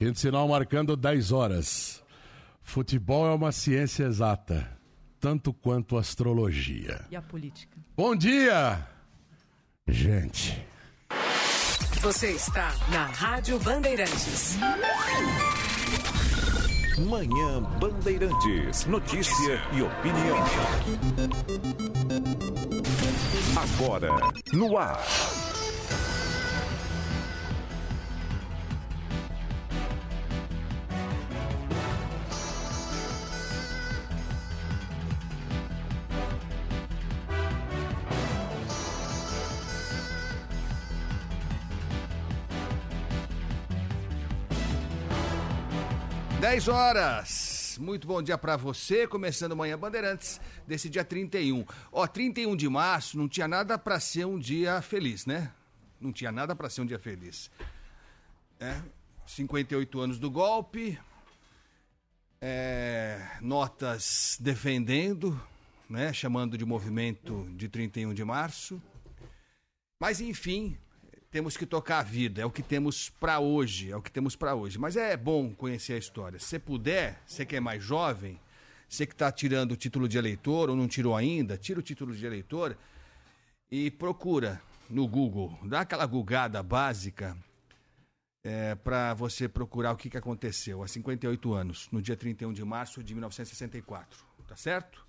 Quinto sinal marcando 10 horas. Futebol é uma ciência exata, tanto quanto astrologia. E a política? Bom dia, gente. Você está na Rádio Bandeirantes. Manhã Bandeirantes. Notícia e opinião. Agora, no ar. Dez horas. Muito bom dia para você, começando Manhã Bandeirantes, desse dia 31. Ó, 31 de março não tinha nada para ser um dia feliz, né? Não tinha nada para ser um dia feliz. É, 58 anos do golpe, é, notas defendendo, né, chamando de movimento de 31 de março. Mas enfim, temos que tocar a vida, é o que temos para hoje, é o que temos para hoje. Mas é bom conhecer a história. Se puder, você que é mais jovem, você que está tirando o título de eleitor ou não tirou ainda, tira o título de eleitor e procura no Google, dá aquela gugada básica é, para você procurar o que, que aconteceu há 58 anos, no dia 31 de março de 1964, tá certo?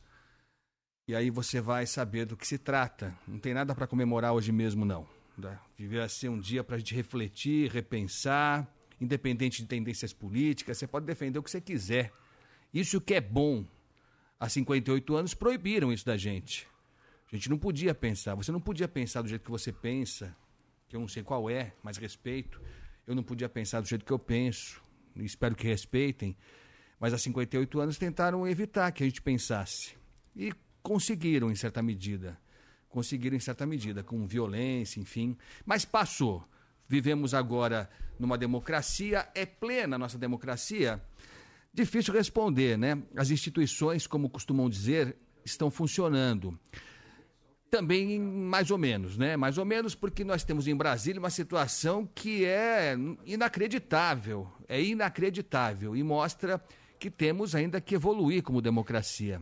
E aí você vai saber do que se trata. Não tem nada para comemorar hoje mesmo, não. Né? Devia ser um dia para a gente refletir, repensar, independente de tendências políticas. Você pode defender o que você quiser. Isso que é bom. Há 58 anos proibiram isso da gente. A gente não podia pensar. Você não podia pensar do jeito que você pensa, que eu não sei qual é, mas respeito. Eu não podia pensar do jeito que eu penso. Espero que respeitem. Mas há 58 anos tentaram evitar que a gente pensasse. E conseguiram, em certa medida conseguiram em certa medida, com violência, enfim. Mas passou. Vivemos agora numa democracia, é plena a nossa democracia? Difícil responder, né? As instituições, como costumam dizer, estão funcionando. Também mais ou menos, né? Mais ou menos porque nós temos em Brasília uma situação que é inacreditável, é inacreditável e mostra que temos ainda que evoluir como democracia.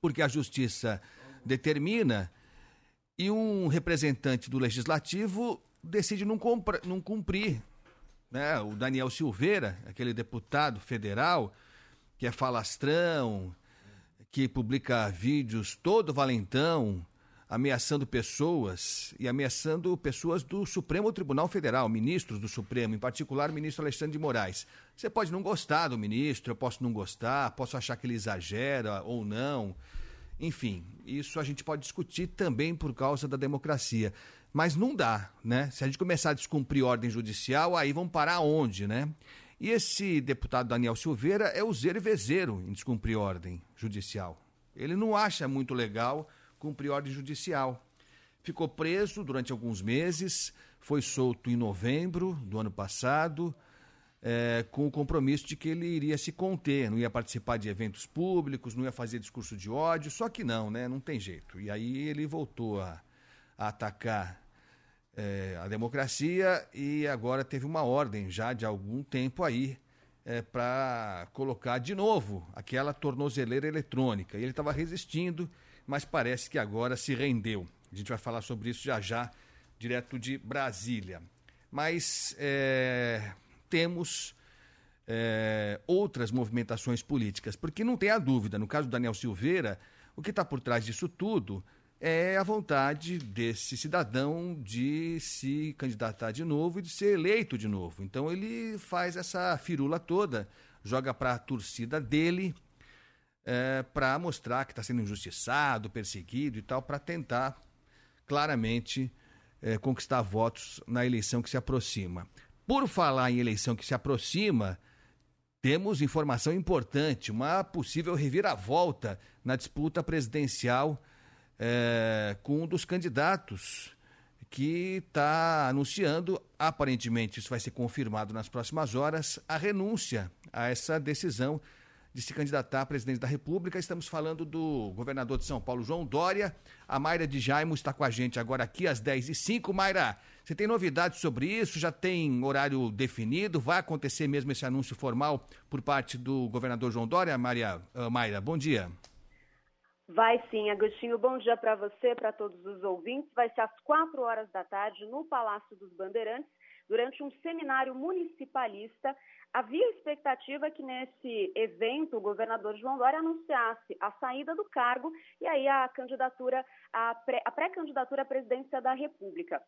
Porque a justiça determina e um representante do legislativo decide não, compra, não cumprir. Né? O Daniel Silveira, aquele deputado federal, que é falastrão, que publica vídeos todo valentão, ameaçando pessoas e ameaçando pessoas do Supremo Tribunal Federal, ministros do Supremo, em particular o ministro Alexandre de Moraes. Você pode não gostar do ministro, eu posso não gostar, posso achar que ele exagera ou não. Enfim, isso a gente pode discutir também por causa da democracia. Mas não dá, né? Se a gente começar a descumprir ordem judicial, aí vão parar onde, né? E esse deputado Daniel Silveira é o zero e vezeiro em descumprir ordem judicial. Ele não acha muito legal cumprir ordem judicial. Ficou preso durante alguns meses, foi solto em novembro do ano passado, é, com o compromisso de que ele iria se conter, não ia participar de eventos públicos, não ia fazer discurso de ódio, só que não, né? Não tem jeito. E aí ele voltou a, a atacar é, a democracia e agora teve uma ordem já de algum tempo aí é, para colocar de novo aquela tornozeleira eletrônica. E ele estava resistindo, mas parece que agora se rendeu. A gente vai falar sobre isso já já, direto de Brasília. mas é, temos é, outras movimentações políticas, porque não tem a dúvida, no caso do Daniel Silveira, o que está por trás disso tudo é a vontade desse cidadão de se candidatar de novo e de ser eleito de novo. Então ele faz essa firula toda, joga para a torcida dele é, para mostrar que está sendo injustiçado, perseguido e tal, para tentar claramente é, conquistar votos na eleição que se aproxima. Por falar em eleição que se aproxima, temos informação importante, uma possível reviravolta na disputa presidencial é, com um dos candidatos que está anunciando, aparentemente isso vai ser confirmado nas próximas horas, a renúncia a essa decisão de se candidatar a presidente da República. Estamos falando do governador de São Paulo, João Dória. A Mayra de Jaimo está com a gente agora aqui às 10h05. Mayra, você tem novidades sobre isso? Já tem horário definido? Vai acontecer mesmo esse anúncio formal por parte do governador João Dória? Maria, uh, Mayra, bom dia. Vai sim, Agostinho. Bom dia para você, para todos os ouvintes. Vai ser às quatro horas da tarde no Palácio dos Bandeirantes, durante um seminário municipalista Havia expectativa que nesse evento o governador João Dória anunciasse a saída do cargo e aí a candidatura, a pré-candidatura à presidência da República.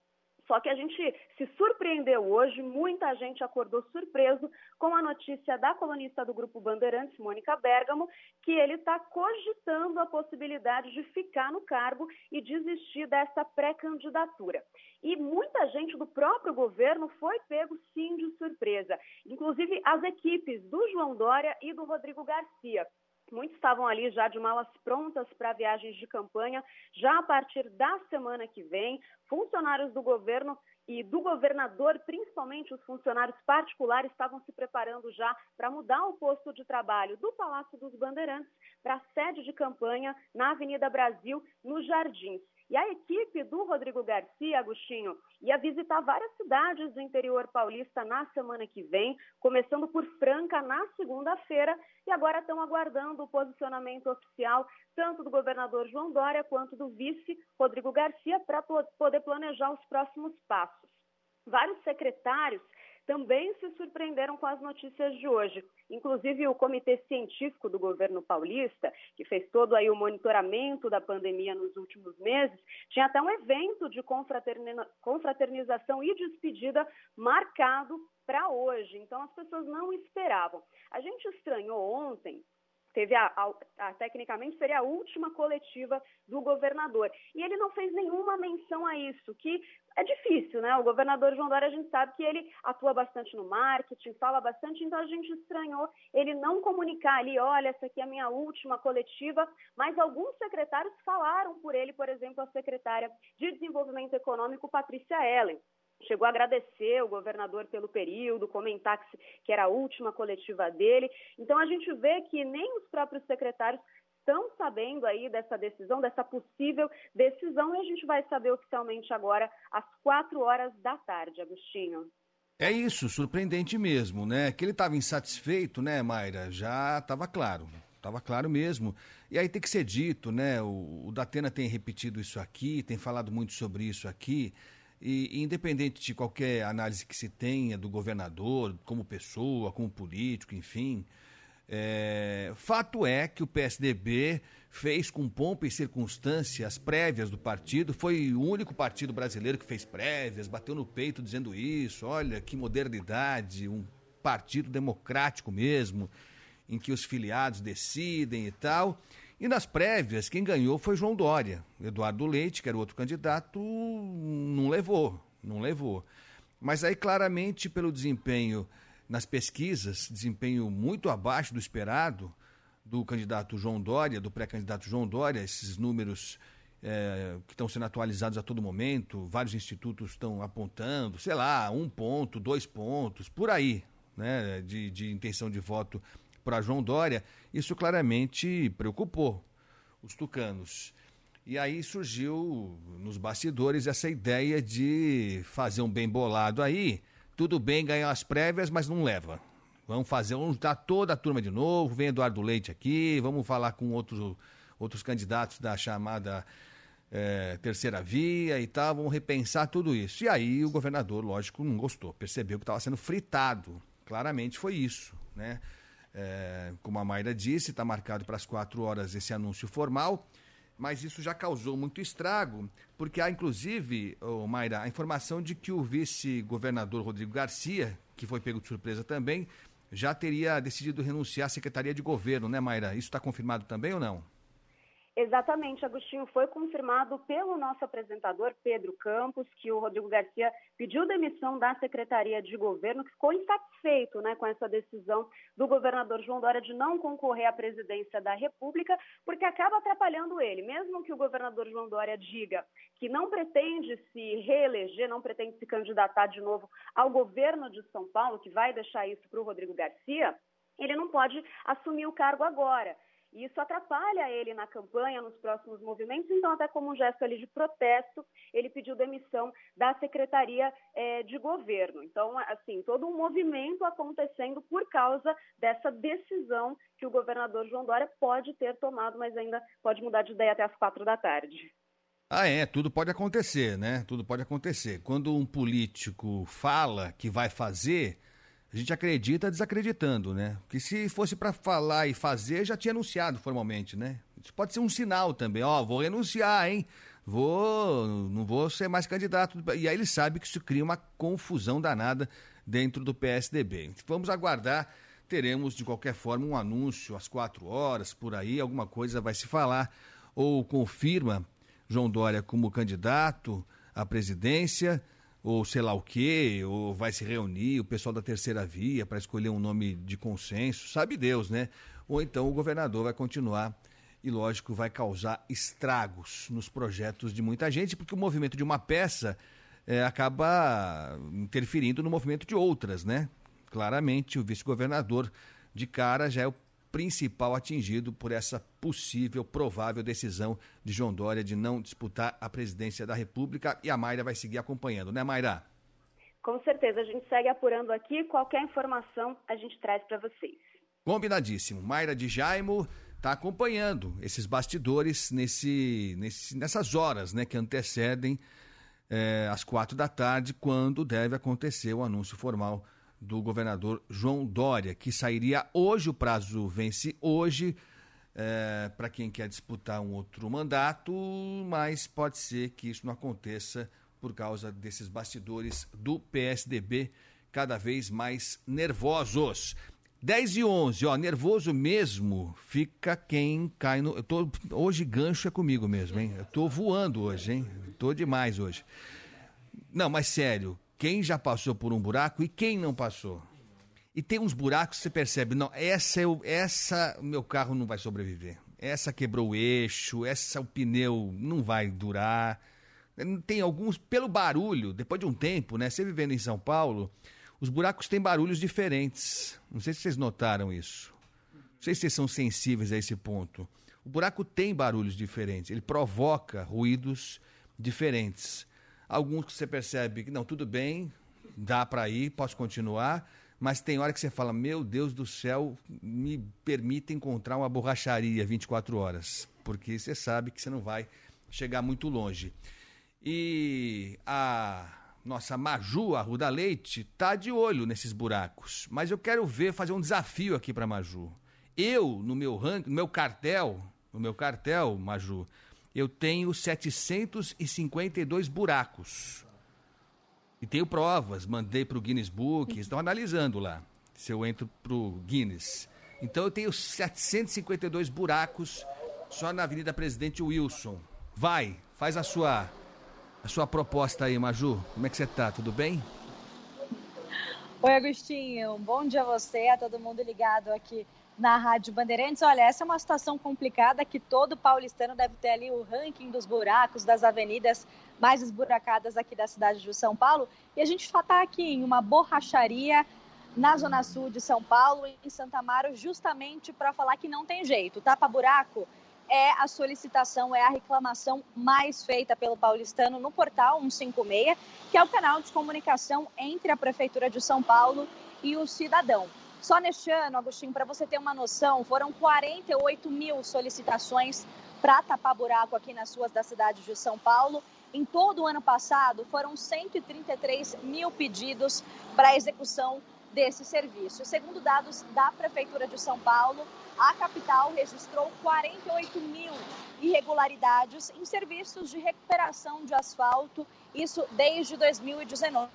Só que a gente se surpreendeu hoje, muita gente acordou surpreso com a notícia da colunista do Grupo Bandeirantes, Mônica Bergamo, que ele está cogitando a possibilidade de ficar no cargo e desistir dessa pré-candidatura. E muita gente do próprio governo foi pego sim de surpresa, inclusive as equipes do João Dória e do Rodrigo Garcia. Muitos estavam ali já de malas prontas para viagens de campanha, já a partir da semana que vem. Funcionários do governo e do governador, principalmente os funcionários particulares, estavam se preparando já para mudar o posto de trabalho do Palácio dos Bandeirantes para a sede de campanha na Avenida Brasil, nos Jardins. E a equipe do Rodrigo Garcia, Agostinho, ia visitar várias cidades do interior paulista na semana que vem, começando por Franca na segunda-feira, e agora estão aguardando o posicionamento oficial tanto do governador João Dória quanto do vice Rodrigo Garcia para poder planejar os próximos passos. Vários secretários também se surpreenderam com as notícias de hoje. Inclusive, o Comitê Científico do Governo Paulista, que fez todo aí o monitoramento da pandemia nos últimos meses, tinha até um evento de confraternização e despedida marcado para hoje. Então, as pessoas não esperavam. A gente estranhou ontem teve a, a, a, tecnicamente seria a última coletiva do governador. E ele não fez nenhuma menção a isso, que é difícil, né? O governador João Dória, a gente sabe que ele atua bastante no marketing, fala bastante, então a gente estranhou ele não comunicar ali, olha, essa aqui é a minha última coletiva, mas alguns secretários falaram por ele, por exemplo, a secretária de Desenvolvimento Econômico, Patrícia Ellen chegou a agradecer o governador pelo período, comentar que, que era a última coletiva dele. Então a gente vê que nem os próprios secretários estão sabendo aí dessa decisão, dessa possível decisão, e a gente vai saber oficialmente agora às quatro horas da tarde, Agostinho. É isso, surpreendente mesmo, né? Que ele estava insatisfeito, né, Mayra? Já estava claro, estava claro mesmo. E aí tem que ser dito, né? O, o Datena tem repetido isso aqui, tem falado muito sobre isso aqui. E, independente de qualquer análise que se tenha do governador, como pessoa, como político, enfim, é, fato é que o PSDB fez com pompa e circunstância as prévias do partido, foi o único partido brasileiro que fez prévias, bateu no peito dizendo isso, olha que modernidade, um partido democrático mesmo, em que os filiados decidem e tal. E nas prévias, quem ganhou foi João Dória. Eduardo Leite, que era outro candidato, não levou, não levou. Mas aí, claramente, pelo desempenho nas pesquisas, desempenho muito abaixo do esperado do candidato João Dória, do pré-candidato João Dória, esses números é, que estão sendo atualizados a todo momento, vários institutos estão apontando, sei lá, um ponto, dois pontos, por aí, né, de, de intenção de voto para João Dória, isso claramente preocupou os tucanos. E aí surgiu nos bastidores essa ideia de fazer um bem bolado aí. Tudo bem ganhar as prévias, mas não leva. Vamos fazer, vamos juntar toda a turma de novo, vem Eduardo Leite aqui, vamos falar com outros, outros candidatos da chamada é, terceira via e tal, vamos repensar tudo isso. E aí o governador, lógico, não gostou, percebeu que estava sendo fritado. Claramente foi isso, né? É, como a Mayra disse, está marcado para as quatro horas esse anúncio formal, mas isso já causou muito estrago, porque há inclusive, oh, Mayra, a informação de que o vice-governador Rodrigo Garcia, que foi pego de surpresa também, já teria decidido renunciar à Secretaria de Governo, né, Mayra? Isso está confirmado também ou não? Exatamente, Agostinho. Foi confirmado pelo nosso apresentador, Pedro Campos, que o Rodrigo Garcia pediu demissão da Secretaria de Governo, que ficou insatisfeito né, com essa decisão do governador João Dória de não concorrer à presidência da República, porque acaba atrapalhando ele. Mesmo que o governador João Dória diga que não pretende se reeleger, não pretende se candidatar de novo ao governo de São Paulo, que vai deixar isso para o Rodrigo Garcia, ele não pode assumir o cargo agora. E isso atrapalha ele na campanha, nos próximos movimentos. Então, até como um gesto ali de protesto, ele pediu demissão da Secretaria é, de Governo. Então, assim, todo um movimento acontecendo por causa dessa decisão que o governador João Dória pode ter tomado, mas ainda pode mudar de ideia até as quatro da tarde. Ah, é, tudo pode acontecer, né? Tudo pode acontecer. Quando um político fala que vai fazer, a gente acredita desacreditando, né? Que se fosse para falar e fazer, já tinha anunciado formalmente, né? Isso pode ser um sinal também, ó, vou renunciar, hein? Vou, não vou ser mais candidato. E aí ele sabe que isso cria uma confusão danada dentro do PSDB. Vamos aguardar, teremos de qualquer forma um anúncio às quatro horas, por aí, alguma coisa vai se falar, ou confirma João Dória como candidato à presidência ou sei lá o quê, ou vai se reunir o pessoal da terceira via para escolher um nome de consenso, sabe Deus, né? Ou então o governador vai continuar e, lógico, vai causar estragos nos projetos de muita gente, porque o movimento de uma peça é, acaba interferindo no movimento de outras, né? Claramente, o vice-governador de cara já é o principal atingido por essa possível, provável decisão de João Dória de não disputar a presidência da República e a Mayra vai seguir acompanhando, né, Mayra? Com certeza, a gente segue apurando aqui. Qualquer informação a gente traz para vocês. Combinadíssimo. Mayra de Jaimo está acompanhando esses bastidores nesse, nesse, nessas horas né, que antecedem é, as quatro da tarde, quando deve acontecer o anúncio formal do governador João Dória, que sairia hoje, o prazo vence hoje, é, para quem quer disputar um outro mandato, mas pode ser que isso não aconteça por causa desses bastidores do PSDB cada vez mais nervosos. 10 e 11, ó, nervoso mesmo fica quem cai no. Tô, hoje gancho é comigo mesmo, hein? Eu tô voando hoje, hein? tô demais hoje. Não, mas sério, quem já passou por um buraco e quem não passou. E tem uns buracos que você percebe, não, essa o, essa meu carro não vai sobreviver. Essa quebrou o eixo, essa o pneu não vai durar. Tem alguns pelo barulho, depois de um tempo, né, você vivendo em São Paulo, os buracos têm barulhos diferentes. Não sei se vocês notaram isso. Não sei se vocês são sensíveis a esse ponto. O buraco tem barulhos diferentes, ele provoca ruídos diferentes. Alguns que você percebe que não, tudo bem, dá para ir, posso continuar, mas tem hora que você fala: Meu Deus do céu, me permita encontrar uma borracharia 24 horas, porque você sabe que você não vai chegar muito longe. E a nossa Maju, a Ruda Leite, tá de olho nesses buracos, mas eu quero ver, fazer um desafio aqui para Maju. Eu, no meu ranking, no meu cartel, no meu cartel, Maju, eu tenho 752 buracos. E tenho provas, mandei para o Guinness Book, estão analisando lá, se eu entro para o Guinness. Então eu tenho 752 buracos só na Avenida Presidente Wilson. Vai, faz a sua a sua proposta aí, Maju. Como é que você tá? Tudo bem? Oi, Agostinho. Bom dia a você, a todo mundo ligado aqui na Rádio Bandeirantes. Olha, essa é uma situação complicada que todo paulistano deve ter ali o ranking dos buracos, das avenidas mais esburacadas aqui da cidade de São Paulo. E a gente está aqui em uma borracharia na Zona Sul de São Paulo, em Santa Amaro, justamente para falar que não tem jeito. Tapa-buraco é a solicitação, é a reclamação mais feita pelo paulistano no portal 156, que é o canal de comunicação entre a Prefeitura de São Paulo e o cidadão. Só neste ano, Agostinho, para você ter uma noção, foram 48 mil solicitações para tapar buraco aqui nas ruas da cidade de São Paulo. Em todo o ano passado, foram 133 mil pedidos para execução desse serviço. Segundo dados da Prefeitura de São Paulo, a capital registrou 48 mil irregularidades em serviços de recuperação de asfalto, isso desde 2019.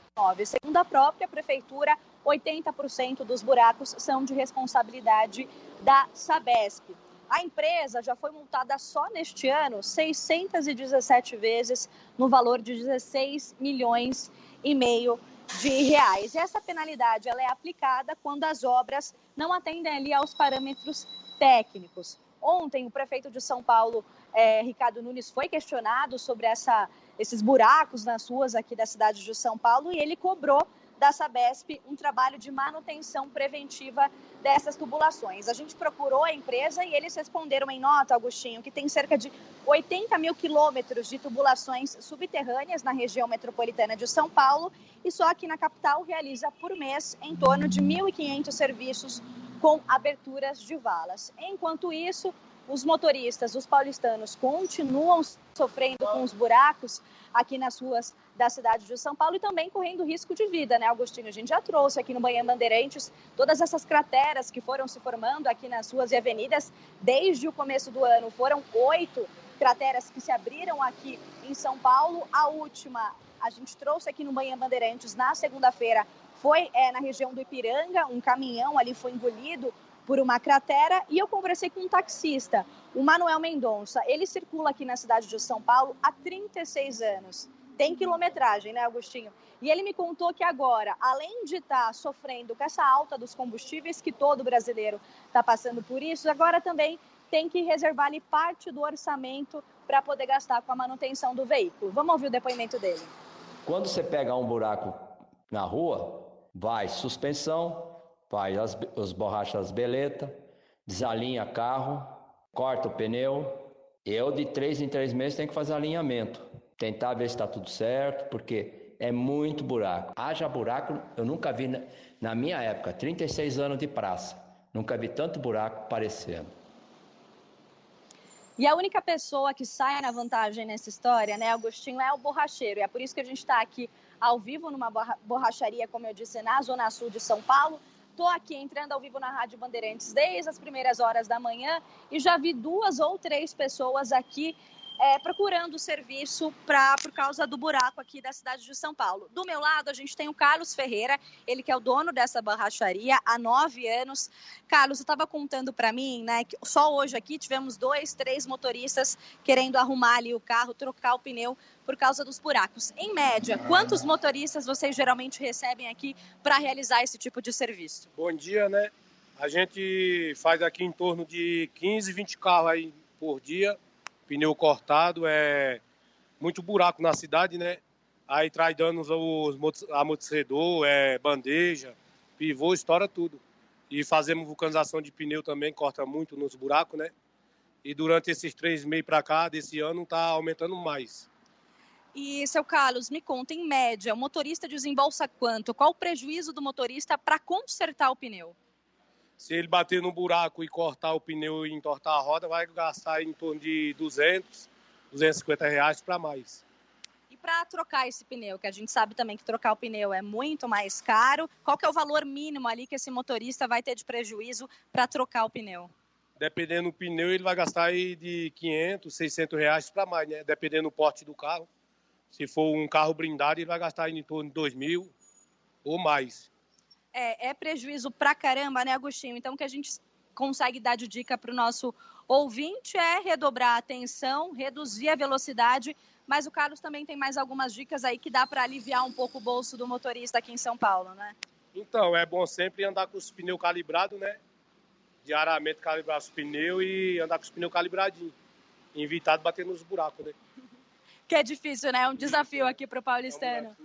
Segundo a própria Prefeitura, 80% dos buracos são de responsabilidade da Sabesp. A empresa já foi multada só neste ano 617 vezes no valor de 16 milhões e meio de reais. E essa penalidade ela é aplicada quando as obras não atendem ali aos parâmetros técnicos. Ontem, o prefeito de São Paulo, é, Ricardo Nunes, foi questionado sobre essa, esses buracos nas ruas aqui da cidade de São Paulo e ele cobrou da Sabesp um trabalho de manutenção preventiva dessas tubulações. A gente procurou a empresa e eles responderam em nota, Agostinho, que tem cerca de 80 mil quilômetros de tubulações subterrâneas na região metropolitana de São Paulo e só aqui na capital realiza por mês em torno de 1.500 serviços com aberturas de valas. Enquanto isso, os motoristas, os paulistanos, continuam sofrendo com os buracos aqui nas ruas da cidade de São Paulo e também correndo risco de vida, né, Agostinho? A gente já trouxe aqui no Banhã Bandeirantes todas essas crateras que foram se formando aqui nas ruas e avenidas desde o começo do ano. Foram oito crateras que se abriram aqui em São Paulo. A última a gente trouxe aqui no Banhã Bandeirantes na segunda-feira foi é, na região do Ipiranga, um caminhão ali foi engolido por uma cratera e eu conversei com um taxista, o Manuel Mendonça. Ele circula aqui na cidade de São Paulo há 36 anos. Tem quilometragem, né, Agostinho? E ele me contou que agora, além de estar tá sofrendo com essa alta dos combustíveis, que todo brasileiro está passando por isso, agora também tem que reservar ali parte do orçamento para poder gastar com a manutenção do veículo. Vamos ouvir o depoimento dele. Quando você pega um buraco na rua, vai suspensão, faz as, os borrachas beleta, desalinha carro, corta o pneu. Eu, de três em três meses, tenho que fazer alinhamento. Tentar ver se está tudo certo, porque é muito buraco. Haja buraco, eu nunca vi na, na minha época, 36 anos de praça, nunca vi tanto buraco aparecendo. E a única pessoa que sai na vantagem nessa história, né, Agostinho, é o borracheiro. E é por isso que a gente está aqui ao vivo numa borracharia, como eu disse, na Zona Sul de São Paulo. Estou aqui entrando ao vivo na Rádio Bandeirantes desde as primeiras horas da manhã e já vi duas ou três pessoas aqui é, procurando serviço pra, por causa do buraco aqui da cidade de São Paulo. Do meu lado, a gente tem o Carlos Ferreira, ele que é o dono dessa borracharia há nove anos. Carlos, você estava contando para mim, né, que só hoje aqui tivemos dois, três motoristas querendo arrumar ali o carro, trocar o pneu por causa dos buracos. Em média, quantos motoristas vocês geralmente recebem aqui para realizar esse tipo de serviço? Bom dia, né? A gente faz aqui em torno de 15, 20 carros aí por dia pneu cortado, é muito buraco na cidade, né? Aí traz danos os amortecedor, é, bandeja, pivô, estoura tudo. E fazemos vulcanização de pneu também, corta muito nos buracos, né? E durante esses três meses para cá, desse ano, está aumentando mais. E, seu Carlos, me conta, em média, o motorista desembolsa quanto? Qual o prejuízo do motorista para consertar o pneu? Se ele bater no buraco e cortar o pneu e entortar a roda, vai gastar em torno de 200, 250 reais para mais. E para trocar esse pneu, que a gente sabe também que trocar o pneu é muito mais caro, qual que é o valor mínimo ali que esse motorista vai ter de prejuízo para trocar o pneu? Dependendo do pneu, ele vai gastar de 500, 600 reais para mais, né? Dependendo do porte do carro. Se for um carro blindado, ele vai gastar em torno de 2 mil ou mais é, é prejuízo pra caramba, né, Agostinho? Então, o que a gente consegue dar de dica para o nosso ouvinte é redobrar a atenção, reduzir a velocidade, mas o Carlos também tem mais algumas dicas aí que dá para aliviar um pouco o bolso do motorista aqui em São Paulo, né? Então, é bom sempre andar com os pneus calibrados, né? Diariamente calibrar os pneus e andar com os pneus calibradinhos. Evitar de bater nos buracos, né? Que é difícil, né? É um desafio aqui para o paulistano.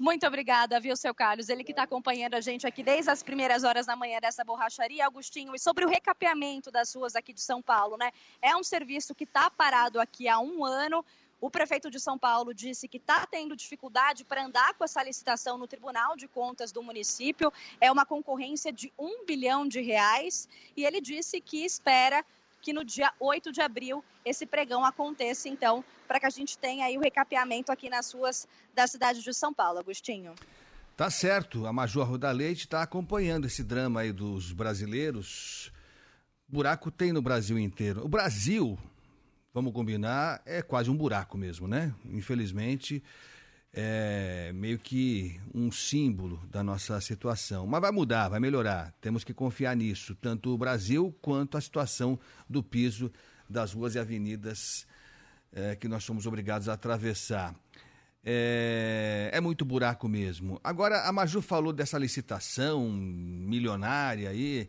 Muito obrigada, viu, seu Carlos? Ele que está acompanhando a gente aqui desde as primeiras horas da manhã dessa borracharia, Agostinho. E sobre o recapeamento das ruas aqui de São Paulo, né? É um serviço que está parado aqui há um ano. O prefeito de São Paulo disse que está tendo dificuldade para andar com essa licitação no Tribunal de Contas do município. É uma concorrência de um bilhão de reais. E ele disse que espera que no dia 8 de abril esse pregão aconteça, então, para que a gente tenha aí o recapeamento aqui nas ruas da cidade de São Paulo, Agostinho. Tá certo, a Major Ruda Leite está acompanhando esse drama aí dos brasileiros. Buraco tem no Brasil inteiro. O Brasil, vamos combinar, é quase um buraco mesmo, né? Infelizmente, é meio que um símbolo da nossa situação. Mas vai mudar, vai melhorar. Temos que confiar nisso, tanto o Brasil quanto a situação do piso das ruas e avenidas é, que nós somos obrigados a atravessar. É, é, muito buraco mesmo. Agora, a Maju falou dessa licitação milionária aí,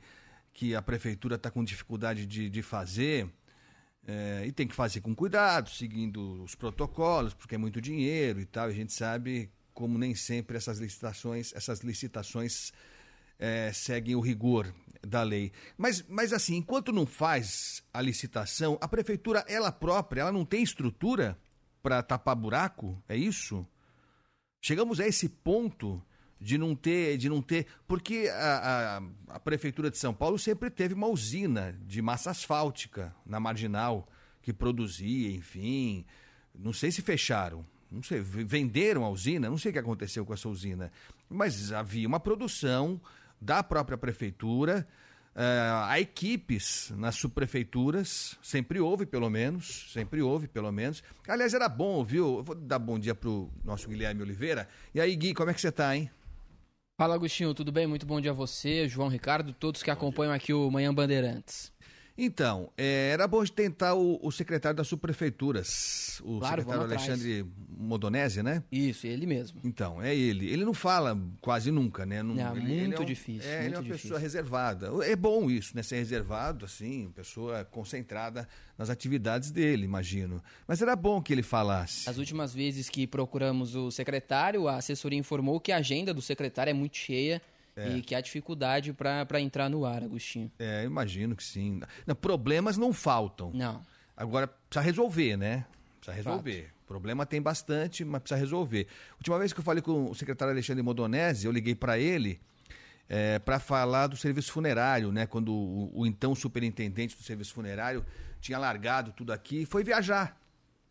que a prefeitura está com dificuldade de, de fazer. É, e tem que fazer com cuidado, seguindo os protocolos, porque é muito dinheiro e tal. E a gente sabe como nem sempre essas licitações, essas licitações é, seguem o rigor da lei. Mas, mas assim, enquanto não faz a licitação, a prefeitura ela própria, ela não tem estrutura para tapar buraco? É isso? Chegamos a esse ponto de não ter, de não ter, porque a, a, a, prefeitura de São Paulo sempre teve uma usina de massa asfáltica na marginal que produzia, enfim, não sei se fecharam, não sei, venderam a usina, não sei o que aconteceu com essa usina, mas havia uma produção da própria prefeitura Uh, há equipes nas subprefeituras, sempre houve, pelo menos, sempre houve, pelo menos. Aliás, era bom, viu? Eu vou dar bom dia pro nosso Guilherme Oliveira. E aí, Gui, como é que você tá, hein? Fala, Agostinho, tudo bem? Muito bom dia a você, João Ricardo, todos que acompanham aqui o Manhã Bandeirantes. Então, é, era bom de tentar o, o, secretário das subprefeituras, o claro, secretário Alexandre Modonese, né? Isso, ele mesmo. Então, é ele. Ele não fala quase nunca, né? Não, não ele, muito ele é um, difícil. É, muito ele é uma difícil. pessoa reservada. É bom isso, né? Ser reservado, assim, pessoa concentrada nas atividades dele, imagino. Mas era bom que ele falasse. As últimas vezes que procuramos o secretário, a assessoria informou que a agenda do secretário é muito cheia é. E que há dificuldade para entrar no ar, Agostinho. É, imagino que sim. Não, problemas não faltam. Não. Agora, precisa resolver, né? Precisa resolver. Fato. Problema tem bastante, mas precisa resolver. Última vez que eu falei com o secretário Alexandre Modonese, eu liguei para ele é, para falar do serviço funerário, né? Quando o, o, então superintendente do serviço funerário tinha largado tudo aqui e foi viajar.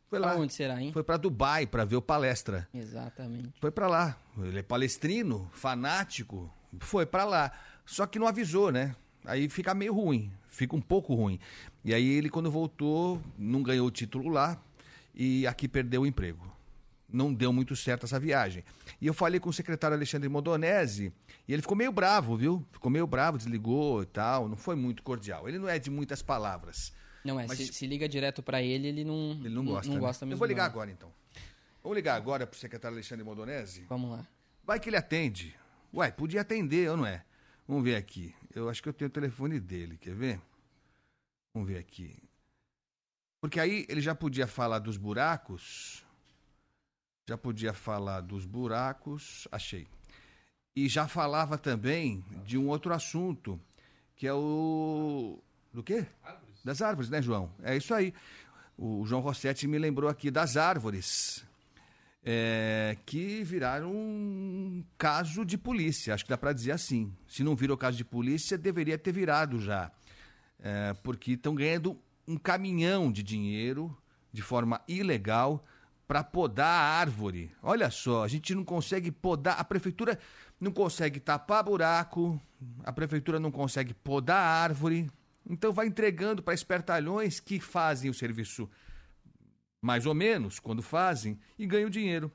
Foi lá. onde será, hein? Foi para Dubai para ver o palestra. Exatamente. Foi para lá. Ele é palestrino, fanático, foi para lá. Só que não avisou, né? Aí fica meio ruim, fica um pouco ruim. E aí ele, quando voltou, não ganhou o título lá e aqui perdeu o emprego. Não deu muito certo essa viagem. E eu falei com o secretário Alexandre Modonese e ele ficou meio bravo, viu? Ficou meio bravo, desligou e tal. Não foi muito cordial. Ele não é de muitas palavras. Não é, Mas... se, se, liga direto para ele, ele não, ele não gosta. Não, não né? gosta mesmo. Eu vou ligar não. agora então. Vamos ligar agora pro secretário Alexandre Modonese? Vamos lá. Vai que ele atende. Uai, podia atender, ou não é? Vamos ver aqui. Eu acho que eu tenho o telefone dele, quer ver? Vamos ver aqui. Porque aí ele já podia falar dos buracos. Já podia falar dos buracos. Achei. E já falava também de um outro assunto, que é o. Do quê? Árvores. Das árvores, né, João? É isso aí. O João Rossetti me lembrou aqui das árvores é, que viraram caso de polícia. Acho que dá para dizer assim. Se não virou caso de polícia, deveria ter virado já. É, porque estão ganhando um caminhão de dinheiro de forma ilegal para podar a árvore. Olha só, a gente não consegue podar, a prefeitura não consegue tapar buraco, a prefeitura não consegue podar a árvore. Então vai entregando para espertalhões que fazem o serviço mais ou menos, quando fazem, e ganham dinheiro.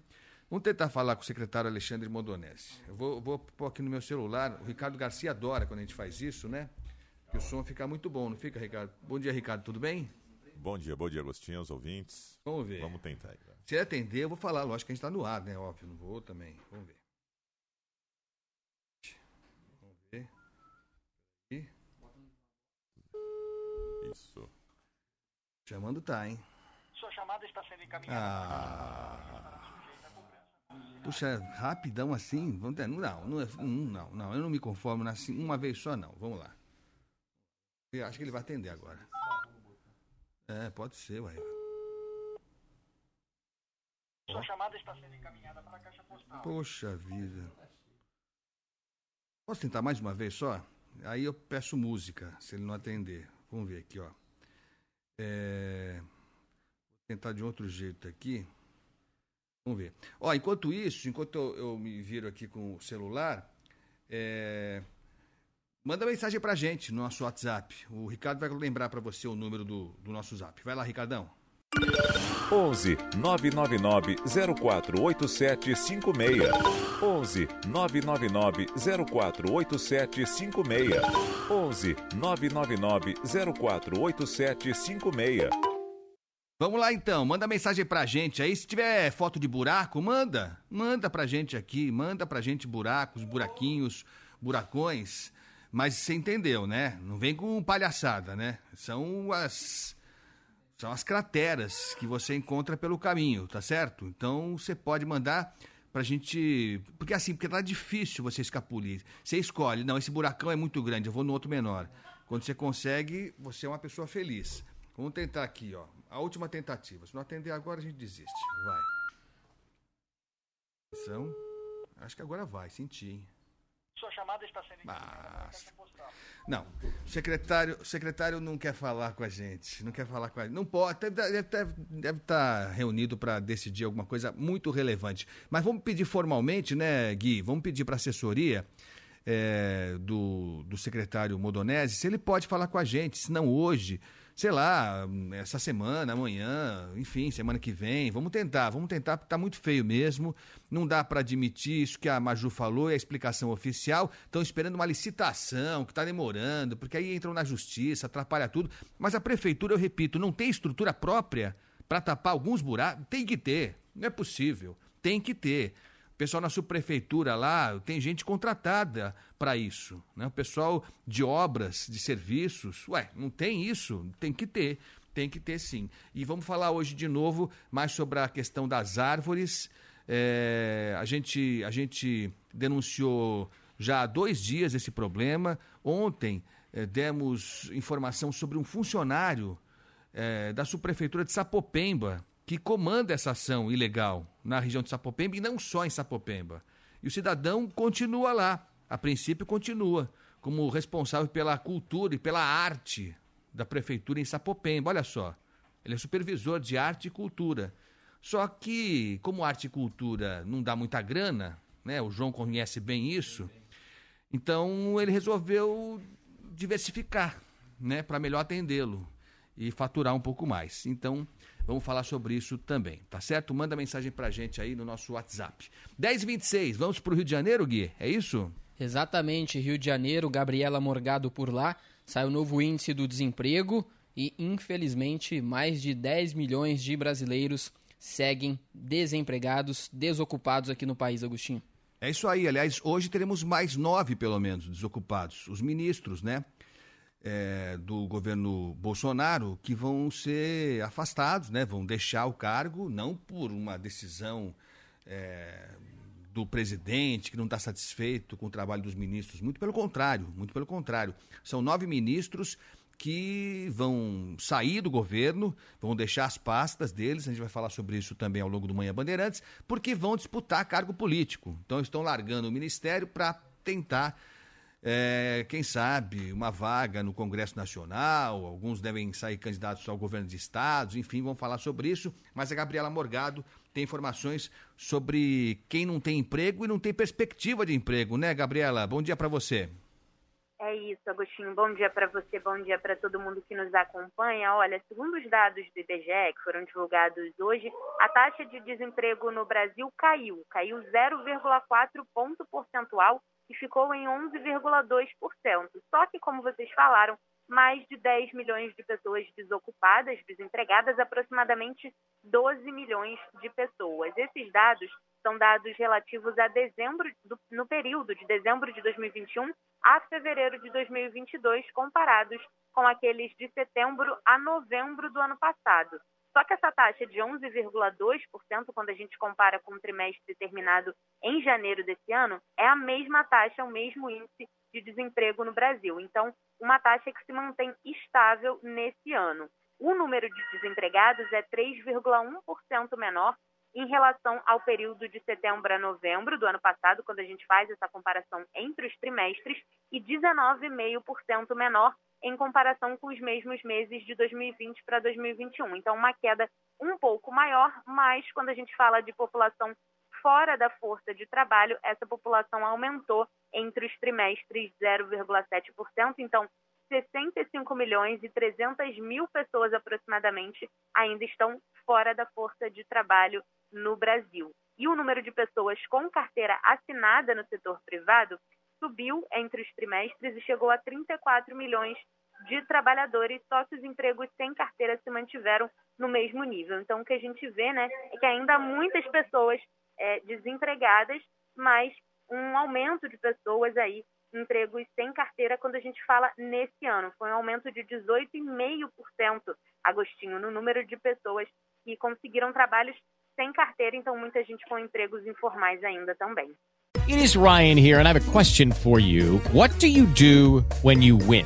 Vamos tentar falar com o secretário Alexandre Mondonese. Eu vou, vou pôr aqui no meu celular. O Ricardo Garcia adora quando a gente faz isso, né? Que o som fica muito bom, não fica, Ricardo? Bom dia, Ricardo, tudo bem? Bom dia, bom dia, Agostinho, os ouvintes. Vamos ver. Vamos tentar. Aí, Se ele atender, eu vou falar. Lógico que a gente está no ar, né? Óbvio, não vou também. Vamos ver. Vamos ver. Isso. Chamando tá, hein? Sua chamada está sendo encaminhada. Ah. Puxa, rapidão assim? Vamos ter, não, não, é, não, não, eu não me conformo assim, uma vez só não. Vamos lá. Eu acho que ele vai atender agora. É, pode ser, ué. Sua chamada está sendo encaminhada para a caixa postal. Poxa vida. Posso tentar mais uma vez só? Aí eu peço música, se ele não atender. Vamos ver aqui, ó. É... Vou tentar de outro jeito aqui. Vamos ver. Ó, enquanto isso, enquanto eu, eu me viro aqui com o celular, é... manda mensagem pra gente no nosso WhatsApp. O Ricardo vai lembrar para você o número do, do nosso zap. Vai lá, Ricardão. 11 999 048756. 11 999 048756. 11 999 048756. Vamos lá então, manda mensagem pra gente aí. Se tiver foto de buraco, manda. Manda pra gente aqui, manda pra gente buracos, buraquinhos, buracões. Mas você entendeu, né? Não vem com palhaçada, né? São as são as crateras que você encontra pelo caminho, tá certo? Então você pode mandar pra gente. Porque assim, porque tá difícil você escapulir. Você escolhe, não, esse buracão é muito grande, eu vou no outro menor. Quando você consegue, você é uma pessoa feliz. Vamos tentar aqui, ó. A última tentativa. Se não atender agora, a gente desiste. Vai. Atenção. Acho que agora vai, senti, hein? Sua chamada está sendo Mas... Não, o secretário, o secretário não quer falar com a gente, não quer falar com a gente. Não pode, deve, deve, deve estar reunido para decidir alguma coisa muito relevante. Mas vamos pedir formalmente, né, Gui? Vamos pedir para a assessoria é, do, do secretário Modonese se ele pode falar com a gente, se não hoje sei lá, essa semana, amanhã, enfim, semana que vem. Vamos tentar, vamos tentar, porque está muito feio mesmo. Não dá para admitir isso que a Maju falou, é a explicação oficial. Estão esperando uma licitação que está demorando, porque aí entram na justiça, atrapalha tudo. Mas a prefeitura, eu repito, não tem estrutura própria para tapar alguns buracos? Tem que ter, não é possível. Tem que ter. Pessoal na subprefeitura lá, tem gente contratada para isso. Né? O pessoal de obras, de serviços. Ué, não tem isso? Tem que ter. Tem que ter sim. E vamos falar hoje de novo mais sobre a questão das árvores. É, a, gente, a gente denunciou já há dois dias esse problema. Ontem é, demos informação sobre um funcionário é, da subprefeitura de Sapopemba que comanda essa ação ilegal na região de Sapopemba e não só em Sapopemba. E o cidadão continua lá, a princípio continua, como responsável pela cultura e pela arte da prefeitura em Sapopemba. Olha só, ele é supervisor de arte e cultura. Só que, como arte e cultura não dá muita grana, né? O João conhece bem isso. Então ele resolveu diversificar, né, para melhor atendê-lo e faturar um pouco mais. Então, Vamos falar sobre isso também, tá certo? Manda mensagem pra gente aí no nosso WhatsApp. 1026, vamos pro Rio de Janeiro, Gui? É isso? Exatamente, Rio de Janeiro, Gabriela Morgado por lá. Sai o novo índice do desemprego e, infelizmente, mais de 10 milhões de brasileiros seguem desempregados, desocupados aqui no país, Agostinho. É isso aí, aliás, hoje teremos mais nove, pelo menos, desocupados. Os ministros, né? É, do governo Bolsonaro que vão ser afastados, né? vão deixar o cargo, não por uma decisão é, do presidente que não está satisfeito com o trabalho dos ministros, muito pelo contrário, muito pelo contrário. São nove ministros que vão sair do governo, vão deixar as pastas deles, a gente vai falar sobre isso também ao longo do Manhã Bandeirantes, porque vão disputar cargo político. Então estão largando o ministério para tentar é, quem sabe, uma vaga no Congresso Nacional, alguns devem sair candidatos ao governo de estados, enfim, vamos falar sobre isso. Mas a Gabriela Morgado tem informações sobre quem não tem emprego e não tem perspectiva de emprego, né, Gabriela? Bom dia para você. É isso, Agostinho. Bom dia para você, bom dia para todo mundo que nos acompanha. Olha, segundo os dados do IBGE, que foram divulgados hoje, a taxa de desemprego no Brasil caiu, caiu 0,4 ponto percentual e ficou em 11,2%. Só que, como vocês falaram, mais de 10 milhões de pessoas desocupadas, desempregadas, aproximadamente 12 milhões de pessoas. Esses dados são dados relativos a dezembro, do, no período de dezembro de 2021 a fevereiro de 2022, comparados com aqueles de setembro a novembro do ano passado. Só que essa taxa de 11,2%, quando a gente compara com o trimestre terminado em janeiro desse ano, é a mesma taxa, o mesmo índice de desemprego no Brasil. Então, uma taxa que se mantém estável nesse ano. O número de desempregados é 3,1% menor em relação ao período de setembro a novembro do ano passado, quando a gente faz essa comparação entre os trimestres, e 19,5% menor em comparação com os mesmos meses de 2020 para 2021. Então, uma queda um pouco maior, mas quando a gente fala de população fora da força de trabalho, essa população aumentou entre os trimestres 0,7%. Então, 65 milhões e 300 mil pessoas aproximadamente ainda estão fora da força de trabalho no Brasil. E o número de pessoas com carteira assinada no setor privado subiu entre os trimestres e chegou a 34 milhões de trabalhadores, só que os empregos sem carteira se mantiveram no mesmo nível. Então, o que a gente vê né, é que ainda há muitas pessoas é, desempregadas, mas um aumento de pessoas aí, empregos sem carteira, quando a gente fala nesse ano. Foi um aumento de 18,5%, Agostinho, no número de pessoas que conseguiram trabalhos sem carteira, então muita gente com empregos informais ainda também. It is Ryan here, and I have a question for you. What do you do when you win?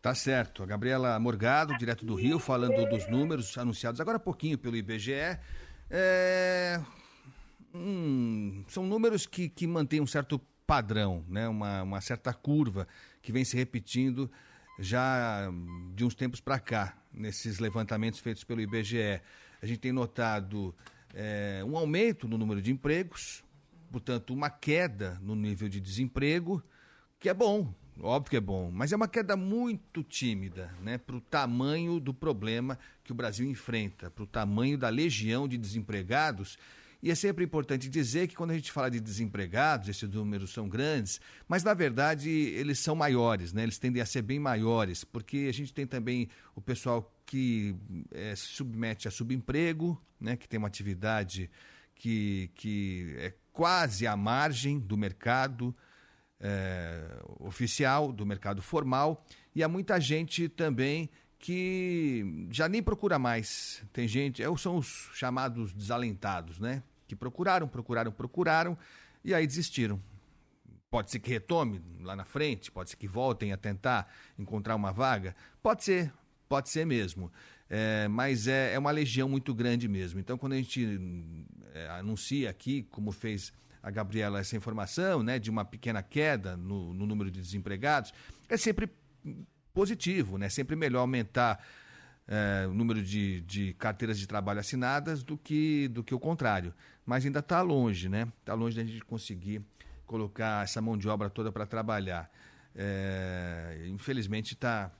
Tá certo. A Gabriela Morgado, direto do Rio, falando dos números anunciados agora há pouquinho pelo IBGE. É... Hum, são números que, que mantêm um certo padrão, né? uma, uma certa curva que vem se repetindo já de uns tempos para cá, nesses levantamentos feitos pelo IBGE. A gente tem notado é, um aumento no número de empregos, portanto, uma queda no nível de desemprego, que é bom, Óbvio que é bom, mas é uma queda muito tímida, né, para o tamanho do problema que o Brasil enfrenta, para o tamanho da legião de desempregados. E é sempre importante dizer que quando a gente fala de desempregados, esses números são grandes, mas na verdade eles são maiores, né? eles tendem a ser bem maiores, porque a gente tem também o pessoal que é, se submete a subemprego, né? que tem uma atividade que, que é quase à margem do mercado, é, oficial, do mercado formal, e há muita gente também que já nem procura mais. Tem gente, é, são os chamados desalentados, né? Que procuraram, procuraram, procuraram e aí desistiram. Pode ser que retome lá na frente, pode ser que voltem a tentar encontrar uma vaga, pode ser, pode ser mesmo. É, mas é, é, uma legião muito grande mesmo. Então, quando a gente é, anuncia aqui, como fez a Gabriela essa informação, né, de uma pequena queda no, no número de desempregados, é sempre positivo, né? Sempre melhor aumentar é, o número de, de carteiras de trabalho assinadas do que, do que o contrário. Mas ainda está longe, né? Está longe da gente conseguir colocar essa mão de obra toda para trabalhar. É, infelizmente está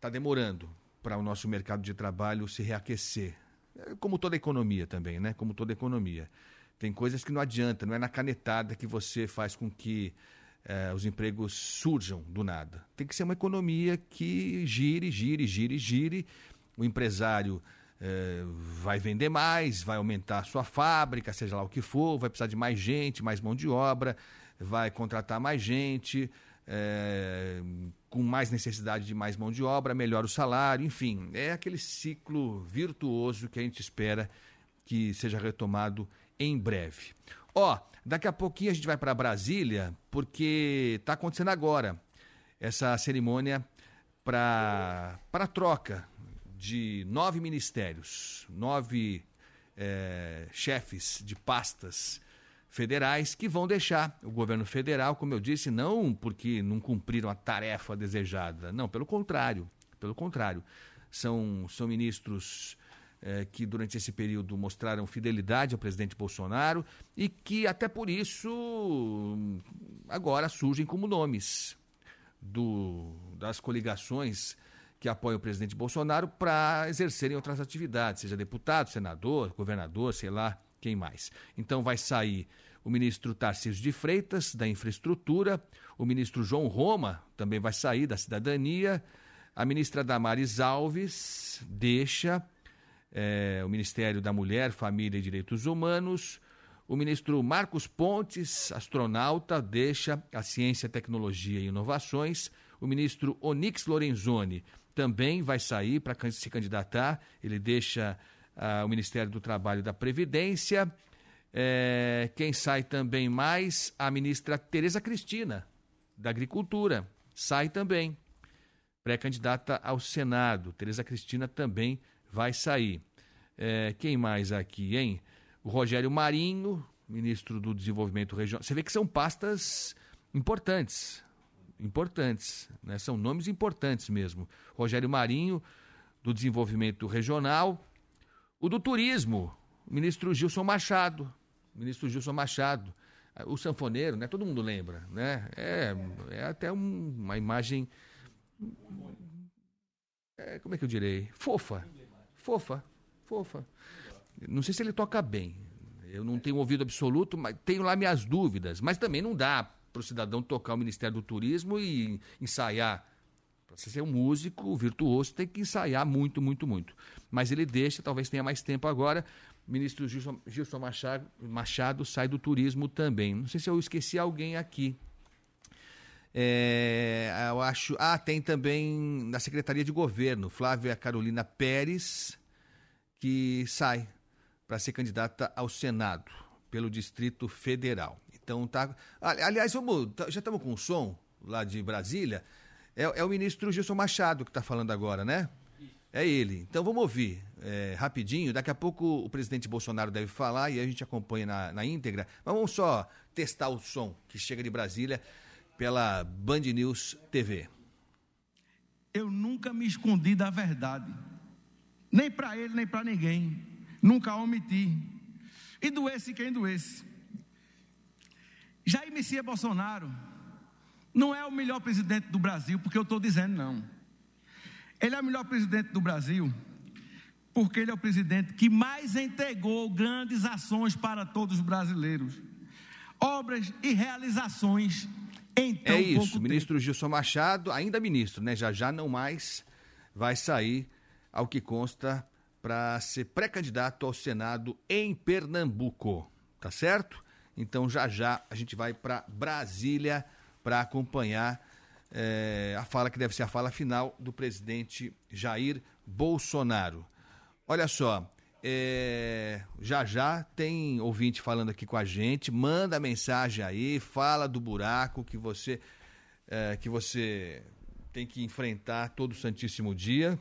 tá demorando para o nosso mercado de trabalho se reaquecer. É, como toda economia também, né? Como toda economia. Tem coisas que não adianta, não é na canetada que você faz com que eh, os empregos surjam do nada. Tem que ser uma economia que gire, gire, gire, gire. O empresário eh, vai vender mais, vai aumentar a sua fábrica, seja lá o que for, vai precisar de mais gente, mais mão de obra, vai contratar mais gente, é, com mais necessidade de mais mão de obra, melhora o salário, enfim, é aquele ciclo virtuoso que a gente espera que seja retomado em breve. Ó, daqui a pouquinho a gente vai para Brasília, porque está acontecendo agora essa cerimônia para troca de nove ministérios, nove é, chefes de pastas federais que vão deixar o governo federal, como eu disse, não porque não cumpriram a tarefa desejada, não, pelo contrário, pelo contrário, são, são ministros é, que durante esse período mostraram fidelidade ao presidente Bolsonaro e que até por isso agora surgem como nomes do, das coligações que apoiam o presidente Bolsonaro para exercerem outras atividades, seja deputado, senador, governador, sei lá, quem mais. Então vai sair o ministro Tarcísio de Freitas, da Infraestrutura, o ministro João Roma também vai sair da Cidadania, a ministra Damares Alves deixa é, o Ministério da Mulher, Família e Direitos Humanos, o ministro Marcos Pontes, astronauta, deixa a Ciência, Tecnologia e Inovações, o ministro Onix Lorenzoni também vai sair para se candidatar, ele deixa uh, o Ministério do Trabalho e da Previdência, é, quem sai também mais? A ministra Tereza Cristina, da Agricultura, sai também. Pré-candidata ao Senado. Tereza Cristina também vai sair. É, quem mais aqui, hein? O Rogério Marinho, ministro do Desenvolvimento Regional. Você vê que são pastas importantes. Importantes, né? São nomes importantes mesmo. Rogério Marinho, do Desenvolvimento Regional. O do Turismo, o ministro Gilson Machado, ministro Gilson Machado, o sanfoneiro, né? Todo mundo lembra, né? É, é até um, uma imagem, é, como é que eu direi? Fofa, fofa, fofa. Não sei se ele toca bem. Eu não tenho ouvido absoluto, mas tenho lá minhas dúvidas. Mas também não dá para o cidadão tocar o Ministério do Turismo e ensaiar. Para você ser um músico virtuoso, tem que ensaiar muito, muito, muito. Mas ele deixa, talvez tenha mais tempo agora ministro Gilson, Gilson Machado, Machado, sai do turismo também. Não sei se eu esqueci alguém aqui. É, eu acho. Ah, tem também na Secretaria de Governo, Flávia Carolina Pérez, que sai para ser candidata ao Senado pelo Distrito Federal. Então tá. Aliás, vamos, tá, já estamos com o som lá de Brasília. É, é o ministro Gilson Machado que está falando agora, né? É ele. Então vamos ouvir é, rapidinho. Daqui a pouco o presidente Bolsonaro deve falar e a gente acompanha na, na íntegra. Mas vamos só testar o som que chega de Brasília pela Band News TV. Eu nunca me escondi da verdade. Nem para ele, nem para ninguém. Nunca omiti. E doesse quem doesse. Jair Messias Bolsonaro não é o melhor presidente do Brasil, porque eu estou dizendo não. Ele é o melhor presidente do Brasil, porque ele é o presidente que mais entregou grandes ações para todos os brasileiros. Obras e realizações em tão É isso, pouco ministro tempo. Gilson Machado, ainda ministro, né? Já já não mais vai sair, ao que consta, para ser pré-candidato ao Senado em Pernambuco, tá certo? Então já já a gente vai para Brasília para acompanhar é, a fala que deve ser a fala final do presidente Jair Bolsonaro. Olha só, é, já já tem ouvinte falando aqui com a gente, manda mensagem aí, fala do buraco que você é, que você tem que enfrentar todo santíssimo dia.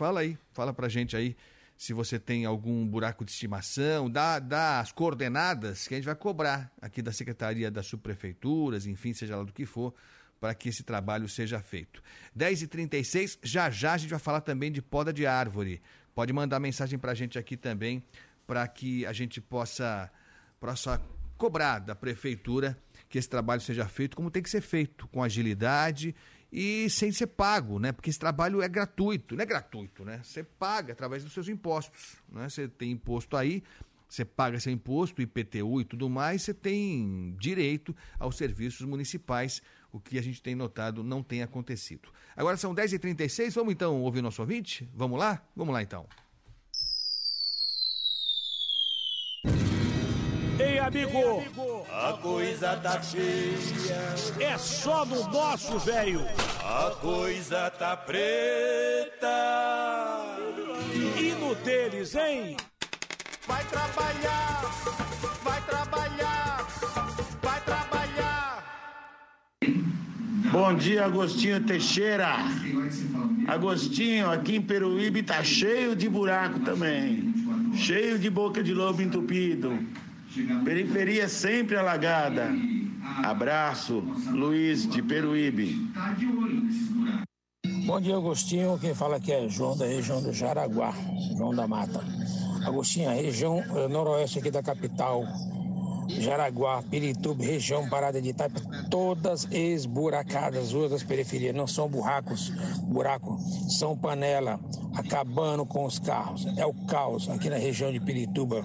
Fala aí, fala pra gente aí se você tem algum buraco de estimação, dá, dá as coordenadas que a gente vai cobrar aqui da Secretaria das Subprefeituras, enfim, seja lá do que for, para que esse trabalho seja feito. 10h36, já já a gente vai falar também de poda de árvore. Pode mandar mensagem para a gente aqui também, para que a gente possa, possa cobrar da prefeitura que esse trabalho seja feito como tem que ser feito, com agilidade e sem ser pago, né? Porque esse trabalho é gratuito, não é gratuito, né? Você paga através dos seus impostos, né? Você tem imposto aí, você paga seu imposto, IPTU e tudo mais, você tem direito aos serviços municipais o que a gente tem notado não tem acontecido. Agora são 10h36, vamos então ouvir nosso ouvinte? Vamos lá? Vamos lá então. Amigo! A coisa tá feia. É só no nosso, velho. A coisa tá preta. E no deles, hein? Vai trabalhar, vai trabalhar, vai trabalhar. Bom dia, Agostinho Teixeira. Agostinho, aqui em Peruíbe tá cheio de buraco também. Cheio de boca de lobo entupido. Periferia sempre alagada. Abraço, Luiz de Peruíbe. Bom dia, Agostinho. Quem fala aqui é João da região do Jaraguá, João da Mata. Agostinho, a região eh, noroeste aqui da capital Jaraguá, Pirituba, região Parada de Itaipa, todas esburacadas, ruas das periferias, não são buracos, buraco, são panela, acabando com os carros. É o caos aqui na região de Pirituba.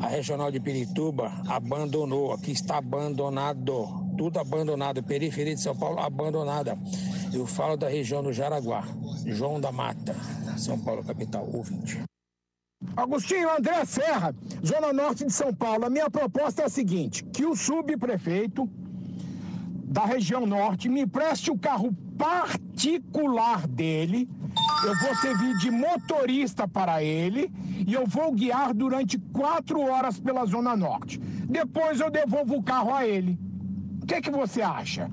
A regional de Pirituba abandonou, aqui está abandonado, tudo abandonado, periferia de São Paulo abandonada. Eu falo da região do Jaraguá, João da Mata, São Paulo capital, ouvinte. Agostinho André Serra, Zona Norte de São Paulo. A minha proposta é a seguinte: que o subprefeito da região norte me preste o carro particular dele. Eu vou servir de motorista para ele e eu vou guiar durante quatro horas pela Zona Norte. Depois eu devolvo o carro a ele. O que, que você acha?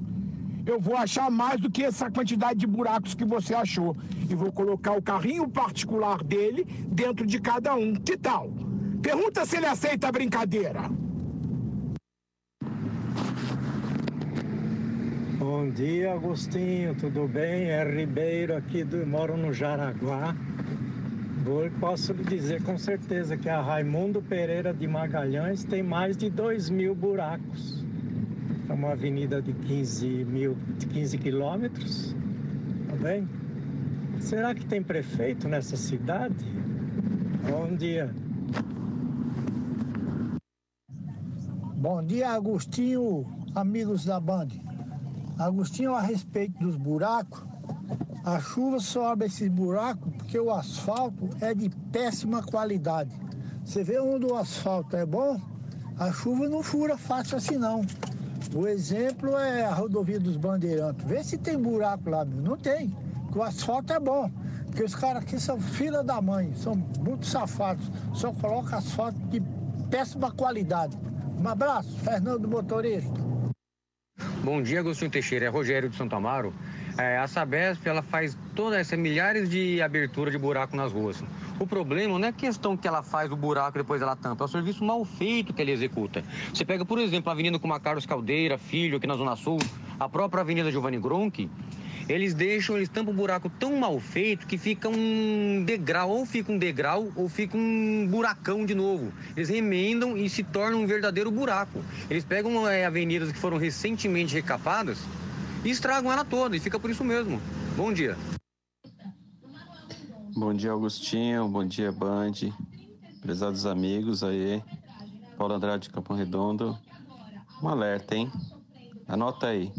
Eu vou achar mais do que essa quantidade de buracos que você achou. E vou colocar o carrinho particular dele dentro de cada um. Que tal? Pergunta se ele aceita a brincadeira. Bom dia, Agostinho, tudo bem? É Ribeiro aqui, do, moro no Jaraguá. Vou, posso lhe dizer com certeza que a Raimundo Pereira de Magalhães tem mais de 2 mil buracos. É uma avenida de 15 mil, de 15 quilômetros, tá bem? Será que tem prefeito nessa cidade? Bom dia. Bom dia, Agostinho, amigos da Band. Agostinho, a respeito dos buracos, a chuva sobe esses buracos porque o asfalto é de péssima qualidade. Você vê onde o asfalto é bom, a chuva não fura fácil assim não. O exemplo é a rodovia dos Bandeirantes. Vê se tem buraco lá, meu. Não tem. O asfalto é bom. Porque os caras aqui são filha da mãe, são muito safados. Só colocam asfalto de péssima qualidade. Um abraço, Fernando Motorista. Bom dia, Agostinho Teixeira. É Rogério de Santo Amaro. É, a Sabesp ela faz toda essa milhares de abertura de buraco nas ruas. O problema não é a questão que ela faz o buraco e depois ela tampa, é o serviço mal feito que ele executa. Você pega, por exemplo, a Avenida Carlos Caldeira, Filho, aqui na Zona Sul, a própria Avenida Giovanni Gronchi, eles deixam, eles tampam o buraco tão mal feito que fica um degrau, ou fica um degrau, ou fica um buracão de novo. Eles remendam e se torna um verdadeiro buraco. Eles pegam é, avenidas que foram recentemente recapadas e estragam ela toda, e fica por isso mesmo. Bom dia. Bom dia, Augustinho. Bom dia, Band. Prezados amigos aí. Paulo Andrade de Capão Redondo. Um alerta, hein? Anota aí.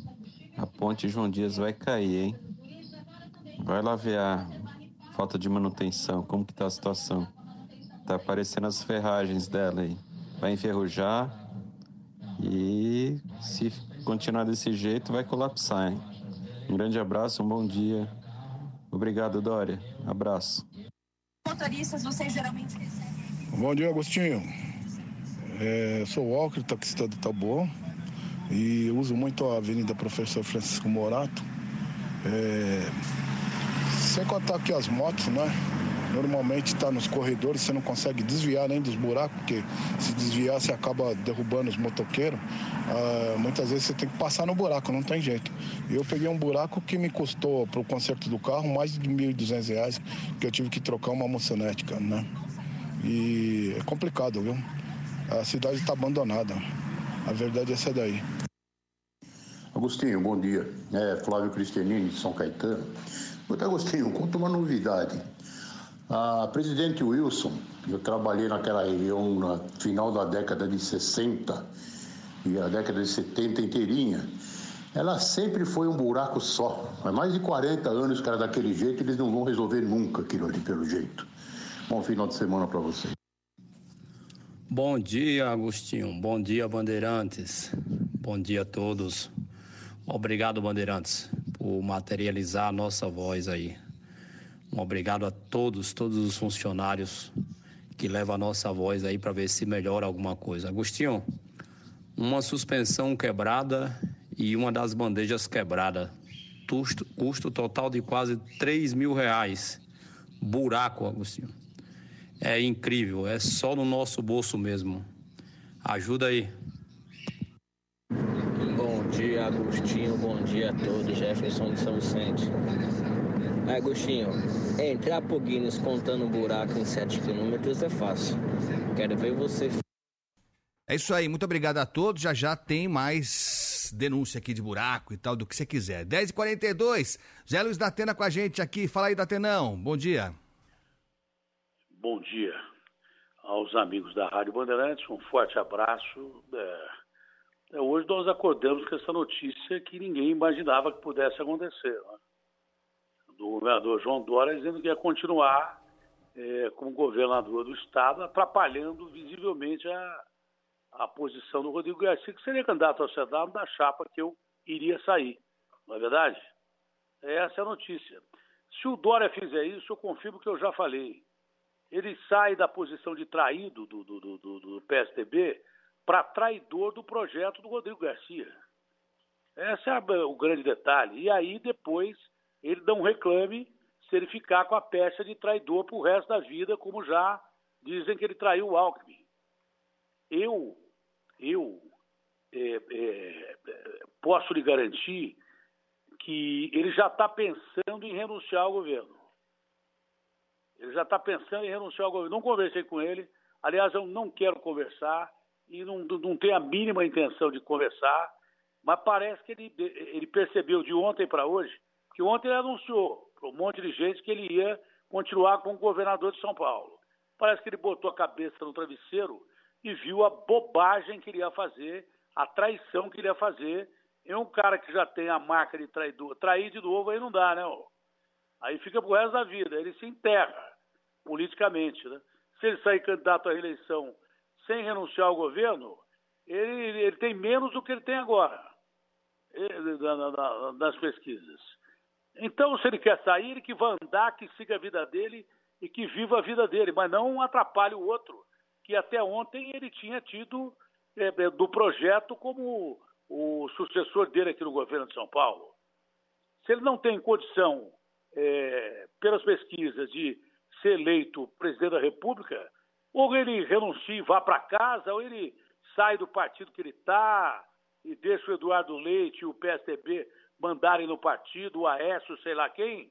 A ponte João Dias vai cair, hein? Vai lá ver a falta de manutenção, como que tá a situação. Tá aparecendo as ferragens dela aí. Vai enferrujar e se continuar desse jeito vai colapsar, hein? Um grande abraço, um bom dia. Obrigado, Dória. Abraço. Motoristas, vocês geralmente recebem. Bom dia, Agostinho. É, sou o Walker, taxista do Taboão e uso muito a Avenida Professor Francisco Morato. É, sem contar aqui as motos, né? Normalmente está nos corredores, você não consegue desviar nem dos buracos, porque se desviar você acaba derrubando os motoqueiros. Ah, muitas vezes você tem que passar no buraco, não tem jeito. Eu peguei um buraco que me custou para o conserto do carro mais de 1.200 reais, que eu tive que trocar uma moçonética, né? E é complicado, viu? A cidade está abandonada. A verdade é essa daí. Agostinho, bom dia. É Flávio Cristianini, de São Caetano. Muito Agostinho, conta uma novidade. A presidente Wilson, eu trabalhei naquela região no final da década de 60 e a década de 70 inteirinha. Ela sempre foi um buraco só. Há mais de 40 anos era daquele jeito, eles não vão resolver nunca aquilo ali, pelo jeito. Bom final de semana para vocês. Bom dia, Agostinho. Bom dia, Bandeirantes. Bom dia a todos. Obrigado, Bandeirantes, por materializar a nossa voz aí. Um obrigado a todos, todos os funcionários que levam a nossa voz aí para ver se melhora alguma coisa. Agostinho, uma suspensão quebrada e uma das bandejas quebrada. Custo, custo total de quase 3 mil reais. Buraco, Agostinho. É incrível, é só no nosso bolso mesmo. Ajuda aí. Dia, Agostinho. Bom dia a todos. Jefferson de São Vicente. Agostinho, entrar por Guinness contando buraco em 7 km é fácil. Quero ver você. É isso aí, muito obrigado a todos. Já já tem mais denúncia aqui de buraco e tal, do que você quiser. 10h42, Zé Luiz da Atena com a gente aqui. Fala aí, Datenão. Bom dia. Bom dia aos amigos da Rádio Bandeirantes, um forte abraço. É, hoje nós acordamos com essa notícia que ninguém imaginava que pudesse acontecer. Né? Do governador João Dória dizendo que ia continuar é, como governador do Estado, atrapalhando visivelmente a, a posição do Rodrigo Garcia, que seria candidato ao Senado da chapa que eu iria sair. Não é verdade? Essa é a notícia. Se o Dória fizer isso, eu confirmo que eu já falei. Ele sai da posição de traído do, do, do, do PSDB para traidor do projeto do Rodrigo Garcia. Esse é o grande detalhe. E aí, depois, ele um reclame se ele ficar com a pecha de traidor para o resto da vida, como já dizem que ele traiu o Alckmin. Eu, eu é, é, posso lhe garantir que ele já está pensando em renunciar ao governo. Ele já está pensando em renunciar ao governo. Não conversei com ele. Aliás, eu não quero conversar e não, não tenho a mínima intenção de conversar. Mas parece que ele, ele percebeu de ontem para hoje que ontem ele anunciou para um monte de gente que ele ia continuar como governador de São Paulo. Parece que ele botou a cabeça no travesseiro e viu a bobagem que ele ia fazer, a traição que ele ia fazer em um cara que já tem a marca de traidor. Trair de novo aí não dá, né? Aí fica pro resto da vida, ele se enterra politicamente, né? Se ele sair candidato à reeleição sem renunciar ao governo, ele, ele tem menos do que ele tem agora ele, na, na, nas pesquisas. Então, se ele quer sair, ele que vá andar, que siga a vida dele e que viva a vida dele, mas não atrapalhe o outro, que até ontem ele tinha tido é, é, do projeto como o sucessor dele aqui no governo de São Paulo. Se ele não tem condição, é, pelas pesquisas, de ser eleito presidente da República, ou ele renuncia e vá para casa, ou ele sai do partido que ele está e deixa o Eduardo Leite e o PSDB mandarem no partido, o Aécio, sei lá quem.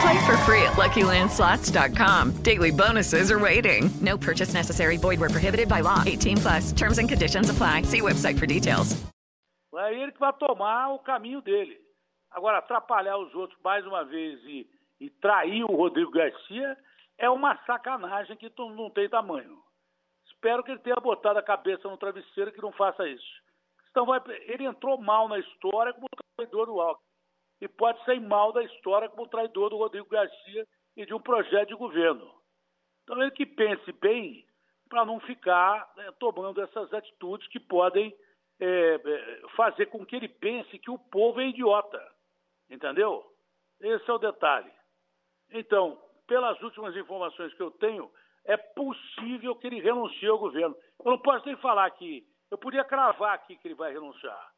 Play for free at LuckyLandSlots.com. Daily bonuses are waiting. No purchase necessary. Void were prohibited by law. 18 plus. Terms and conditions apply. See website for details. É ele que vai tomar o caminho dele. Agora, atrapalhar os outros mais uma vez e, e trair o Rodrigo Garcia é uma sacanagem que não tem tamanho. Espero que ele tenha botado a cabeça no travesseiro que não faça isso. Então vai, ele entrou mal na história como traidor do Alckmin e pode sair mal da história como traidor do Rodrigo Garcia e de um projeto de governo. Então, ele que pense bem para não ficar né, tomando essas atitudes que podem é, é, fazer com que ele pense que o povo é idiota. Entendeu? Esse é o detalhe. Então, pelas últimas informações que eu tenho, é possível que ele renuncie ao governo. Eu não posso nem falar que. Eu podia cravar aqui que ele vai renunciar.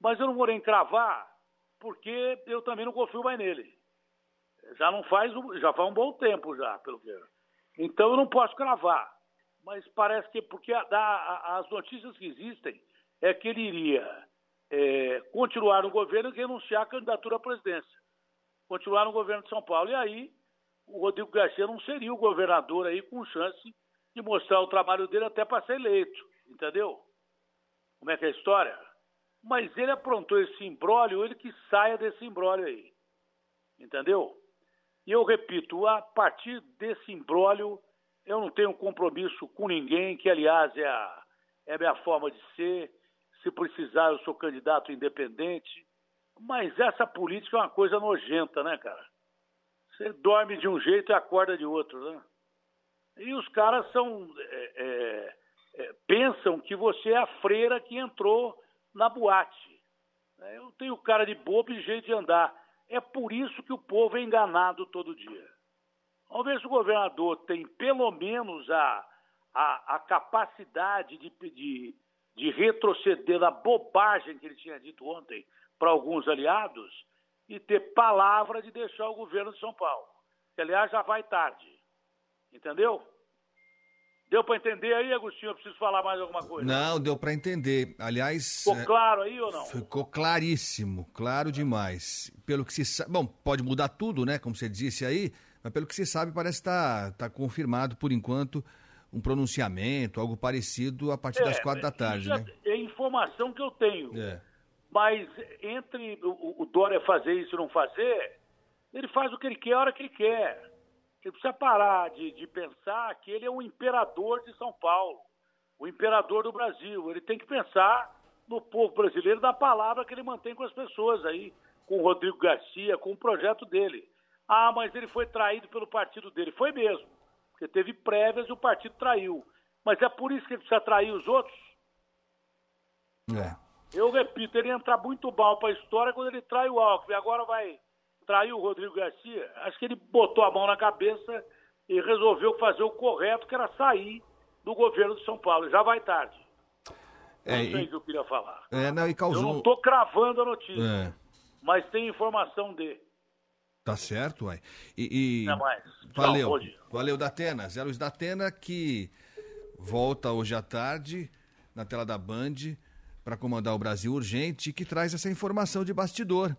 Mas eu não vou nem cravar porque eu também não confio mais nele. Já não faz, já faz um bom tempo já, pelo que. Então eu não posso cravar. Mas parece que porque a, a, as notícias que existem é que ele iria é, continuar no governo e renunciar à candidatura à presidência. Continuar no governo de São Paulo. E aí o Rodrigo Garcia não seria o governador aí com chance de mostrar o trabalho dele até para ser eleito. Entendeu? Como é que é a história? Mas ele aprontou esse imbróglio, ele que saia desse imbróglio aí. Entendeu? E eu repito, a partir desse imbróglio, eu não tenho compromisso com ninguém, que aliás é a, é a minha forma de ser. Se precisar, eu sou candidato independente. Mas essa política é uma coisa nojenta, né, cara? Você dorme de um jeito e acorda de outro, né? E os caras são. é, é, é, pensam que você é a freira que entrou na boate. É, Eu tenho cara de bobo e jeito de andar. É por isso que o povo é enganado todo dia. Vamos ver se o governador tem pelo menos a, a, a capacidade de, de, de retroceder na bobagem que ele tinha dito ontem para alguns aliados e ter palavra de deixar o governo de São Paulo. Que, aliás, já vai tarde. Entendeu? Deu para entender aí, Agostinho? Eu preciso falar mais alguma coisa. Não, deu para entender. Aliás, Ficou é, claro aí ou não? ficou claríssimo, claro demais. Pelo que se sabe, bom, pode mudar tudo, né, como você disse aí, mas pelo que se sabe parece estar tá, confirmado por enquanto um pronunciamento, algo parecido a partir das É, quatro da tarde, né? É informação que eu tenho. É. Mas entre o, o Dória fazer isso e não fazer, ele faz o que ele quer a hora que ele quer. Ele precisa parar de, de pensar que ele é o imperador de São Paulo, o imperador do Brasil. Ele tem que pensar no povo brasileiro, da palavra que ele mantém com as pessoas aí, com o Rodrigo Garcia, com o projeto dele. Ah, mas ele foi traído pelo partido dele. Foi mesmo, porque teve prévias e o partido traiu. Mas é por isso que ele precisa trair os outros? É. Eu repito, ele entra muito mal para a história quando ele trai o Alckmin. Agora vai trair o Rodrigo Garcia. Acho que ele botou a mão na cabeça e resolveu fazer o correto, que era sair do governo de São Paulo. Já vai tarde. É, não sei o que eu queria falar. É, não, e causou. Eu não estou cravando a notícia, É, mas tem informação de. tá certo, uai. E, e- Até mais. Valeu. Valeu, Datena. Zé Luiz Datena que volta hoje à tarde na tela da Band para comandar o Brasil Urgente e que traz essa informação de bastidor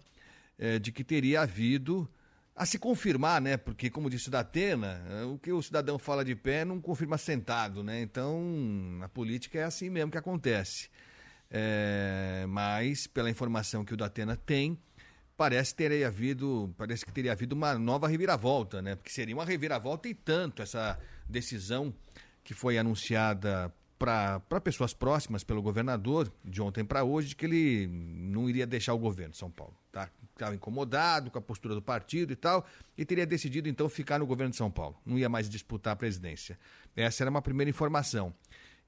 eh, de que teria havido a se confirmar, né? Porque, como disse o Datena, eh, o que o cidadão fala de pé não confirma sentado, né? Então, a política é assim mesmo que acontece. É, mas, pela informação que o Datena tem, parece teria havido, parece que teria havido uma nova reviravolta, né? Porque seria uma reviravolta e tanto essa decisão que foi anunciada para pessoas próximas pelo governador de ontem para hoje de que ele não iria deixar o governo de São Paulo, tá? Estava incomodado com a postura do partido e tal, e teria decidido então ficar no governo de São Paulo, não ia mais disputar a presidência. Essa era uma primeira informação.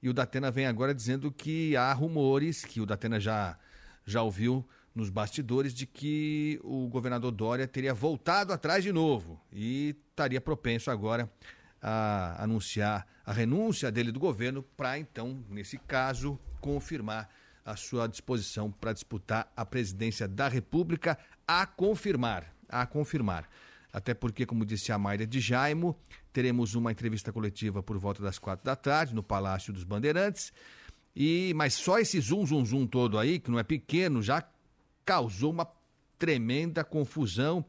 E o Datena vem agora dizendo que há rumores, que o Datena já, já ouviu nos bastidores, de que o governador Dória teria voltado atrás de novo e estaria propenso agora a anunciar a renúncia dele do governo para, então, nesse caso, confirmar a sua disposição para disputar a presidência da República, a confirmar, a confirmar. Até porque, como disse a Mayra de Jaimo, teremos uma entrevista coletiva por volta das quatro da tarde no Palácio dos Bandeirantes. E mas só esse zum zum zum todo aí, que não é pequeno, já causou uma tremenda confusão.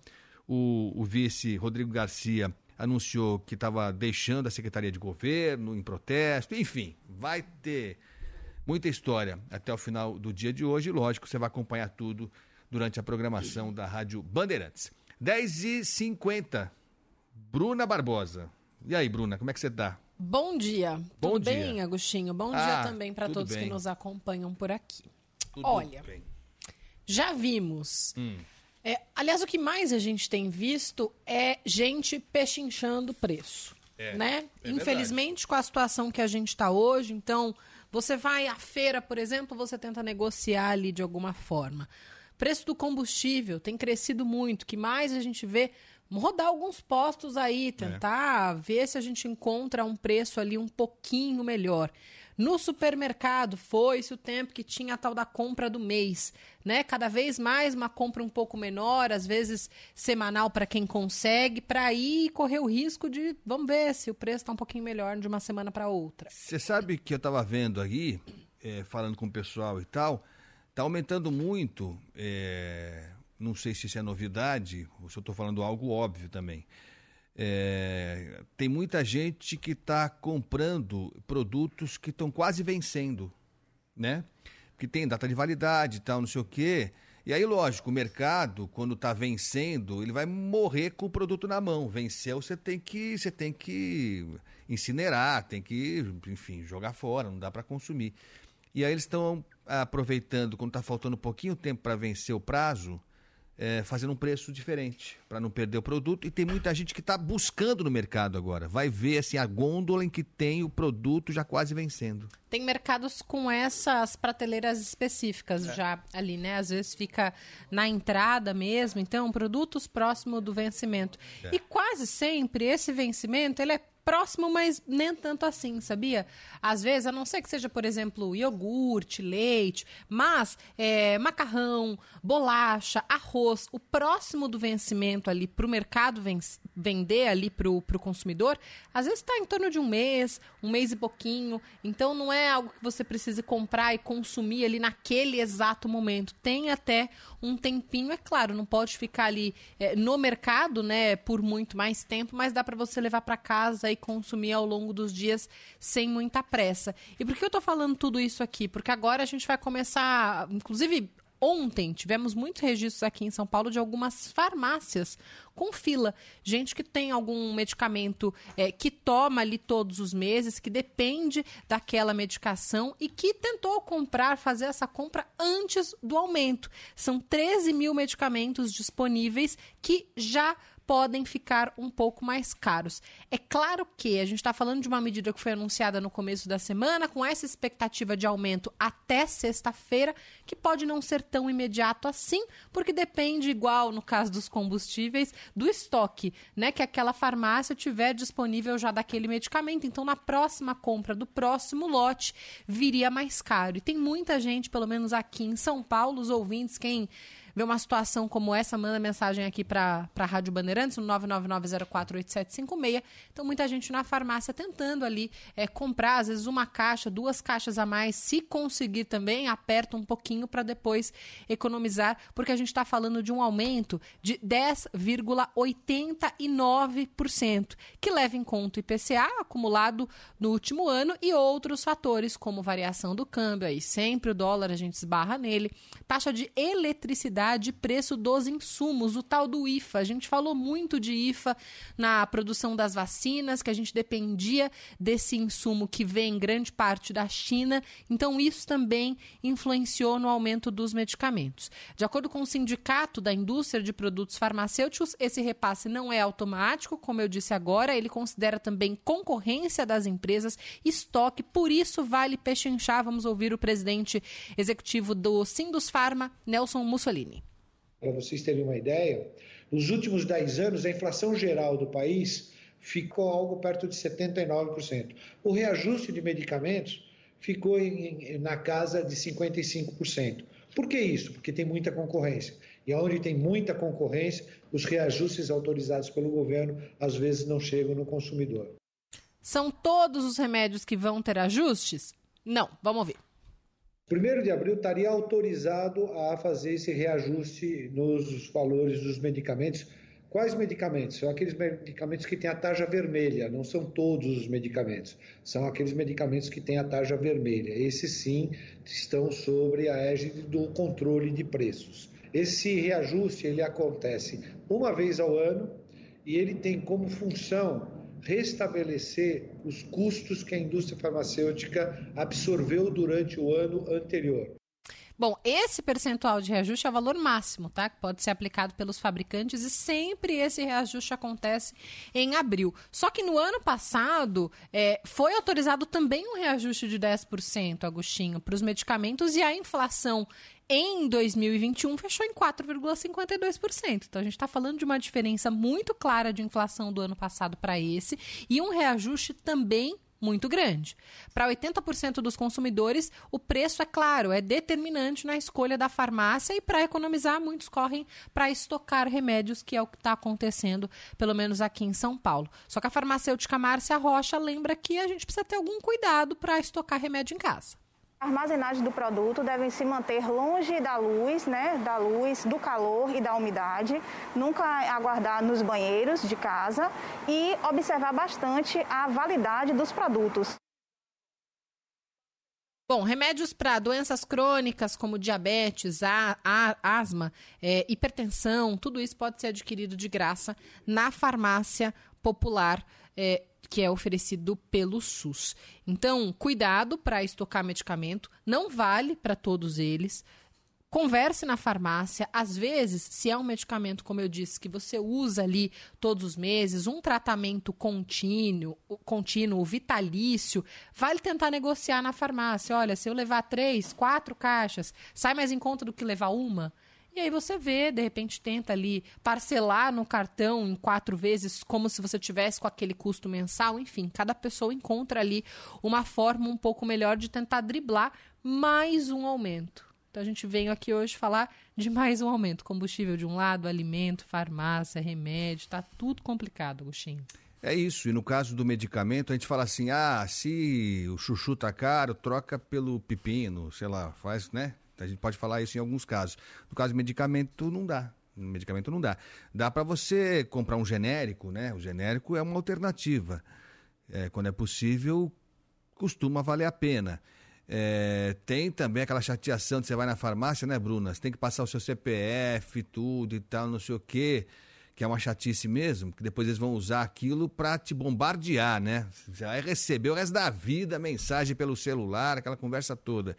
O, o vice Rodrigo Garcia anunciou que estava deixando a Secretaria de Governo em protesto, enfim, vai ter muita história até o final do dia de hoje. Lógico, você vai acompanhar tudo durante a programação da Rádio Bandeirantes. 10h50, Bruna Barbosa. E aí, Bruna, como é que você tá? Bom dia. Bom tudo dia. bem, Agostinho? Bom Ah, dia também para todos bem. que nos acompanham por aqui. Tudo Olha, bem. já vimos. Hum. É, aliás, o que mais a gente tem visto é gente pechinchando preço. É, né? é Infelizmente, com a situação que a gente está hoje, então, você vai à feira, por exemplo, você tenta negociar ali de alguma forma. Preço do combustível tem crescido muito. O que mais a gente vê? Rodar alguns postos aí, tentar ver se a gente encontra um preço ali um pouquinho melhor. No supermercado, foi-se o tempo que tinha a tal da compra do mês, né? Cada vez mais uma compra um pouco menor, às vezes semanal para quem consegue, para aí correr o risco de, vamos ver se o preço está um pouquinho melhor de uma semana para outra. Você sabe que eu estava vendo aí, eh, falando com o pessoal e tal, tá aumentando muito, eh, não sei se isso é novidade, ou se eu estou falando algo óbvio também. Eh, tem muita gente que está comprando produtos que estão quase vencendo, né? Que tem data de validade e tal, não sei o quê. E aí, lógico, o mercado, quando está vencendo, ele vai morrer com o produto na mão. Venceu, você tem que, você tem que incinerar, tem que, enfim, jogar fora, não dá para consumir. E aí eles estão aproveitando, quando está faltando um pouquinho tempo para vencer o prazo, é, fazendo um preço diferente para não perder o produto. E tem muita gente que está buscando no mercado agora. Vai ver assim, a gôndola em que tem o produto já quase vencendo. Tem mercados com essas prateleiras específicas é. já ali, né? Às vezes fica na entrada mesmo. Então, produtos próximo do vencimento. É. E quase sempre esse vencimento ele é próximo, mas nem tanto assim, sabia? Às vezes, a não ser que seja, por exemplo, iogurte, leite, mas é, macarrão, bolacha, arroz, o próximo do vencimento ali para o mercado vender ali para o consumidor, às vezes está em torno de um mês, um mês e pouquinho. Então não é algo que você precise comprar e consumir ali naquele exato momento. Tem até um tempinho, é claro, não pode ficar ali é, no mercado, né, por muito mais tempo, mas dá para você levar para casa e consumir ao longo dos dias sem muita pressa. E por que eu estou falando tudo isso aqui? Porque agora a gente vai começar, inclusive Ontem tivemos muitos registros aqui em São Paulo de algumas farmácias com fila. Gente que tem algum medicamento é, que toma ali todos os meses, que depende daquela medicação e que tentou comprar, fazer essa compra antes do aumento. São 13 mil medicamentos disponíveis que já podem ficar um pouco mais caros. É claro que a gente está falando de uma medida que foi anunciada no começo da semana, com essa expectativa de aumento até sexta-feira, que pode não ser tão imediato assim, porque depende, igual no caso dos combustíveis, do estoque, né? Que aquela farmácia tiver disponível já daquele medicamento. Então, na próxima compra do próximo lote, viria mais caro. E tem muita gente, pelo menos aqui em São Paulo, os ouvintes, quem vê uma situação como essa, manda mensagem aqui para a Rádio Bandeirantes, no 999048756. Então, muita gente na farmácia tentando ali é, comprar, às vezes, uma caixa, duas caixas a mais, se conseguir também, aperta um pouquinho para depois economizar, porque a gente está falando de um aumento de 10,89%, que leva em conta o IPCA acumulado no último ano e outros fatores, como variação do câmbio, aí. Sempre o dólar a gente esbarra nele, taxa de eletricidade de preço dos insumos, o tal do IFA. A gente falou muito de IFA na produção das vacinas, que a gente dependia desse insumo que vem em grande parte da China. Então, isso também influenciou no aumento dos medicamentos. De acordo com o Sindicato da Indústria de Produtos Farmacêuticos, esse repasse não é automático, como eu disse agora, ele considera também concorrência das empresas, estoque, por isso vale pechinchar. Vamos ouvir o presidente executivo do Sindus Pharma, Nelson Mussolini. Para vocês terem uma ideia, nos últimos 10 anos, a inflação geral do país ficou algo perto de 79%. O reajuste de medicamentos ficou em, na casa de 55%. Por que isso? Porque tem muita concorrência. E onde tem muita concorrência, os reajustes autorizados pelo governo às vezes não chegam no consumidor. São todos os remédios que vão ter ajustes? Não, vamos ver. 1 de abril estaria autorizado a fazer esse reajuste nos valores dos medicamentos. Quais medicamentos? São aqueles medicamentos que têm a tarja vermelha, não são todos os medicamentos. São aqueles medicamentos que têm a tarja vermelha. Esses sim estão sobre a égide do controle de preços. Esse reajuste ele acontece uma vez ao ano e ele tem como função restabelecer os custos que a indústria farmacêutica absorveu durante o ano anterior. Bom, esse percentual de reajuste é o valor máximo, tá? Que pode ser aplicado pelos fabricantes e sempre esse reajuste acontece em abril. Só que no ano passado é, foi autorizado também um reajuste de 10%, Agostinho, para os medicamentos e a inflação em 2021 fechou em 4,52%. Então a gente está falando de uma diferença muito clara de inflação do ano passado para esse e um reajuste também muito grande. Para 80% dos consumidores, o preço, é claro, é determinante na escolha da farmácia e para economizar, muitos correm para estocar remédios, que é o que está acontecendo, pelo menos aqui em São Paulo. Só que a farmacêutica Márcia Rocha lembra que a gente precisa ter algum cuidado para estocar remédio em casa. A armazenagem do produto deve se manter longe da luz, né, da luz, do calor e da umidade, nunca aguardar nos banheiros de casa e observar bastante a validade dos produtos. Bom, remédios para doenças crônicas como diabetes, a, a, asma, é, hipertensão, tudo isso pode ser adquirido de graça na farmácia popular. É, que é oferecido pelo SUS. Então, cuidado para estocar medicamento, não vale para todos eles. converse na farmácia. Às vezes, se é um medicamento, como eu disse, que você usa ali todos os meses, um tratamento contínuo, contínuo vitalício, vale tentar negociar na farmácia. Olha, se eu levar três, quatro caixas, sai mais em conta do que levar uma? E aí você vê, de repente tenta ali parcelar no cartão em quatro vezes, como se você tivesse com aquele custo mensal. Enfim, cada pessoa encontra ali uma forma um pouco melhor de tentar driblar mais um aumento. Então a gente veio aqui hoje falar de mais um aumento. Combustível de um lado, alimento, farmácia, remédio, tá tudo complicado, Agostinho. É isso, e no caso do medicamento, a gente fala assim: ah, se o chuchu tá caro, troca pelo pepino, sei lá, faz, né? A gente pode falar isso em alguns casos. No caso do medicamento, não dá. Medicamento não dá. Dá para você comprar um genérico, né? O genérico é uma alternativa. É, quando é possível, costuma valer a pena. É, tem também aquela chateação de você vai na farmácia, né, Bruna? Você tem que passar o seu CPF, tudo e tal, não sei o quê, que é uma chatice mesmo, que depois eles vão usar aquilo para te bombardear, né? Você vai receber o resto da vida mensagem pelo celular, aquela conversa toda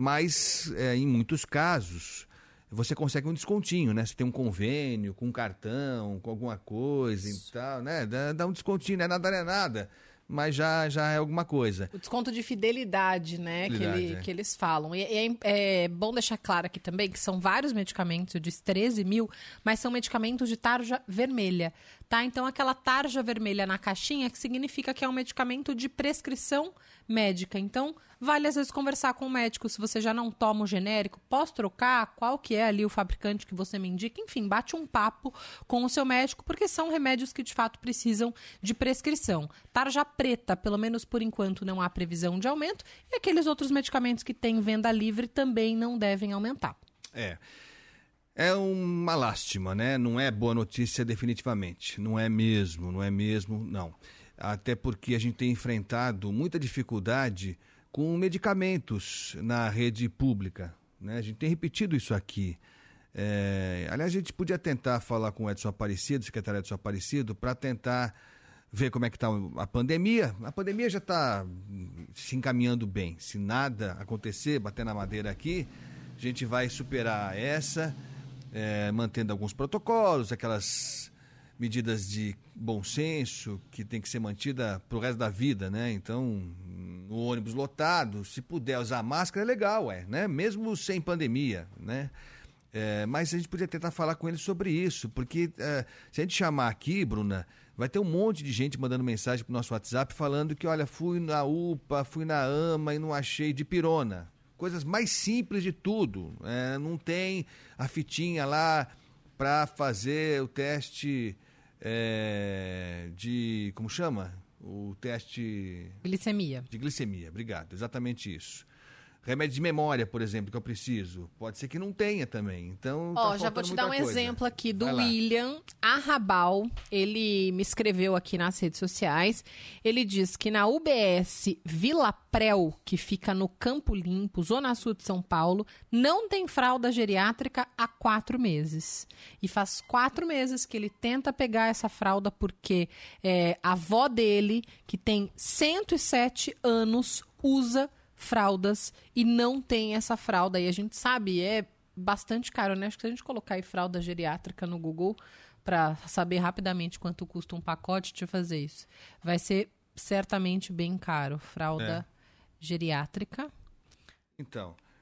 mas é, em muitos casos você consegue um descontinho, né? Você tem um convênio com um cartão, com alguma coisa Isso. e tal, né? Dá, dá, um descontinho, não é nada, não é nada, mas já, já é alguma coisa. O desconto de fidelidade, né? Fidelidade, que, ele, é. que eles falam. E é, é, bom deixar claro aqui também que são vários medicamentos, eu disse 13 mil, mas são medicamentos de tarja vermelha, tá? Então aquela tarja vermelha na caixinha que significa que é um medicamento de prescrição médica. Então, vale às vezes conversar com o médico se você já não toma o genérico, posso trocar? Qual que é ali o fabricante que você me indica? Enfim, bate um papo com o seu médico, porque são remédios que de fato precisam de prescrição. Tarja preta, pelo menos por enquanto, não há previsão de aumento, e aqueles outros medicamentos que têm venda livre também não devem aumentar. É. É uma lástima, né? Não é boa notícia definitivamente. Não é mesmo, não é mesmo, não até porque a gente tem enfrentado muita dificuldade com medicamentos na rede pública. Né? A gente tem repetido isso aqui. É, aliás, a gente podia tentar falar com o Edson Aparecido, secretário Edson Aparecido, para tentar ver como é que está a pandemia. A pandemia já está se encaminhando bem. Se nada acontecer, bater na madeira aqui, a gente vai superar essa, é, mantendo alguns protocolos, aquelas medidas de bom senso que tem que ser mantida para o resto da vida, né? Então, no ônibus lotado, se puder usar máscara é legal, é, né? Mesmo sem pandemia, né? É, mas a gente podia tentar falar com ele sobre isso, porque é, se a gente chamar aqui, Bruna, vai ter um monte de gente mandando mensagem pro nosso WhatsApp falando que, olha, fui na UPA, fui na AMA e não achei de pirona. Coisas mais simples de tudo. É, não tem a fitinha lá para fazer o teste é, de. Como chama? O teste. Glicemia. De glicemia, obrigado. Exatamente isso. Remédio de memória, por exemplo, que eu preciso. Pode ser que não tenha também. Então. Ó, tá já vou te dar um coisa. exemplo aqui do William Arrabal. Ele me escreveu aqui nas redes sociais. Ele diz que na UBS Vila Prel, que fica no Campo Limpo, Zona Sul de São Paulo, não tem fralda geriátrica há quatro meses. E faz quatro meses que ele tenta pegar essa fralda porque é, a avó dele, que tem 107 anos, usa fraldas e não tem essa fralda. E a gente sabe, é bastante caro, né? Acho que se a gente colocar aí fralda geriátrica no Google para saber rapidamente quanto custa um pacote de fazer isso, vai ser certamente bem caro. Fralda é. geriátrica. Então.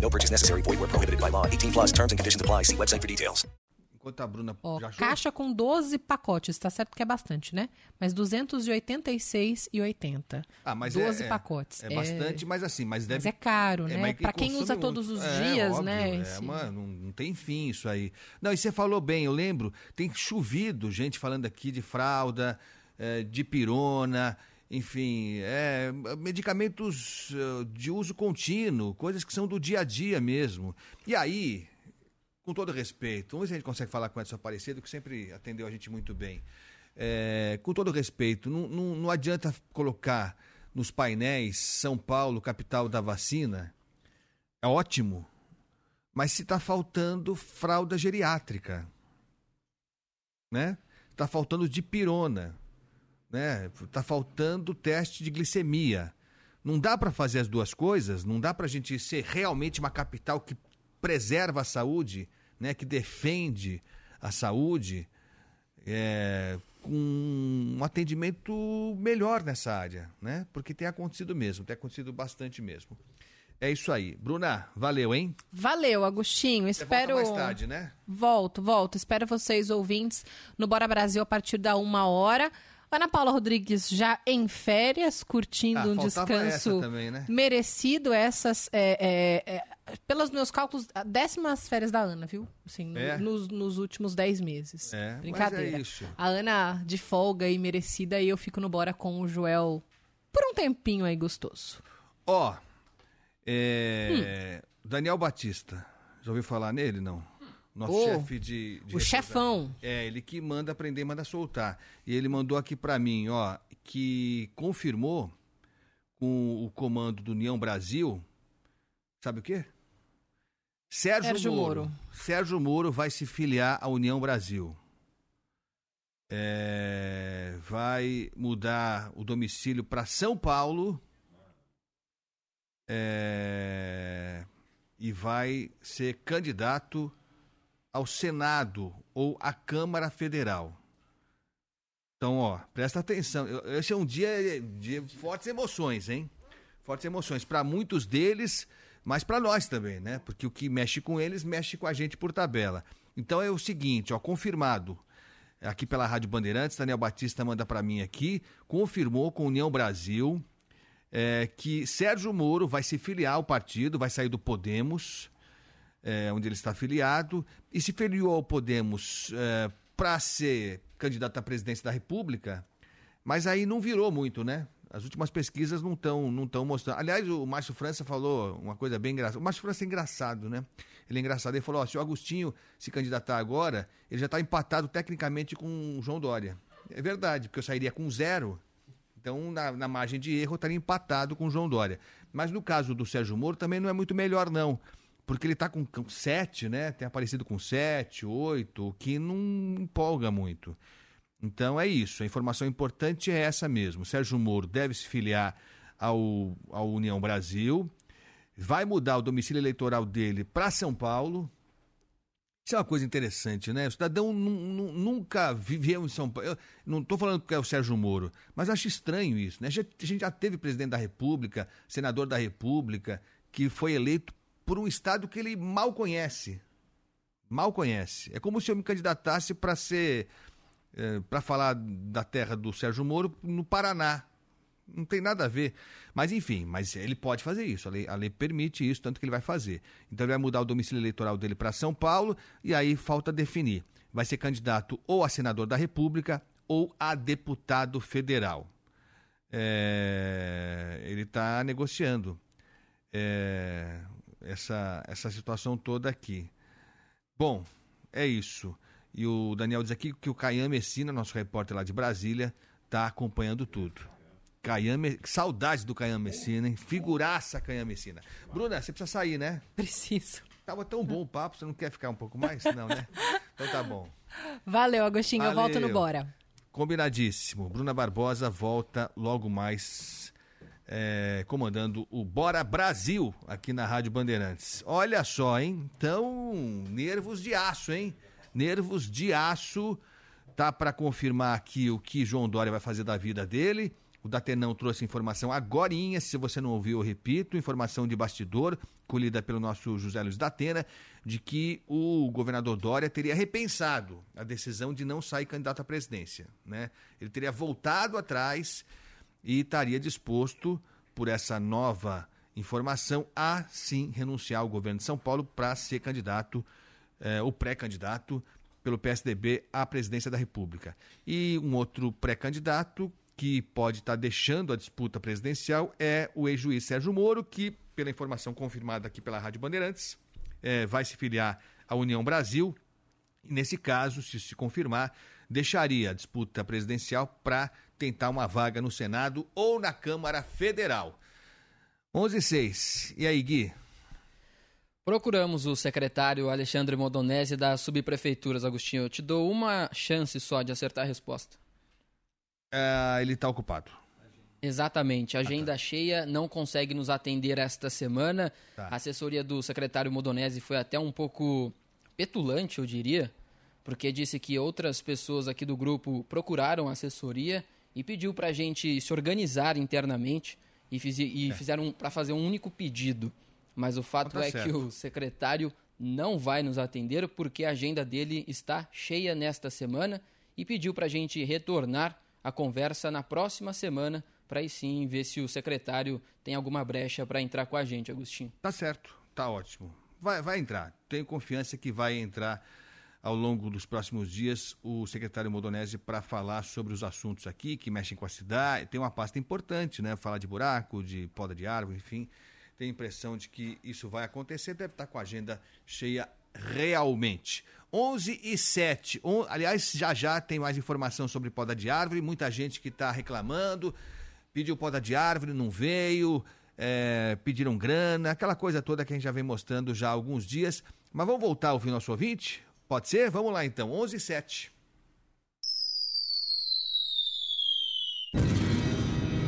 No purchase necessary. Void where prohibited by law. 18 plus terms and conditions apply. See website for details. Enquanto a Bruna Ó, já achou? caixa com 12 pacotes, tá certo que é bastante, né? Mas 286,80. Ah, mas 12 é, é- pacotes. É, bastante, mas assim, mas deve. Mas é caro, né? mas Pra quem usa muito. todos os É, dias, óbvio, né? É, não, não tem fim isso aí. Não, e você falou bem, eu lembro, tem chovido gente falando aqui de fralda, eh, de pirona, enfim, é, medicamentos eh, de uso contínuo, coisas que são do dia a dia mesmo. E aí, com todo respeito, vamos ver se a gente consegue falar com o Edson Aparecido, que sempre atendeu a gente muito bem. É, com todo respeito, não, não, não adianta colocar nos painéis São Paulo, capital da vacina. É ótimo. Mas se está faltando fralda geriátrica, né? Está faltando dipirona, né? Está faltando teste de glicemia. Não dá para fazer as duas coisas. Não dá para a gente ser realmente uma capital que preserva a saúde, né? Que defende a saúde, é, com um atendimento melhor nessa área, né? Porque tem acontecido mesmo, tem acontecido bastante mesmo. É isso aí. Bruna, valeu, hein? Valeu, Agostinho. Você Espero. volta mais tarde, né? Volto, volto. Espero vocês, ouvintes, no Bora Brasil a partir da uma hora. Ana Paula Rodrigues já em férias, curtindo Ah, um descanso essa também, né? merecido. Essas, é, é, é, pelos meus cálculos, décimas férias da Ana, viu? Assim, É? nos, nos últimos dez meses. É, Brincadeira. é isso. A Ana de folga e merecida, e eu fico no Bora com o Joel por um tempinho aí gostoso. Ó, é, Daniel Batista. Já ouviu falar nele, não? Nosso Ô, chefe de, de o chefão. É, ele que manda aprender, manda soltar. E ele mandou aqui pra mim, ó, que confirmou com o comando do União Brasil, sabe o quê? Sérgio, Sérgio Moro. Moro. Sérgio Moro vai se filiar à União Brasil. É, vai mudar o domicílio para São Paulo. É, e vai ser candidato ao Senado ou à Câmara Federal. Então, ó, presta atenção. Esse é um dia de fortes emoções, hein? Fortes emoções para muitos deles, mas para nós também, né? Porque o que mexe com eles mexe com a gente por tabela. Então é o seguinte, ó, confirmado aqui pela Rádio Bandeirantes, Daniel Batista manda para mim aqui, confirmou com União Brasil é, que Sérgio Moro vai se filiar ao partido, vai sair do Podemos, é, onde ele está afiliado, e se filiou ao Podemos para ser candidato à presidência da República, mas aí não virou muito, né? As últimas pesquisas não estão não tão mostrando. Aliás, o Márcio França falou uma coisa bem engraçada. O Márcio França é engraçado, né? Ele é engraçado. Ele falou: ó, se o Agostinho se candidatar agora, ele já está empatado tecnicamente com o João Dória. É verdade, porque eu sairia com zero. Então, na, na margem de erro, eu estaria empatado com o João Dória. Mas no caso do Sérgio Moro, também não é muito melhor, não. Porque ele está com, sete, né? Tem aparecido com sete, oito, o que não empolga muito. Então é isso. A informação importante é essa mesmo. Sérgio Moro deve se filiar ao, ao União Brasil, vai mudar o domicílio eleitoral dele para São Paulo. Isso é uma coisa interessante, né? O cidadão nu- nu- nunca viveu em São Paulo. Eu não estou falando porque é o Sérgio Moro, mas acho estranho isso, né? A gente já teve presidente da República, senador da República, que foi eleito por um estado que ele mal conhece. Mal conhece. É como se eu me candidatasse para ser. para falar da terra do Sérgio Moro no Paraná. Não tem nada a ver. Mas enfim, mas ele pode fazer isso. A lei, a lei permite isso, tanto que ele vai fazer. Então ele vai mudar o domicílio eleitoral dele para São Paulo e aí falta definir. Vai ser candidato ou a senador da República ou a deputado federal. É, ele está negociando é, essa, essa situação toda aqui. Bom, é isso. E o Daniel diz aqui que o Caian Messina, nosso repórter lá de Brasília, está acompanhando tudo. Caian, saudades do Caian Messina, hein? Figuraça Caian Messina. Bruna, você precisa sair, né? Preciso. Tava tão bom o papo, você não quer ficar um pouco mais? Não, né? Então tá bom. Valeu, Agostinho. Eu volto no Valeu. Bora. Combinadíssimo. Bruna Barbosa volta logo mais é, comandando o Bora Brasil aqui na Rádio Bandeirantes. Olha só, hein? Então, nervos de aço, hein? Nervos de aço. Tá para confirmar aqui o que João Dória vai fazer da vida dele. O Datenão trouxe informação agorinha, se você não ouviu, eu repito, informação de bastidor, colhida pelo nosso José Luiz Datena, de que o governador Dória teria repensado a decisão de não sair candidato à presidência. Né? Ele teria voltado atrás e estaria disposto, por essa nova informação, a sim renunciar ao governo de São Paulo para ser candidato, eh, o pré-candidato pelo PSDB à presidência da República. E um outro pré-candidato que pode estar deixando a disputa presidencial é o ex-juiz Sérgio Moro, que, pela informação confirmada aqui pela Rádio Bandeirantes, é, vai se filiar à União Brasil. E nesse caso, se se confirmar, deixaria a disputa presidencial para tentar uma vaga no Senado ou na Câmara Federal. 11 e 6. E aí, Gui? Procuramos o secretário Alexandre Modonese das subprefeituras, Agostinho. Eu te dou uma chance só de acertar a resposta. É, ele está ocupado. Exatamente. Agenda ah, tá. cheia, não consegue nos atender esta semana. Tá. A assessoria do secretário Modonese foi até um pouco petulante, eu diria, porque disse que outras pessoas aqui do grupo procuraram assessoria e pediu para a gente se organizar internamente e, fiz, e é. fizeram para fazer um único pedido. Mas o fato tá é certo. que o secretário não vai nos atender porque a agenda dele está cheia nesta semana e pediu para a gente retornar a conversa na próxima semana para aí sim ver se o secretário tem alguma brecha para entrar com a gente, Agostinho. Tá certo, tá ótimo. Vai, vai entrar. Tenho confiança que vai entrar ao longo dos próximos dias o secretário Modonese para falar sobre os assuntos aqui que mexem com a cidade. Tem uma pasta importante, né? Falar de buraco, de poda de árvore, enfim. Tenho a impressão de que isso vai acontecer. Deve estar com a agenda cheia realmente. 11 e 7. Um, aliás, já já tem mais informação sobre poda de árvore. Muita gente que está reclamando, pediu poda de árvore, não veio, é, pediram grana, aquela coisa toda que a gente já vem mostrando já há alguns dias. Mas vamos voltar a ouvir nosso ouvinte? Pode ser? Vamos lá então. 11 e 7.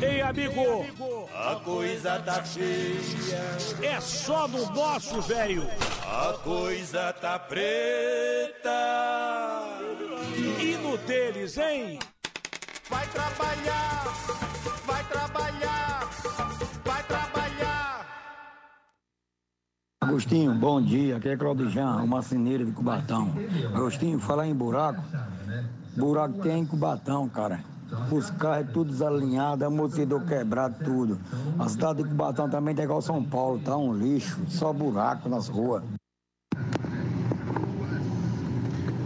Ei, amigo, a coisa tá feia. É só no nosso, velho. A coisa tá preta. E no deles, hein? Vai trabalhar, vai trabalhar, Agostinho, bom dia. Aqui é Claudijan, o marceneiro de Cubatão. Agostinho, falar em buraco. Buraco tem em Cubatão, cara. Os carros é tudo desalinhado, amortecedor quebrado, tudo. A cidade de Cubatão também tá igual São Paulo, tá um lixo, só buraco nas ruas.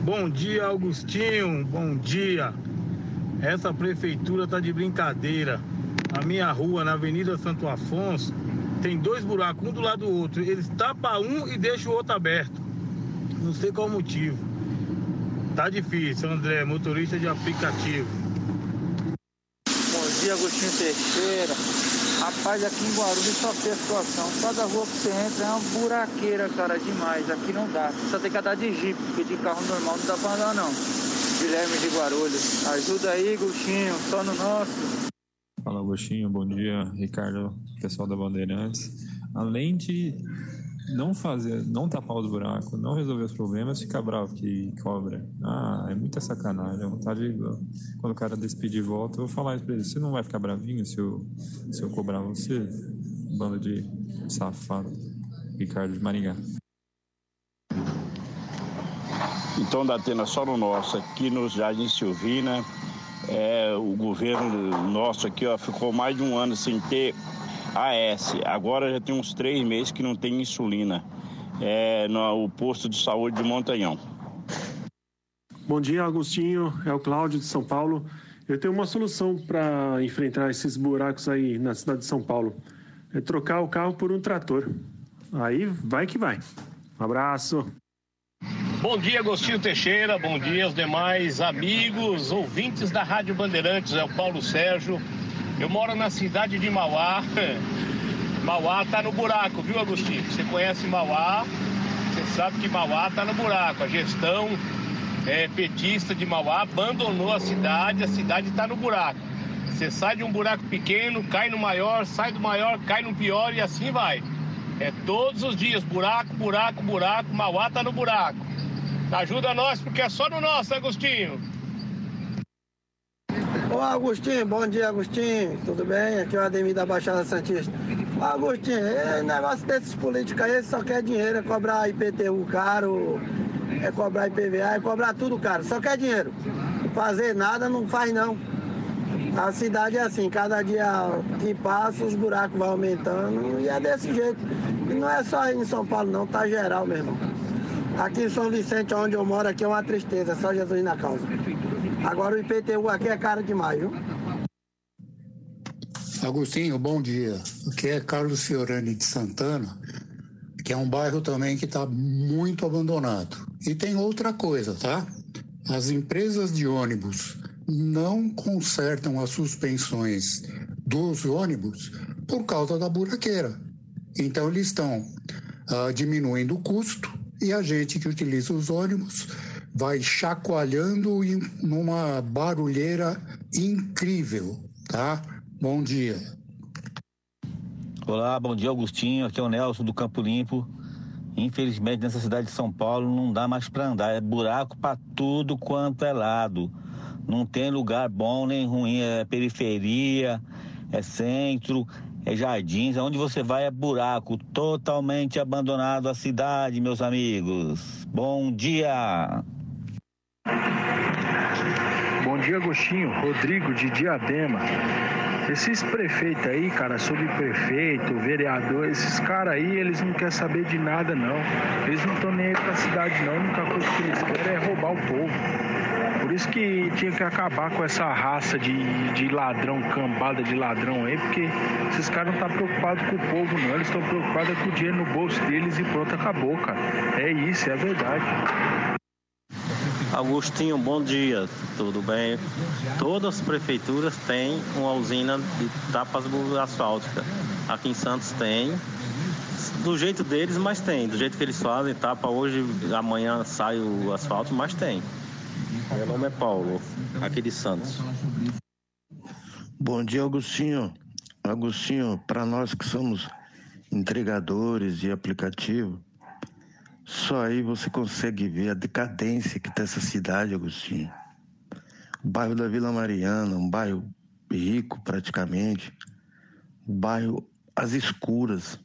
Bom dia, Augustinho. Bom dia. Essa prefeitura tá de brincadeira. A minha rua, na Avenida Santo Afonso, tem dois buracos, um do lado do outro. Eles tapam um e deixam o outro aberto. Não sei qual o motivo. Tá difícil, André, motorista de aplicativo dia, Agostinho Teixeira. Rapaz, aqui em Guarulhos só tem a situação. Cada rua que você entra é uma buraqueira, cara, demais. Aqui não dá. Só tem que andar de jipe, porque de carro normal não dá pra andar, não. Guilherme de Guarulhos. Ajuda aí, Agostinho, só no nosso. Fala, Agostinho. Bom dia, Ricardo, pessoal da Bandeirantes. Além de não fazer, não tapar os buracos, não resolver os problemas, fica bravo que cobra. Ah, é muita sacanagem. A vontade, de, quando o cara despedir de volta, eu vou falar isso pra ele. Você não vai ficar bravinho se eu, se eu cobrar você? Banda de safado. Ricardo de Maringá. Então, da Atena, só no nosso, aqui no Jardim Silvina, é, o governo nosso aqui ó, ficou mais de um ano sem ter AS. Agora já tem uns três meses que não tem insulina. É no posto de saúde de Montanhão. Bom dia, Agostinho. É o Cláudio de São Paulo. Eu tenho uma solução para enfrentar esses buracos aí na cidade de São Paulo. É trocar o carro por um trator. Aí vai que vai. Um abraço. Bom dia, Agostinho Teixeira. Bom dia aos demais amigos, ouvintes da Rádio Bandeirantes. É o Paulo Sérgio. Eu moro na cidade de Mauá. Mauá tá no buraco, viu, Agostinho? Você conhece Mauá, você sabe que Mauá tá no buraco. A gestão é, petista de Mauá abandonou a cidade, a cidade está no buraco. Você sai de um buraco pequeno, cai no maior, sai do maior, cai no pior e assim vai. É todos os dias, buraco, buraco, buraco, Mauá tá no buraco. Ajuda nós porque é só no nosso, Agostinho. Ô Agostinho, bom dia Agostinho, tudo bem? Aqui é o Ademir da Baixada Santista. Ô Agostinho, é negócio desses políticos aí, só quer dinheiro, é cobrar IPTU caro, é cobrar IPVA, é cobrar tudo caro, só quer dinheiro. Fazer nada não faz não. A cidade é assim, cada dia que passa os buracos vão aumentando e é desse jeito. E não é só aí em São Paulo não, tá geral, meu irmão. Aqui em São Vicente, onde eu moro, aqui é uma tristeza, só Jesus na causa. Agora o IPTU aqui é caro demais, viu? Agostinho, bom dia. Aqui é Carlos Fiorani de Santana, que é um bairro também que está muito abandonado. E tem outra coisa, tá? As empresas de ônibus não consertam as suspensões dos ônibus por causa da buraqueira. Então eles estão ah, diminuindo o custo e a gente que utiliza os ônibus vai chacoalhando em numa barulheira incrível, tá? Bom dia. Olá, bom dia Augustinho, aqui é o Nelson do Campo Limpo. Infelizmente nessa cidade de São Paulo não dá mais para andar, é buraco para tudo quanto é lado. Não tem lugar bom nem ruim, é periferia, é centro, é jardins, onde você vai é buraco, totalmente abandonado a cidade, meus amigos. Bom dia. Bom dia, Agostinho. Rodrigo de Diadema. Esses prefeitos aí, cara, subprefeito, vereador, esses caras aí, eles não querem saber de nada, não. Eles não estão nem aí pra cidade, não. A única coisa que eles querem é roubar o povo. Isso que tinha que acabar com essa raça de, de ladrão, cambada de ladrão aí, porque esses caras não estão tá preocupados com o povo, não. Eles estão preocupados com o dinheiro no bolso deles e pronto, acabou, cara. É isso, é verdade. Agostinho, bom dia, tudo bem? Todas as prefeituras têm uma usina de tapas asfáltica. Aqui em Santos tem, do jeito deles, mas tem. Do jeito que eles fazem, tapa hoje, amanhã sai o asfalto, mas tem. Meu nome é Paulo, aqui de Santos. Bom dia, Agostinho. Agostinho, para nós que somos entregadores de aplicativo, só aí você consegue ver a decadência que está essa cidade, Agostinho. O bairro da Vila Mariana, um bairro rico praticamente, um bairro às escuras,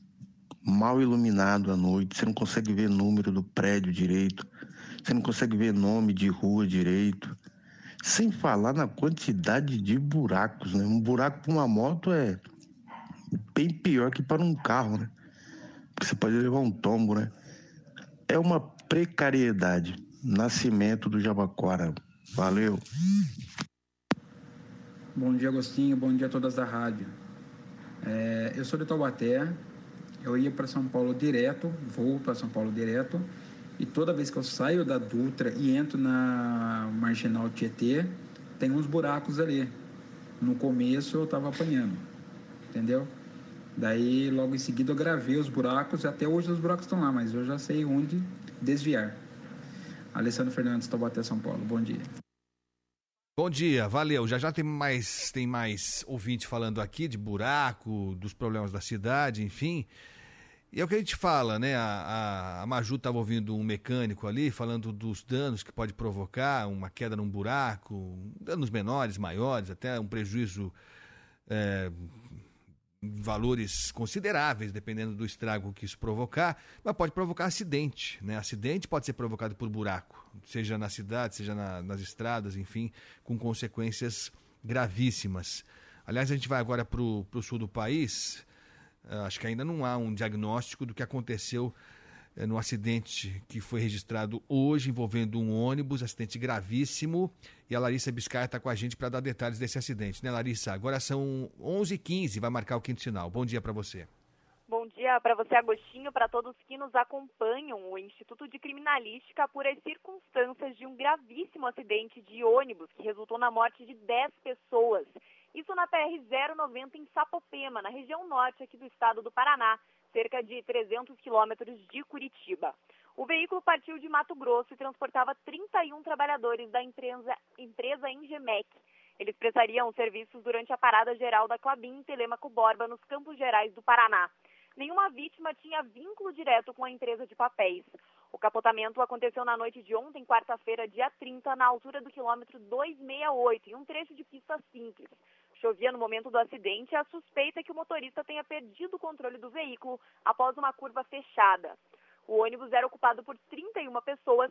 mal iluminado à noite, você não consegue ver número do prédio direito, você não consegue ver nome de rua direito. Sem falar na quantidade de buracos, né? Um buraco para uma moto é bem pior que para um carro, né? Porque você pode levar um tombo, né? é uma precariedade. Nascimento do Jabaquara. Valeu. Bom dia, Agostinho. Bom dia a todas da rádio. É, eu sou de Taubaté. Eu ia para São Paulo direto, vou para São Paulo direto. E toda vez que eu saio da Dutra e entro na Marginal Tietê, tem uns buracos ali. No começo eu estava apanhando, entendeu? Daí, logo em seguida, eu gravei os buracos. Até hoje os buracos estão lá, mas eu já sei onde desviar. Alessandro Fernandes, Taubaté, São Paulo. Bom dia. Bom dia, valeu. Já já tem mais, tem mais ouvinte falando aqui de buraco, dos problemas da cidade, enfim. E é o que a gente fala, né? A, a, a Maju estava ouvindo um mecânico ali falando dos danos que pode provocar uma queda num buraco, danos menores, maiores, até um prejuízo é, valores consideráveis, dependendo do estrago que isso provocar, mas pode provocar acidente. Né? Acidente pode ser provocado por buraco, seja na cidade, seja na, nas estradas, enfim, com consequências gravíssimas. Aliás, a gente vai agora para o sul do país. Uh, acho que ainda não há um diagnóstico do que aconteceu é, no acidente que foi registrado hoje envolvendo um ônibus, acidente gravíssimo. E a Larissa Biscaia está com a gente para dar detalhes desse acidente, né, Larissa? Agora são 11h15, vai marcar o quinto sinal. Bom dia para você. Bom dia para você, Agostinho, para todos que nos acompanham. O Instituto de Criminalística apura as circunstâncias de um gravíssimo acidente de ônibus que resultou na morte de 10 pessoas. Isso na PR-090 em Sapopema, na região norte aqui do estado do Paraná cerca de 300 quilômetros de Curitiba. O veículo partiu de Mato Grosso e transportava 31 trabalhadores da empresa, empresa Engemec. Eles prestariam serviços durante a parada geral da Clabin em Telemaco Borba, nos Campos Gerais do Paraná. Nenhuma vítima tinha vínculo direto com a empresa de papéis. O capotamento aconteceu na noite de ontem, quarta-feira, dia 30, na altura do quilômetro 268, em um trecho de pista simples. Chovia no momento do acidente e a suspeita é que o motorista tenha perdido o controle do veículo após uma curva fechada. O ônibus era ocupado por 31 pessoas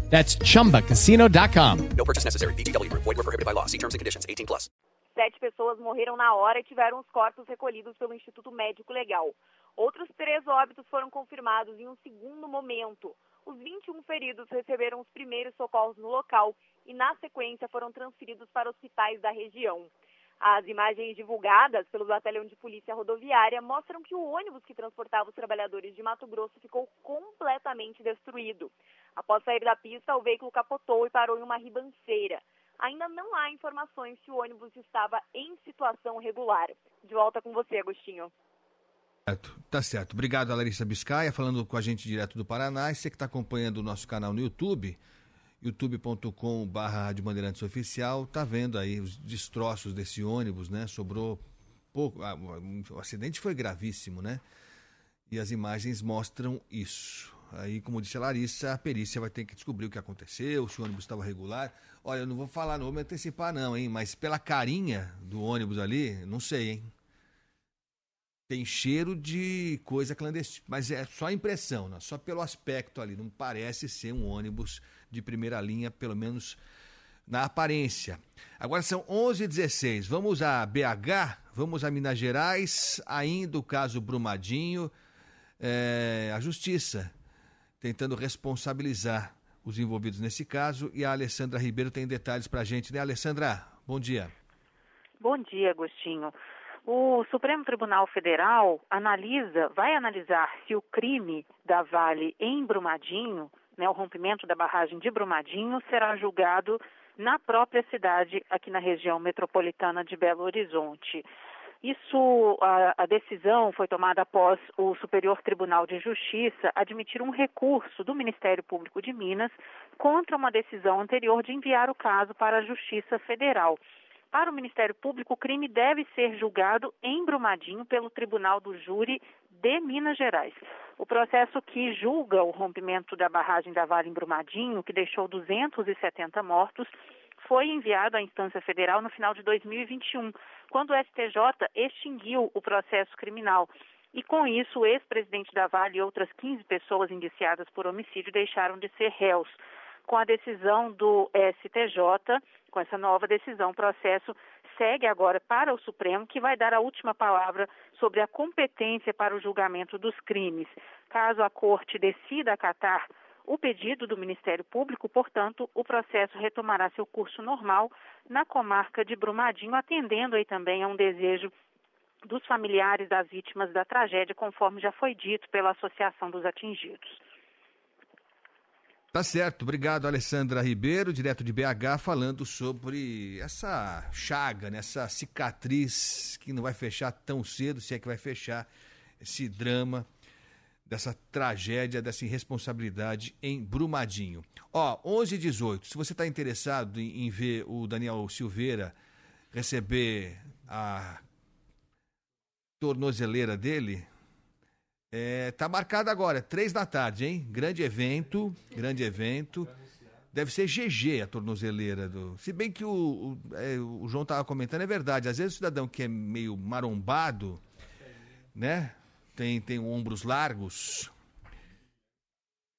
That's chumbacasino.com. No purchase necessary. Group. Void were prohibited by law. See terms and conditions. 18 plus. Sete pessoas morreram na hora e tiveram os corpos recolhidos pelo Instituto Médico Legal. Outros três óbitos foram confirmados em um segundo momento. Os 21 feridos receberam os primeiros socorros no local e, na sequência, foram transferidos para hospitais da região. As imagens divulgadas pelo Batalhão de Polícia Rodoviária mostram que o ônibus que transportava os trabalhadores de Mato Grosso ficou completamente destruído. Após sair da pista, o veículo capotou e parou em uma ribanceira. Ainda não há informações se o ônibus estava em situação regular. De volta com você, Agostinho. Tá certo. Obrigado, Larissa Biscaia, falando com a gente direto do Paraná. E você que está acompanhando o nosso canal no YouTube, youtube.com.br Rádio Bandeirantes Oficial, tá vendo aí os destroços desse ônibus, né? Sobrou pouco. Ah, o acidente foi gravíssimo, né? E as imagens mostram isso. Aí, como disse a Larissa, a perícia vai ter que descobrir o que aconteceu, se o ônibus estava regular. Olha, eu não vou falar, não vou me antecipar, não, hein? Mas pela carinha do ônibus ali, não sei, hein? Tem cheiro de coisa clandestina. Mas é só impressão, né? só pelo aspecto ali. Não parece ser um ônibus de primeira linha, pelo menos na aparência. Agora são 11h16. Vamos a BH, vamos a Minas Gerais, ainda o caso Brumadinho. É, a Justiça tentando responsabilizar os envolvidos nesse caso. E a Alessandra Ribeiro tem detalhes para a gente, né, Alessandra? Bom dia. Bom dia, Agostinho. O Supremo Tribunal Federal analisa, vai analisar se o crime da Vale em Brumadinho, né, o rompimento da barragem de Brumadinho, será julgado na própria cidade, aqui na região metropolitana de Belo Horizonte. Isso, a, a, decisão foi tomada após o Superior Tribunal de Justiça admitir um recurso do Ministério Público de Minas contra uma decisão anterior de enviar o caso para a Justiça Federal. Para o Ministério Público, o crime deve ser julgado em Brumadinho pelo Tribunal do Júri de Minas Gerais. O processo que julga o rompimento da barragem da Vale em Brumadinho, que deixou 270 mortos, foi enviado à instância federal no final de 2021, quando o STJ extinguiu o processo criminal. E com isso, o ex-presidente da Vale e outras 15 pessoas indiciadas por homicídio deixaram de ser réus. Com a decisão do STJ, com essa nova decisão, o processo segue agora para o Supremo, que vai dar a última palavra sobre a competência para o julgamento dos crimes. Caso a Corte decida acatar o pedido do Ministério Público, portanto, o processo retomará seu curso normal na comarca de Brumadinho, atendendo aí também a um desejo dos familiares das vítimas da tragédia, conforme já foi dito pela Associação dos Atingidos. Tá certo, obrigado Alessandra Ribeiro, direto de BH, falando sobre essa chaga, né, essa cicatriz que não vai fechar tão cedo, se é que vai fechar esse drama dessa tragédia, dessa irresponsabilidade em Brumadinho. Ó, 11 e 18, se você está interessado em, em, ver o Daniel Silveira receber a tornozeleira dele, é, tá marcado agora, três da tarde, hein? Grande evento, grande evento. Deve ser GG a tornozeleira do. Se bem que o, o, é, o João estava comentando, é verdade. Às vezes o cidadão que é meio marombado, né? tem, tem ombros largos,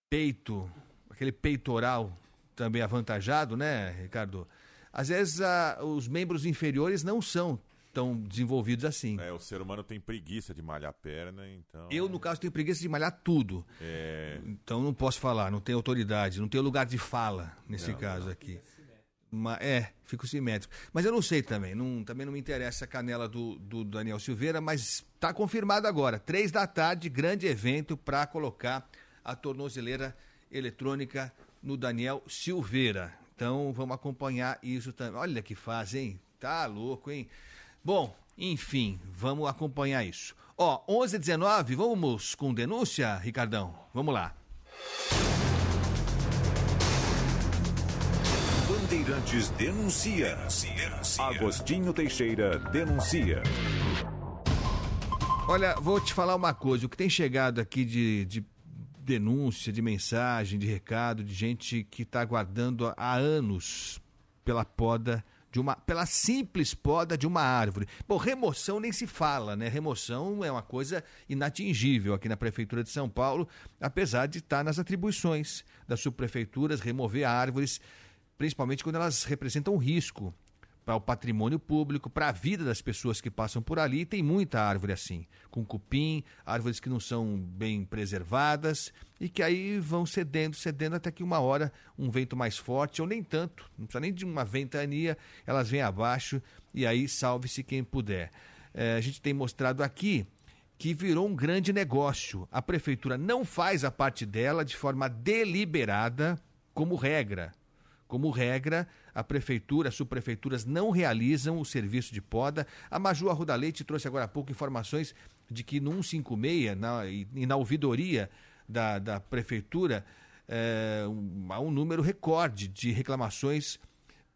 peito, aquele peitoral também avantajado, né, Ricardo? Às vezes a, os membros inferiores não são tão desenvolvidos assim. É, o ser humano tem preguiça de malhar a perna, então. Eu, no caso, tenho preguiça de malhar tudo. É... Então não posso falar, não tenho autoridade, não tenho lugar de fala nesse Não, caso não. aqui. Ma- é, fico simétrico. Mas eu não sei também, não- também não me interessa a canela do, do Daniel Silveira, mas está confirmado agora. Três da tarde, grande evento para colocar a tornozeleira eletrônica no Daniel Silveira. Então vamos acompanhar isso também. Olha que fase, hein? Tá louco, hein? Bom, enfim, vamos acompanhar isso. Ó, 11 19 vamos com denúncia, Ricardão? Vamos lá. Bandeirantes denuncia. Agostinho Teixeira denuncia. Olha, vou te falar uma coisa. O que tem chegado aqui de, de denúncia, de mensagem, de recado, de gente que está aguardando há anos pela poda de uma, pela simples poda de uma árvore. Bom, remoção nem se fala, né? Remoção é uma coisa inatingível aqui na Prefeitura de São Paulo, apesar de estar nas atribuições das subprefeituras remover árvores, principalmente quando elas representam risco para o patrimônio público, para a vida das pessoas que passam por ali. E tem muita árvore assim, com cupim, árvores que não são bem preservadas e que aí vão cedendo, cedendo até que uma hora um vento mais forte, ou nem tanto, não precisa nem de uma ventania, elas vêm abaixo e aí salve-se quem puder. É, a gente tem mostrado aqui que virou um grande negócio. A prefeitura não faz a parte dela de forma deliberada, como regra. Como regra, a prefeitura, as subprefeituras não realizam o serviço de poda. A Maju Arruda Leite trouxe agora há pouco informações de que no 156, na, e na ouvidoria da, da prefeitura, é, um, há um número recorde de reclamações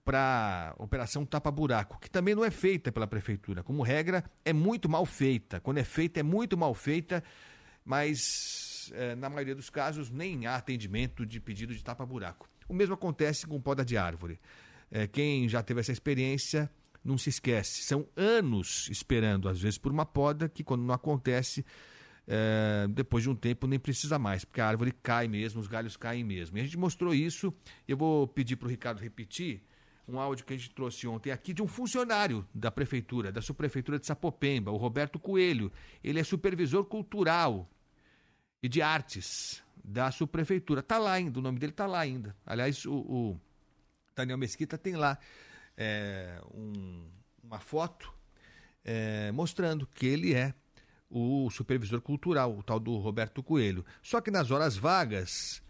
para operação tapa-buraco, que também não é feita pela prefeitura. Como regra, é muito mal feita. Quando é feita, é muito mal feita, mas é, na maioria dos casos nem há atendimento de pedido de tapa-buraco. O mesmo acontece com poda de árvore. É, quem já teve essa experiência não se esquece. São anos esperando, às vezes, por uma poda que, quando não acontece, é, depois de um tempo nem precisa mais, porque a árvore cai mesmo, os galhos caem mesmo. E a gente mostrou isso. Eu vou pedir para o Ricardo repetir um áudio que a gente trouxe ontem aqui de um funcionário da prefeitura, da subprefeitura de Sapopemba, o Roberto Coelho. Ele é supervisor cultural e de artes da subprefeitura. Está lá ainda, o nome dele está lá ainda. Aliás, o, o, Daniel Mesquita tem lá é, um, uma foto é, mostrando que ele é o supervisor cultural, o tal do Roberto Coelho. Só que nas horas vagas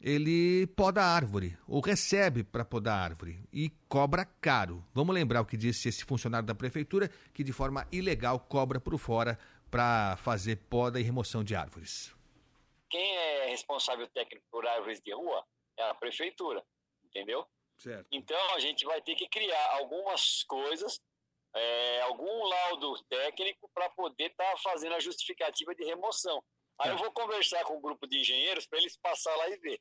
ele poda a árvore, ou recebe para podar a árvore, e cobra caro. Vamos lembrar o que disse esse funcionário da prefeitura, que de forma ilegal cobra por fora para fazer poda e remoção de árvores. Quem é responsável técnico por árvores de rua é a prefeitura, entendeu? Certo. Então a gente vai ter que criar algumas coisas, é, algum laudo técnico para poder estar tá fazendo a justificativa de remoção. Aí eu vou conversar com o um grupo de engenheiros para eles passar lá e ver.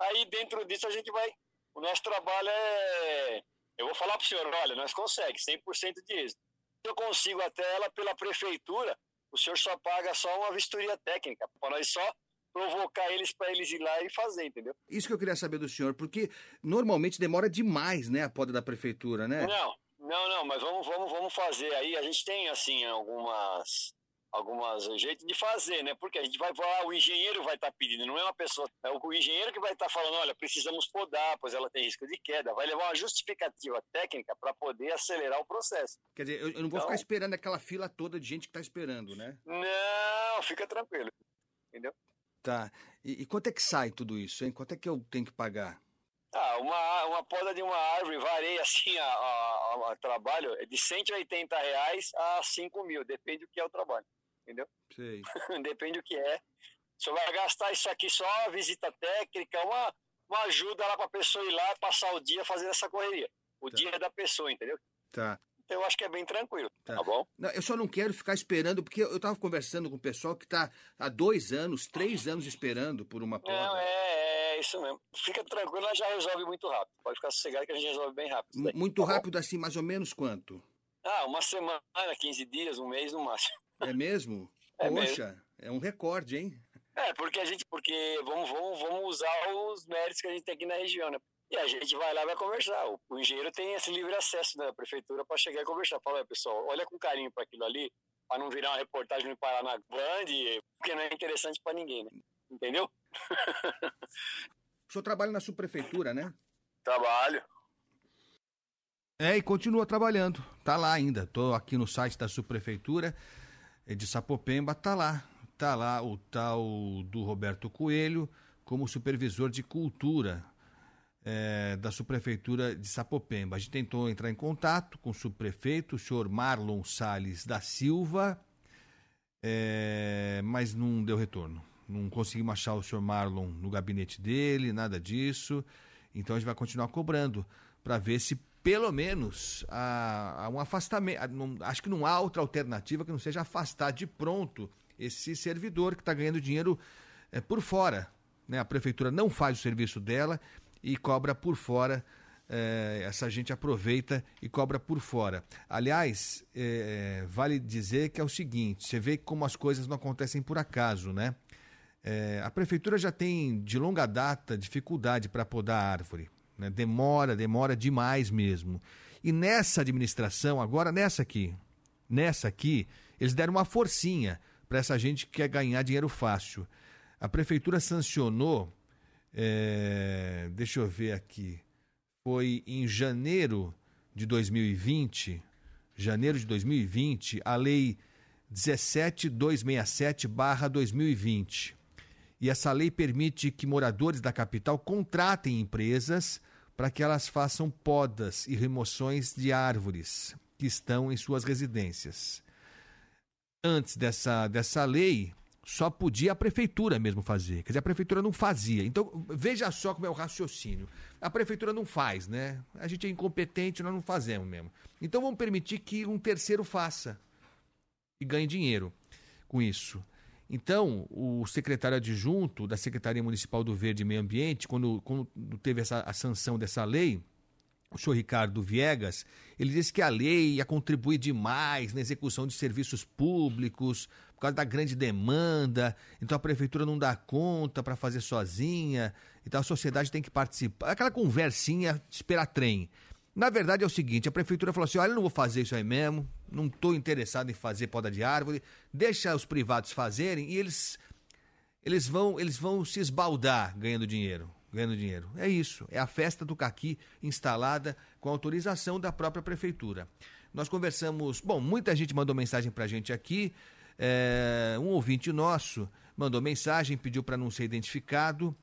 Aí dentro disso a gente vai. O nosso trabalho é. Eu vou falar para o senhor, olha, nós conseguimos 100% de êxito. Se eu consigo até ela pela prefeitura, o senhor só paga só uma vistoria técnica, para nós só provocar eles para eles ir lá e fazer, entendeu? Isso que eu queria saber do senhor, porque normalmente demora demais, né, a poda da prefeitura, né? Não, não, não, mas vamos, vamos, vamos fazer aí. A gente tem assim algumas algumas jeitos de fazer, né? Porque a gente vai falar, o engenheiro vai estar tá pedindo, não é uma pessoa, é o engenheiro que vai estar tá falando, olha, precisamos podar, pois ela tem risco de queda, vai levar uma justificativa técnica para poder acelerar o processo. Quer dizer, eu, eu não vou então, ficar esperando aquela fila toda de gente que está esperando, né? Não, fica tranquilo, entendeu? Tá. E, e, quanto é que sai tudo isso, hein? Quanto é que eu tenho que pagar? Ah, uma, uma poda de uma árvore varia assim a, a, a, trabalho é de 180 reais a 5 mil, depende do que é o trabalho, entendeu? Sei. depende do que é. Você vai gastar isso aqui só uma visita técnica, uma, uma ajuda lá para a pessoa ir lá passar o dia fazendo essa correria. O tá. dia da pessoa, entendeu? Tá eu acho que é bem tranquilo, tá, tá bom? Não, eu só não quero ficar esperando, porque eu estava conversando com o pessoal que está há dois anos, três anos esperando por uma poda. Não, é, é isso mesmo. Fica tranquilo, ela já resolve muito rápido. Pode ficar sossegado que a gente resolve bem rápido. Daí, muito tá rápido bom? assim, mais ou menos quanto? Ah, uma semana, 15 dias, um mês no máximo. É mesmo? É Poxa, mesmo. é um recorde, hein? É, porque a gente, porque vamos, vamos, vamos usar os méritos que a gente tem aqui na região, né? E a gente vai lá e vai conversar. O, o engenheiro tem esse livre acesso da prefeitura para chegar e conversar. Fala, pessoal, olha com carinho para aquilo ali, para não virar uma reportagem no Paraná Band, porque não é interessante para ninguém, né? Entendeu? o senhor trabalha na subprefeitura, né? Trabalho. É, e continua trabalhando. Tá lá ainda. Tô aqui no site da subprefeitura de Sapopemba, tá lá. Tá lá o tal do Roberto Coelho como supervisor de cultura é, da subprefeitura de Sapopemba. A gente tentou entrar em contato com o subprefeito, o senhor Marlon Sales da Silva, é, mas não deu retorno. Não conseguimos achar o senhor Marlon no gabinete dele, nada disso. Então a gente vai continuar cobrando para ver se pelo menos há, há um afastamento. Não, acho que não há outra alternativa que não seja afastar de pronto esse servidor que está ganhando dinheiro é, por fora. Né? A prefeitura não faz o serviço dela e cobra por fora. É, essa gente aproveita e cobra por fora. Aliás, é, vale dizer que é o seguinte: você vê como as coisas não acontecem por acaso, né? É, a prefeitura já tem de longa data dificuldade para podar a árvore. Né? Demora, demora demais mesmo. E nessa administração, agora nessa aqui, nessa aqui, eles deram uma forcinha para essa gente que quer ganhar dinheiro fácil. A prefeitura sancionou, é, deixa eu ver aqui, foi em janeiro de 2020, janeiro de 2020, a lei 17267/2020. E essa lei permite que moradores da capital contratem empresas para que elas façam podas e remoções de árvores que estão em suas residências. Antes dessa, dessa lei, só podia a prefeitura mesmo fazer. Quer dizer, a prefeitura não fazia. Então, veja só como é o raciocínio. A prefeitura não faz, né? A gente é incompetente, nós não fazemos mesmo. Então, vamos permitir que um terceiro faça e ganhe dinheiro com isso. Então, o secretário adjunto da Secretaria Municipal do Verde e Meio Ambiente, quando, quando teve essa, a sanção dessa lei, o senhor Ricardo Viegas, ele disse que a lei ia contribuir demais na execução de serviços públicos, por causa da grande demanda, então a prefeitura não dá conta para fazer sozinha, então a sociedade tem que participar. Aquela conversinha de esperar trem. Na verdade é o seguinte, a prefeitura falou assim, olha, eu não vou fazer isso aí mesmo, não estou interessado em fazer poda de árvore, deixa os privados fazerem e eles, eles, vão, eles vão se esbaldar ganhando dinheiro. Ganhando dinheiro. É isso, é a festa do caqui instalada com autorização da própria prefeitura. Nós conversamos, bom, muita gente mandou mensagem para a gente aqui, é, um ouvinte nosso mandou mensagem, pediu para não ser identificado.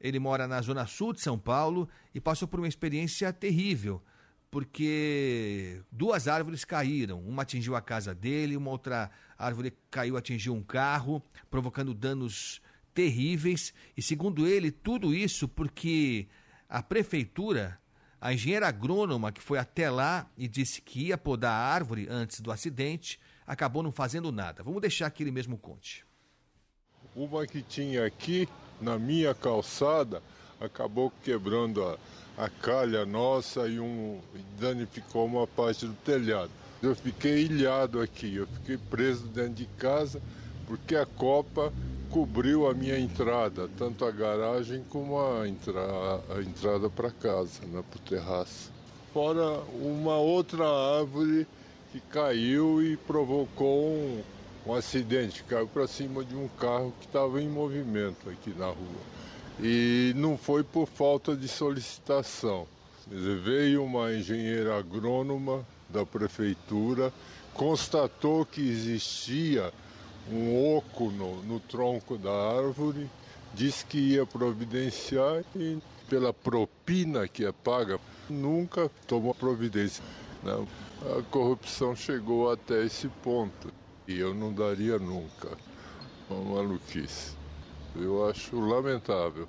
Ele mora na zona sul de São Paulo e passou por uma experiência terrível, porque duas árvores caíram. Uma atingiu a casa dele, uma outra árvore caiu, atingiu um carro, provocando danos terríveis. E segundo ele, tudo isso porque a prefeitura, a engenheira agrônoma que foi até lá e disse que ia podar a árvore antes do acidente, acabou não fazendo nada. Vamos deixar que ele mesmo conte. Uma que tinha aqui na minha calçada acabou quebrando a, a calha nossa e um, danificou uma parte do telhado. Eu fiquei ilhado aqui, eu fiquei preso dentro de casa porque a copa cobriu a minha entrada, tanto a garagem como a, entra, a entrada para casa, né, para o terraço. Fora uma outra árvore que caiu e provocou um, um acidente, caiu para cima de um carro que estava em movimento aqui na rua. E não foi por falta de solicitação. Veio uma engenheira agrônoma da prefeitura, constatou que existia um oco no, no tronco da árvore, disse que ia providenciar e pela propina que é paga, nunca tomou providência. Não. A corrupção chegou até esse ponto e eu não daria nunca. Uma maluquice. Eu acho lamentável.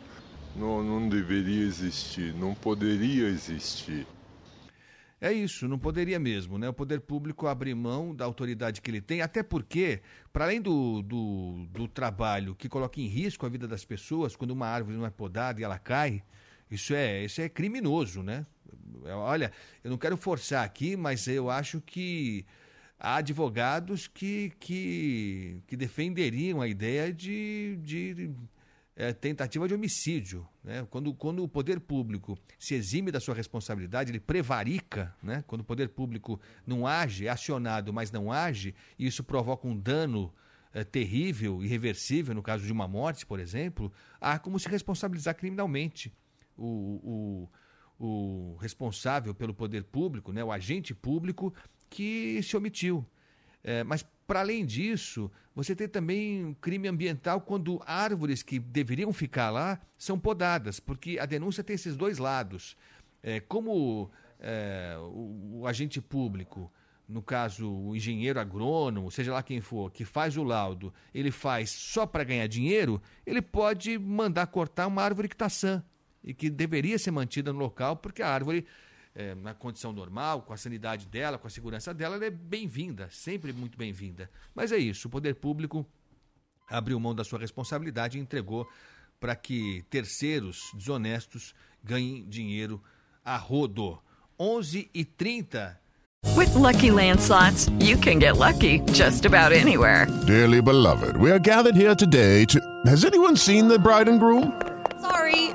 Não, não deveria existir, não poderia existir. É isso, não poderia mesmo, né? O poder público abrir mão da autoridade que ele tem, até porque, para além do, do, do, trabalho que coloca em risco a vida das pessoas, quando uma árvore não é podada e ela cai, isso é, isso é criminoso, né? Olha, eu não quero forçar aqui, mas eu acho que há advogados que, que, que defenderiam a ideia de, de é, tentativa de homicídio. Né? Quando, quando o poder público se exime da sua responsabilidade, ele prevarica, né? quando o poder público não age, é acionado, mas não age, e isso provoca um dano é, terrível, irreversível, no caso de uma morte, por exemplo, há como se responsabilizar criminalmente o, o, o responsável pelo poder público, né? o agente público que se omitiu. É, mas para além disso, você tem também um crime ambiental quando árvores que deveriam ficar lá são podadas, porque a denúncia tem esses dois lados. É, como é, o, o agente público no caso, o engenheiro agrônomo, seja lá quem for, que faz o laudo, ele faz só para ganhar dinheiro, ele pode mandar cortar uma árvore que está sã e que deveria ser mantida no local, porque a árvore, é, na condição normal, com a sanidade dela, com a segurança dela, ela é bem-vinda, sempre muito bem-vinda. Mas é isso, o poder público abriu mão da sua responsabilidade e entregou para que terceiros desonestos ganhem dinheiro a rodo. 11 e 30 With lucky landslots, you can get lucky just about anywhere. Dearly beloved, we are gathered here today to. Has anyone seen the bride and groom?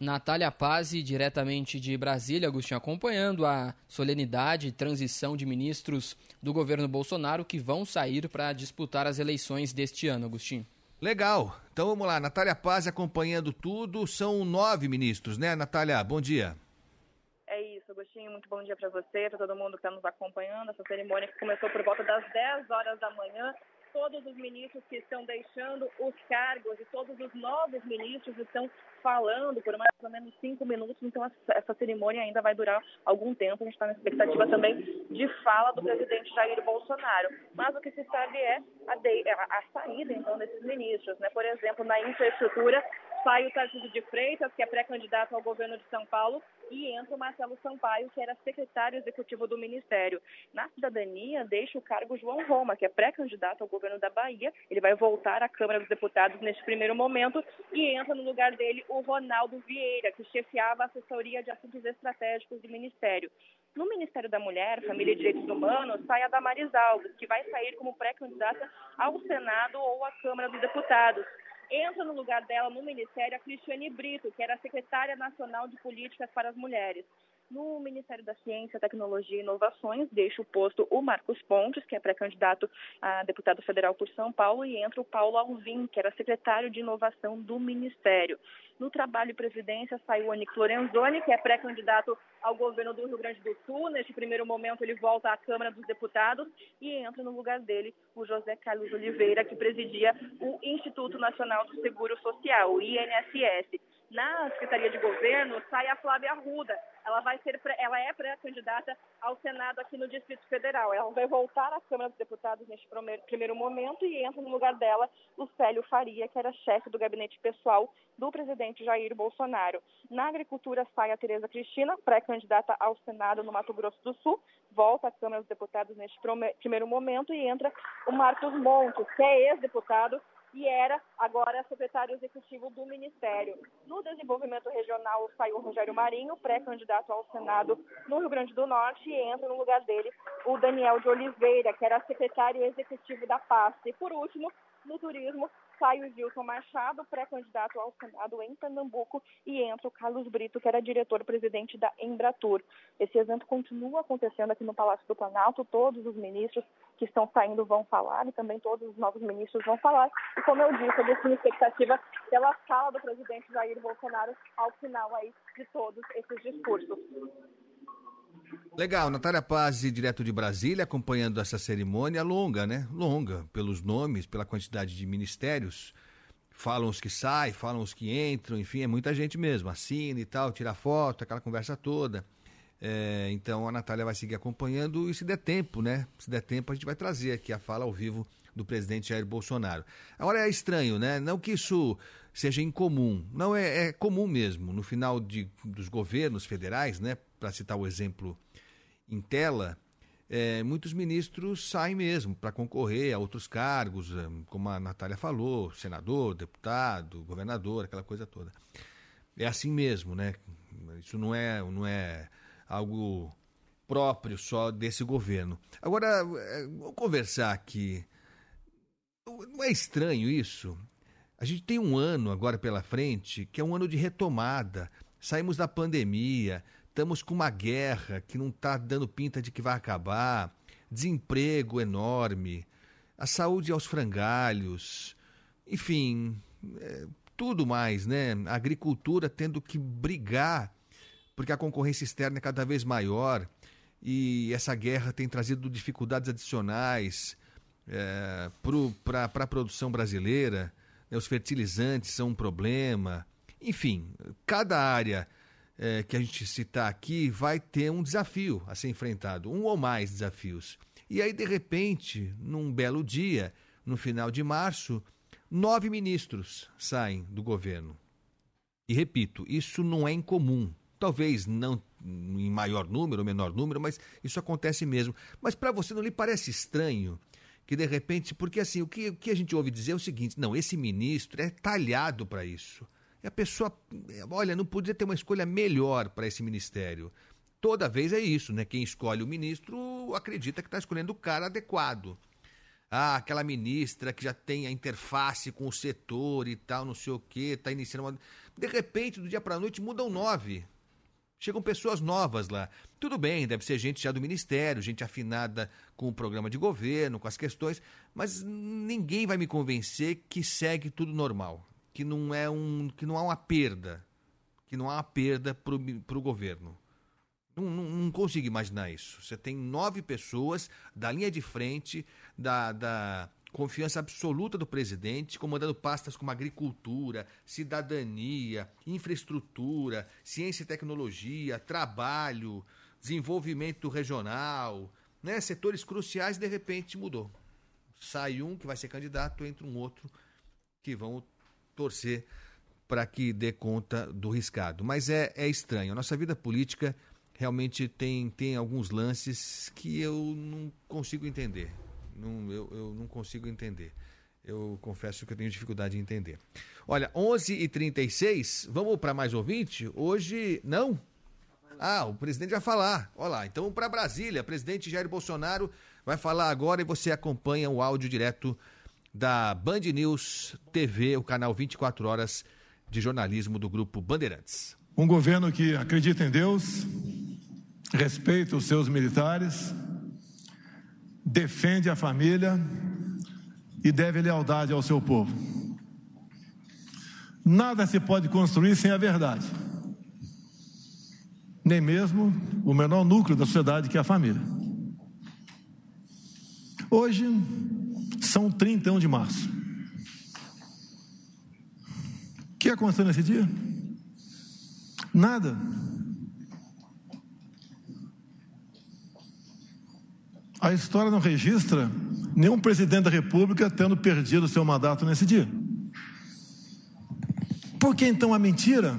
Natália Pazzi, diretamente de Brasília, Agostinho, acompanhando a solenidade e transição de ministros do governo Bolsonaro que vão sair para disputar as eleições deste ano, Agostinho. Legal. Então vamos lá. Natália Paz acompanhando tudo. São nove ministros, né, Natália? Bom dia. É isso, Agostinho. Muito bom dia para você, para todo mundo que está nos acompanhando. Essa cerimônia que começou por volta das 10 horas da manhã. Todos os ministros que estão deixando os cargos e todos os novos ministros estão falando por mais ou menos cinco minutos, então essa cerimônia ainda vai durar algum tempo. A gente está na expectativa também de fala do presidente Jair Bolsonaro. Mas o que se sabe é a, de, a, a saída, então, desses ministros. Né? Por exemplo, na infraestrutura, sai o Tarcísio de Freitas, que é pré-candidato ao governo de São Paulo, e entra o Marcelo Sampaio, que era secretário executivo do Ministério. Na cidadania, deixa o cargo João Roma, que é pré-candidato ao governo da Bahia. Ele vai voltar à Câmara dos Deputados neste primeiro momento e entra no lugar dele o Ronaldo Vieira, que chefiava a assessoria de assuntos estratégicos do Ministério. No Ministério da Mulher, Família e Direitos Humanos, sai a Damaris Alves, que vai sair como pré-candidata ao Senado ou à Câmara dos Deputados. Entra no lugar dela no Ministério a Cristiane Brito, que era secretária nacional de políticas para as mulheres. No Ministério da Ciência, Tecnologia e Inovações, deixa o posto o Marcos Pontes, que é pré-candidato a deputado federal por São Paulo, e entra o Paulo Alvim, que era secretário de Inovação do Ministério. No Trabalho e Previdência, saiu o Onyx Lorenzoni, que é pré-candidato ao governo do Rio Grande do Sul. Neste primeiro momento, ele volta à Câmara dos Deputados e entra no lugar dele o José Carlos Oliveira, que presidia o Instituto Nacional do Seguro Social, o INSS. Na Secretaria de Governo sai a Flávia Arruda. Ela vai ser, ela é pré-candidata ao Senado aqui no Distrito Federal. Ela vai voltar à Câmara dos Deputados neste primeiro momento e entra no lugar dela o Célio Faria, que era chefe do gabinete pessoal do presidente Jair Bolsonaro. Na Agricultura sai a Tereza Cristina, pré-candidata ao Senado no Mato Grosso do Sul, volta à Câmara dos Deputados neste primeiro momento e entra o Marcos Montes, que é ex-deputado e era agora secretário executivo do Ministério. No desenvolvimento regional saiu Rogério Marinho, pré-candidato ao Senado no Rio Grande do Norte, e entra no lugar dele o Daniel de Oliveira, que era secretário executivo da pasta. E por último, no turismo, sai o Gilson Machado, pré-candidato ao Senado em Pernambuco, e entra o Carlos Brito, que era diretor-presidente da Embratur. Esse evento continua acontecendo aqui no Palácio do Planalto, todos os ministros que estão saindo vão falar e também todos os novos ministros vão falar. E como eu disse, eu deixo expectativa pela fala do presidente Jair Bolsonaro ao final aí de todos esses discursos. Legal, Natália Paz, direto de Brasília, acompanhando essa cerimônia longa, né? Longa, pelos nomes, pela quantidade de ministérios. Falam os que saem, falam os que entram, enfim, é muita gente mesmo. Assina e tal, tira foto, aquela conversa toda. É, então a Natália vai seguir acompanhando e se der tempo, né? Se der tempo, a gente vai trazer aqui a fala ao vivo do presidente Jair Bolsonaro. Agora é estranho, né? Não que isso seja incomum, não é, é comum mesmo. No final de, dos governos federais, né? Para citar o exemplo em tela, é, muitos ministros saem mesmo para concorrer a outros cargos, é, como a Natália falou, senador, deputado, governador, aquela coisa toda. É assim mesmo, né? Isso não é, não é algo próprio só desse governo. Agora, é, vamos conversar aqui. Não é estranho isso? A gente tem um ano agora pela frente que é um ano de retomada. Saímos da pandemia, estamos com uma guerra que não está dando pinta de que vai acabar, desemprego enorme, a saúde aos frangalhos, enfim, é, tudo mais, né? A agricultura tendo que brigar porque a concorrência externa é cada vez maior e essa guerra tem trazido dificuldades adicionais é, para a produção brasileira. Né? Os fertilizantes são um problema. Enfim, cada área é, que a gente citar aqui vai ter um desafio a ser enfrentado, um ou mais desafios. E aí, de repente, num belo dia, no final de março, nove ministros saem do governo. E repito, isso não é incomum. Talvez não em maior número menor número, mas isso acontece mesmo. Mas para você não lhe parece estranho que de repente, porque assim, o que, o que a gente ouve dizer é o seguinte: não, esse ministro é talhado para isso. E a pessoa, olha, não podia ter uma escolha melhor para esse ministério. Toda vez é isso, né? Quem escolhe o ministro acredita que está escolhendo o cara adequado. Ah, aquela ministra que já tem a interface com o setor e tal, não sei o quê, está iniciando uma. De repente, do dia para a noite, mudam nove. Chegam pessoas novas lá. Tudo bem, deve ser gente já do ministério, gente afinada com o programa de governo, com as questões, mas ninguém vai me convencer que segue tudo normal, que não é um, que não há uma perda, que não há uma perda para o governo. Não, não, não, consigo imaginar isso. Você tem nove pessoas da linha de frente, da, da confiança absoluta do presidente, comandando pastas como agricultura, cidadania, infraestrutura, ciência e tecnologia, trabalho, desenvolvimento regional, né? setores cruciais, de repente mudou. Sai um que vai ser candidato, entra um outro que vão torcer para que dê conta do riscado. Mas é, é estranho. A nossa vida política realmente tem, tem alguns lances que eu não consigo entender. Não, eu, eu não consigo entender. Eu confesso que eu tenho dificuldade de entender. Olha, 11h36, vamos para mais ouvinte? Hoje, não? Ah, o presidente vai falar. Olha lá, então para Brasília. Presidente Jair Bolsonaro vai falar agora e você acompanha o áudio direto da Band News TV, o canal 24 horas de jornalismo do grupo Bandeirantes. Um governo que acredita em Deus, respeita os seus militares, defende a família e deve lealdade ao seu povo. Nada se pode construir sem a verdade, nem mesmo o menor núcleo da sociedade, que é a família. Hoje são 31 de março. O que aconteceu nesse dia? Nada. A história não registra nenhum presidente da República tendo perdido seu mandato nesse dia. Por que então a mentira?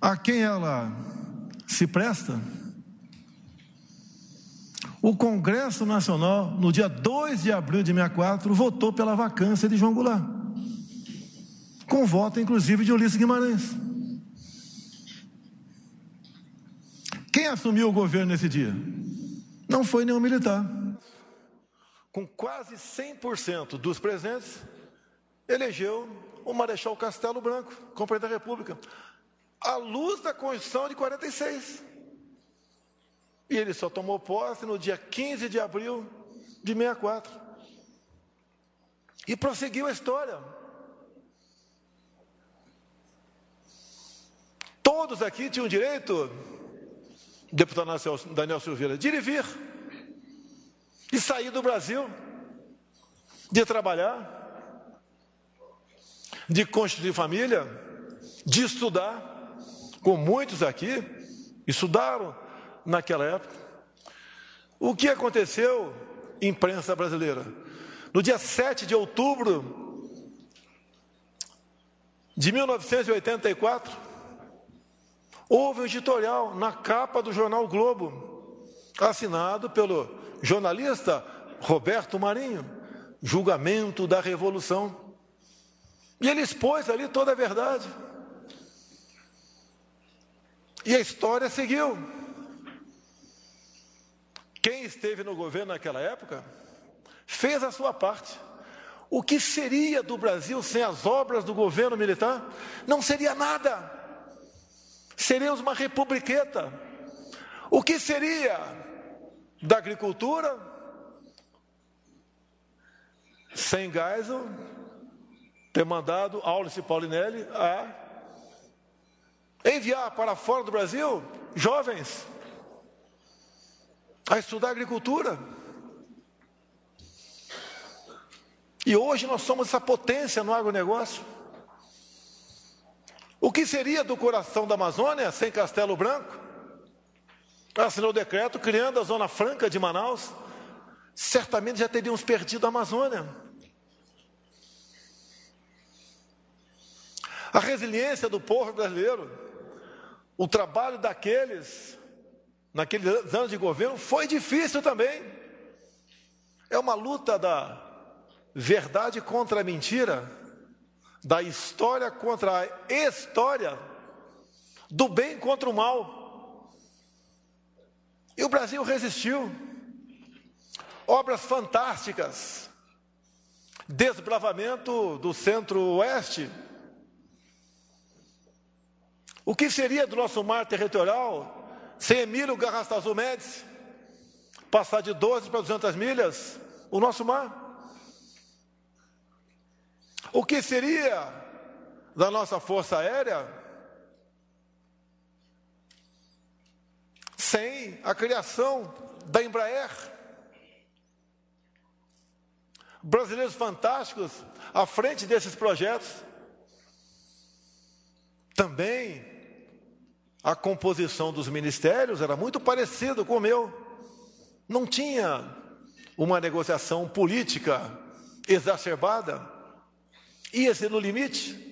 A quem ela se presta? O Congresso Nacional, no dia 2 de abril de 64, votou pela vacância de João Goulart, com voto inclusive de Ulisses Guimarães. Quem assumiu o governo nesse dia? Não foi nenhum militar. Com quase 100% dos presentes, elegeu o Marechal Castelo Branco presidente da República, à luz da Constituição de 46. E ele só tomou posse no dia 15 de abril de 64. E prosseguiu a história. Todos aqui tinham direito deputado Daniel Silveira, de ir e vir, de sair do Brasil, de trabalhar, de constituir família, de estudar, como muitos aqui estudaram naquela época. O que aconteceu, imprensa brasileira? No dia 7 de outubro de 1984, Houve um editorial na capa do jornal Globo, assinado pelo jornalista Roberto Marinho, Julgamento da Revolução. E ele expôs ali toda a verdade. E a história seguiu. Quem esteve no governo naquela época fez a sua parte. O que seria do Brasil sem as obras do governo militar? Não seria nada. Seríamos uma republiqueta. O que seria da agricultura? Sem Geisel ter mandado Aulice Paulinelli a enviar para fora do Brasil jovens a estudar agricultura. E hoje nós somos essa potência no agronegócio. O que seria do coração da Amazônia sem Castelo Branco? Assinou o decreto criando a Zona Franca de Manaus. Certamente já teríamos perdido a Amazônia. A resiliência do povo brasileiro, o trabalho daqueles, naqueles anos de governo, foi difícil também. É uma luta da verdade contra a mentira, da história contra a história, do bem contra o mal. E o Brasil resistiu. Obras fantásticas, desbravamento do centro-oeste. O que seria do nosso mar territorial sem Emílio Garrastazu Médici passar de 12 para 200 milhas o nosso mar? O que seria da nossa Força Aérea sem a criação da Embraer? Brasileiros fantásticos à frente desses projetos. Também a composição dos ministérios era muito parecida com o meu. Não tinha uma negociação política exacerbada ia-se no limite.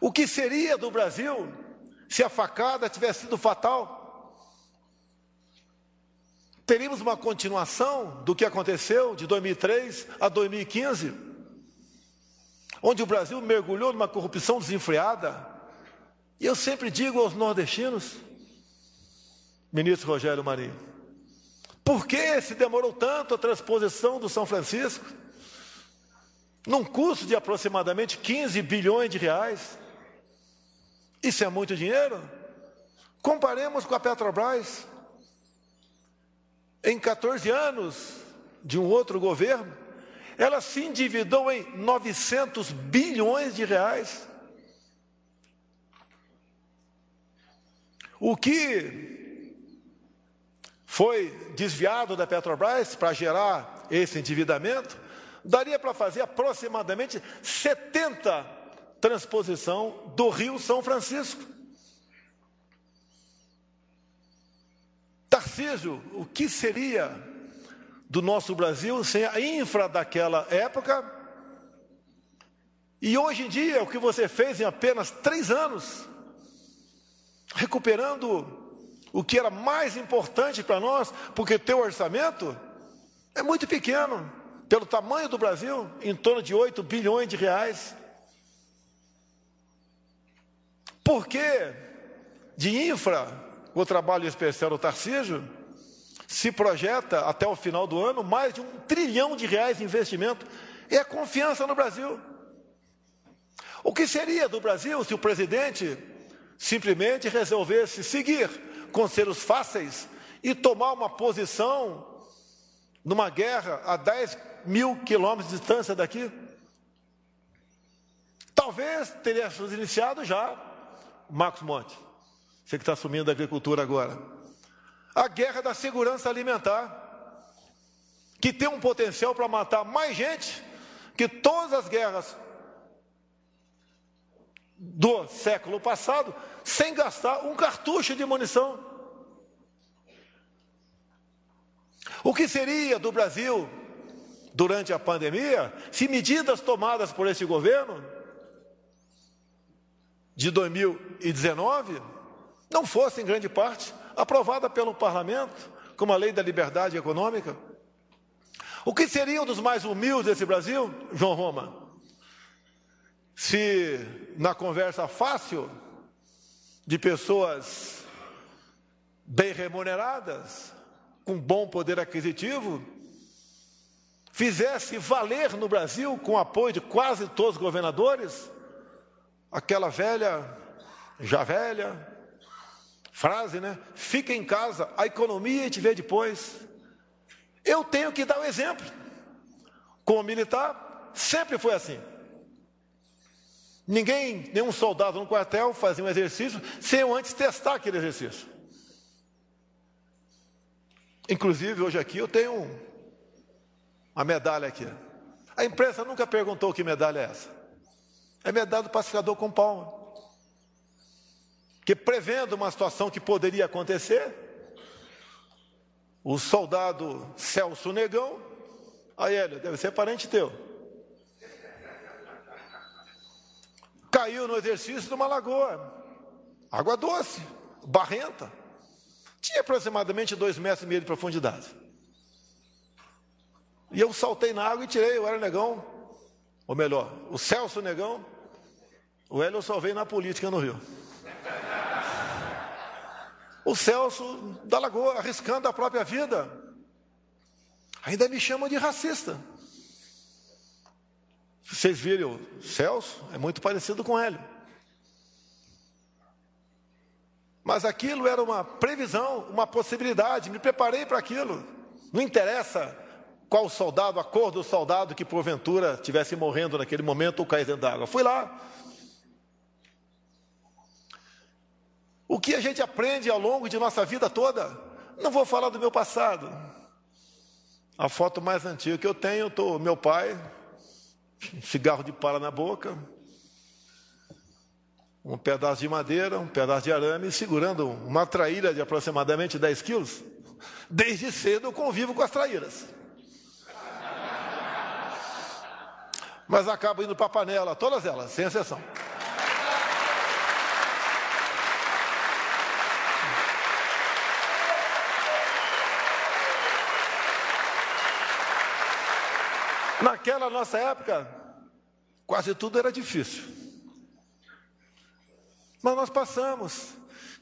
O que seria do Brasil se a facada tivesse sido fatal? Teríamos uma continuação do que aconteceu de 2003 a 2015, onde o Brasil mergulhou numa corrupção desenfreada. E eu sempre digo aos nordestinos, ministro Rogério Marinho, por que se demorou tanto a transposição do São Francisco? num custo de aproximadamente 15 bilhões de reais. Isso é muito dinheiro? Comparemos com a Petrobras. Em 14 anos de um outro governo, ela se endividou em 900 bilhões de reais. O que foi desviado da Petrobras para gerar esse endividamento daria para fazer aproximadamente 70 transposição do Rio São Francisco. Tarcísio, o que seria do nosso Brasil sem a infra daquela época? E hoje em dia, o que você fez em apenas três anos, recuperando o que era mais importante para nós, porque teu orçamento é muito pequeno pelo tamanho do Brasil, em torno de 8 bilhões de reais. Por que de infra, o trabalho especial do Tarcísio, se projeta até o final do ano mais de um trilhão de reais de investimento? É a confiança no Brasil. O que seria do Brasil se o presidente simplesmente resolvesse seguir conselhos fáceis e tomar uma posição numa guerra a 10 mil quilômetros de distância daqui. Talvez teríamos iniciado já, Marcos Monte, você que está assumindo a agricultura agora, a guerra da segurança alimentar, que tem um potencial para matar mais gente que todas as guerras do século passado, sem gastar um cartucho de munição. O que seria do Brasil durante a pandemia, se medidas tomadas por esse governo de 2019 não fossem, em grande parte, aprovadas pelo parlamento, como a lei da liberdade econômica. O que seriam dos mais humildes desse Brasil, João Roma? Se na conversa fácil de pessoas bem remuneradas, com bom poder aquisitivo, fizesse valer no Brasil, com o apoio de quase todos os governadores, aquela velha, já velha, frase, né? Fica em casa, a economia a gente vê depois. Eu tenho que dar o exemplo. Como militar, sempre foi assim. Ninguém, nenhum soldado no quartel fazia um exercício sem eu antes testar aquele exercício. Inclusive, hoje aqui eu tenho uma medalha aqui. A imprensa nunca perguntou que medalha é essa. É medalha do pacificador com palma. Que prevendo uma situação que poderia acontecer, o soldado Celso Negão, aí ele deve ser parente teu. Caiu no exercício de uma lagoa, água doce, barrenta. Tinha aproximadamente dois metros e meio de profundidade. E eu saltei na água e tirei, eu era negão, ou melhor, o Celso Negão, o Hélio eu só veio na política no Rio. O Celso da Lagoa, arriscando a própria vida, ainda me chamam de racista. Vocês viram Celso? É muito parecido com Hélio. Mas aquilo era uma previsão, uma possibilidade, me preparei para aquilo. Não interessa qual soldado, a cor do soldado que porventura estivesse morrendo naquele momento ou caísse dentro d'água. Fui lá. O que a gente aprende ao longo de nossa vida toda? Não vou falar do meu passado. A foto mais antiga que eu tenho, tô meu pai, cigarro de palha na boca, um pedaço de madeira, um pedaço de arame, segurando uma traíra de aproximadamente 10 quilos. Desde cedo eu convivo com as traíras. Mas acabo indo para a panela, todas elas, sem exceção. Naquela nossa época, quase tudo era difícil. Mas nós passamos.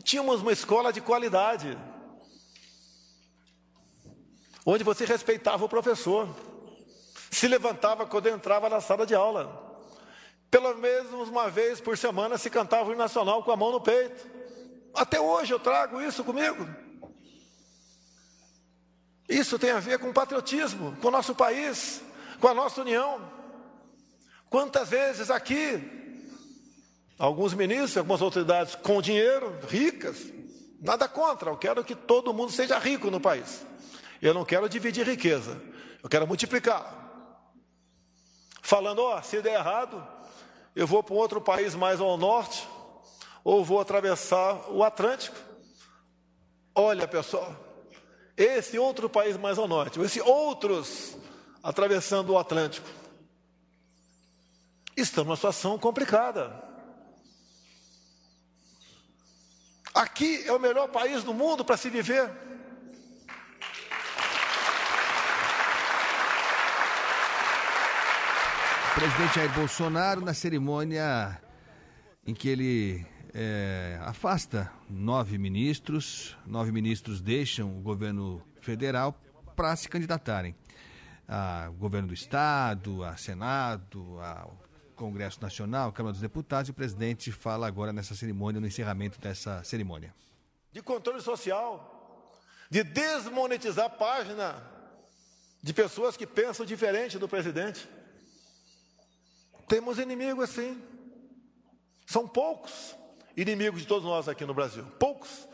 Tínhamos uma escola de qualidade, onde você respeitava o professor, se levantava quando entrava na sala de aula. Pelo menos uma vez por semana se cantava o nacional com a mão no peito. Até hoje eu trago isso comigo. Isso tem a ver com patriotismo, com o nosso país, com a nossa união. Quantas vezes aqui Alguns ministros, algumas autoridades com dinheiro, ricas, nada contra, eu quero que todo mundo seja rico no país. Eu não quero dividir riqueza, eu quero multiplicar. Falando, ó, se der errado, eu vou para um outro país mais ao norte, ou vou atravessar o Atlântico. Olha, pessoal, esse outro país mais ao norte, esse outros atravessando o Atlântico, estamos numa situação complicada. Aqui é o melhor país do mundo para se viver. O presidente Jair Bolsonaro, na cerimônia em que ele é, afasta nove ministros, nove ministros deixam o governo federal para se candidatarem ao governo do Estado, a Senado, ao Congresso Nacional, Câmara dos Deputados, e o presidente fala agora nessa cerimônia, no encerramento dessa cerimônia. De controle social, de desmonetizar a página de pessoas que pensam diferente do presidente. Temos inimigos assim. São poucos inimigos de todos nós aqui no Brasil. Poucos.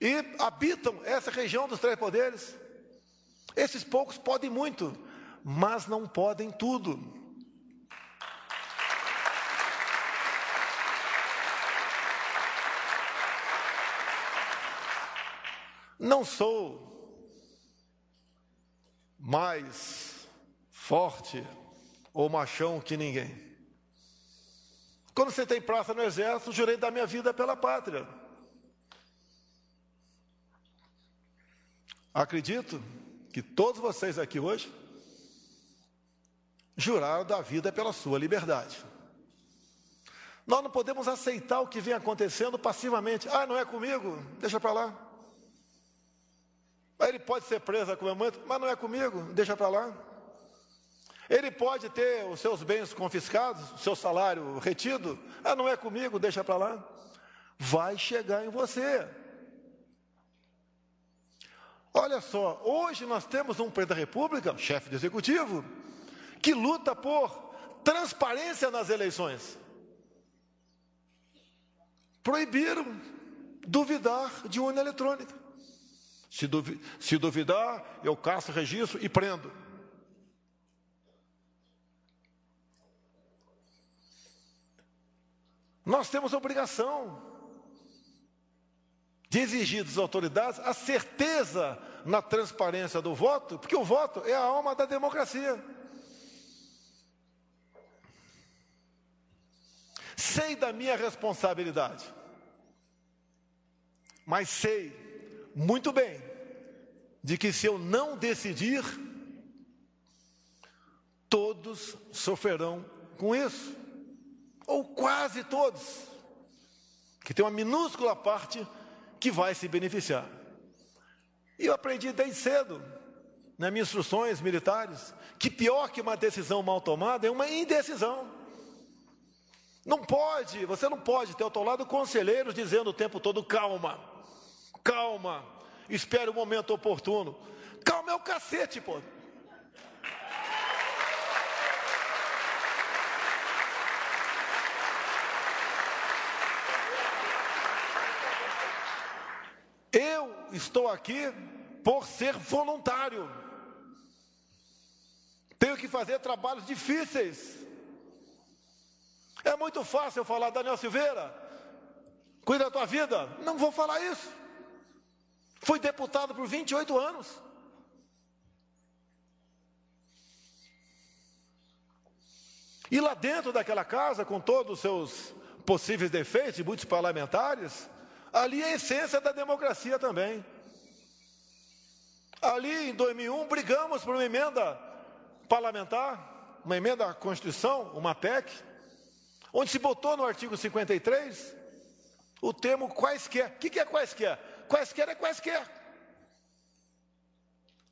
E habitam essa região dos três poderes. Esses poucos podem muito, mas não podem tudo. Não sou mais forte ou machão que ninguém. Quando você tem praça no exército, jurei dar minha vida pela pátria. Acredito que todos vocês aqui hoje juraram dar vida pela sua liberdade. Nós não podemos aceitar o que vem acontecendo passivamente. Ah, não é comigo? Deixa para lá. Ele pode ser preso a qualquer momento, mas não é comigo, deixa para lá. Ele pode ter os seus bens confiscados, o seu salário retido. Ah, não é comigo, deixa para lá. Vai chegar em você. Olha só, hoje nós temos um presidente da República, chefe de executivo, que luta por transparência nas eleições. Proibiram duvidar de urna eletrônica. Se, duvi se duvidar, eu caço registro e prendo. Nós temos obrigação de exigir das autoridades a certeza na transparência do voto, porque o voto é a alma da democracia. Sei da minha responsabilidade, mas sei muito bem de que se eu não decidir, todos sofrerão com isso ou quase todos, que tem uma minúscula parte que vai se beneficiar. E eu aprendi desde cedo, nas minhas instruções militares, que pior que uma decisão mal tomada é uma indecisão. Não pode, você não pode ter ao teu lado conselheiros dizendo o tempo todo: calma, calma, espere o momento oportuno. Calma é o cacete, pô. Eu estou aqui por ser voluntário. Tenho que fazer trabalhos difíceis. É muito fácil eu falar, Daniel Silveira, cuida da tua vida. Não vou falar isso. Fui deputado por 28 anos. E lá dentro daquela casa, com todos os seus possíveis defeitos, e muitos parlamentares, Ali é a essência da democracia também. Ali em 2001 brigamos por uma emenda parlamentar, uma emenda à Constituição, uma PEC, onde se botou no artigo 53 o termo quaisquer. O que é quaisquer? Quaisquer é quaisquer.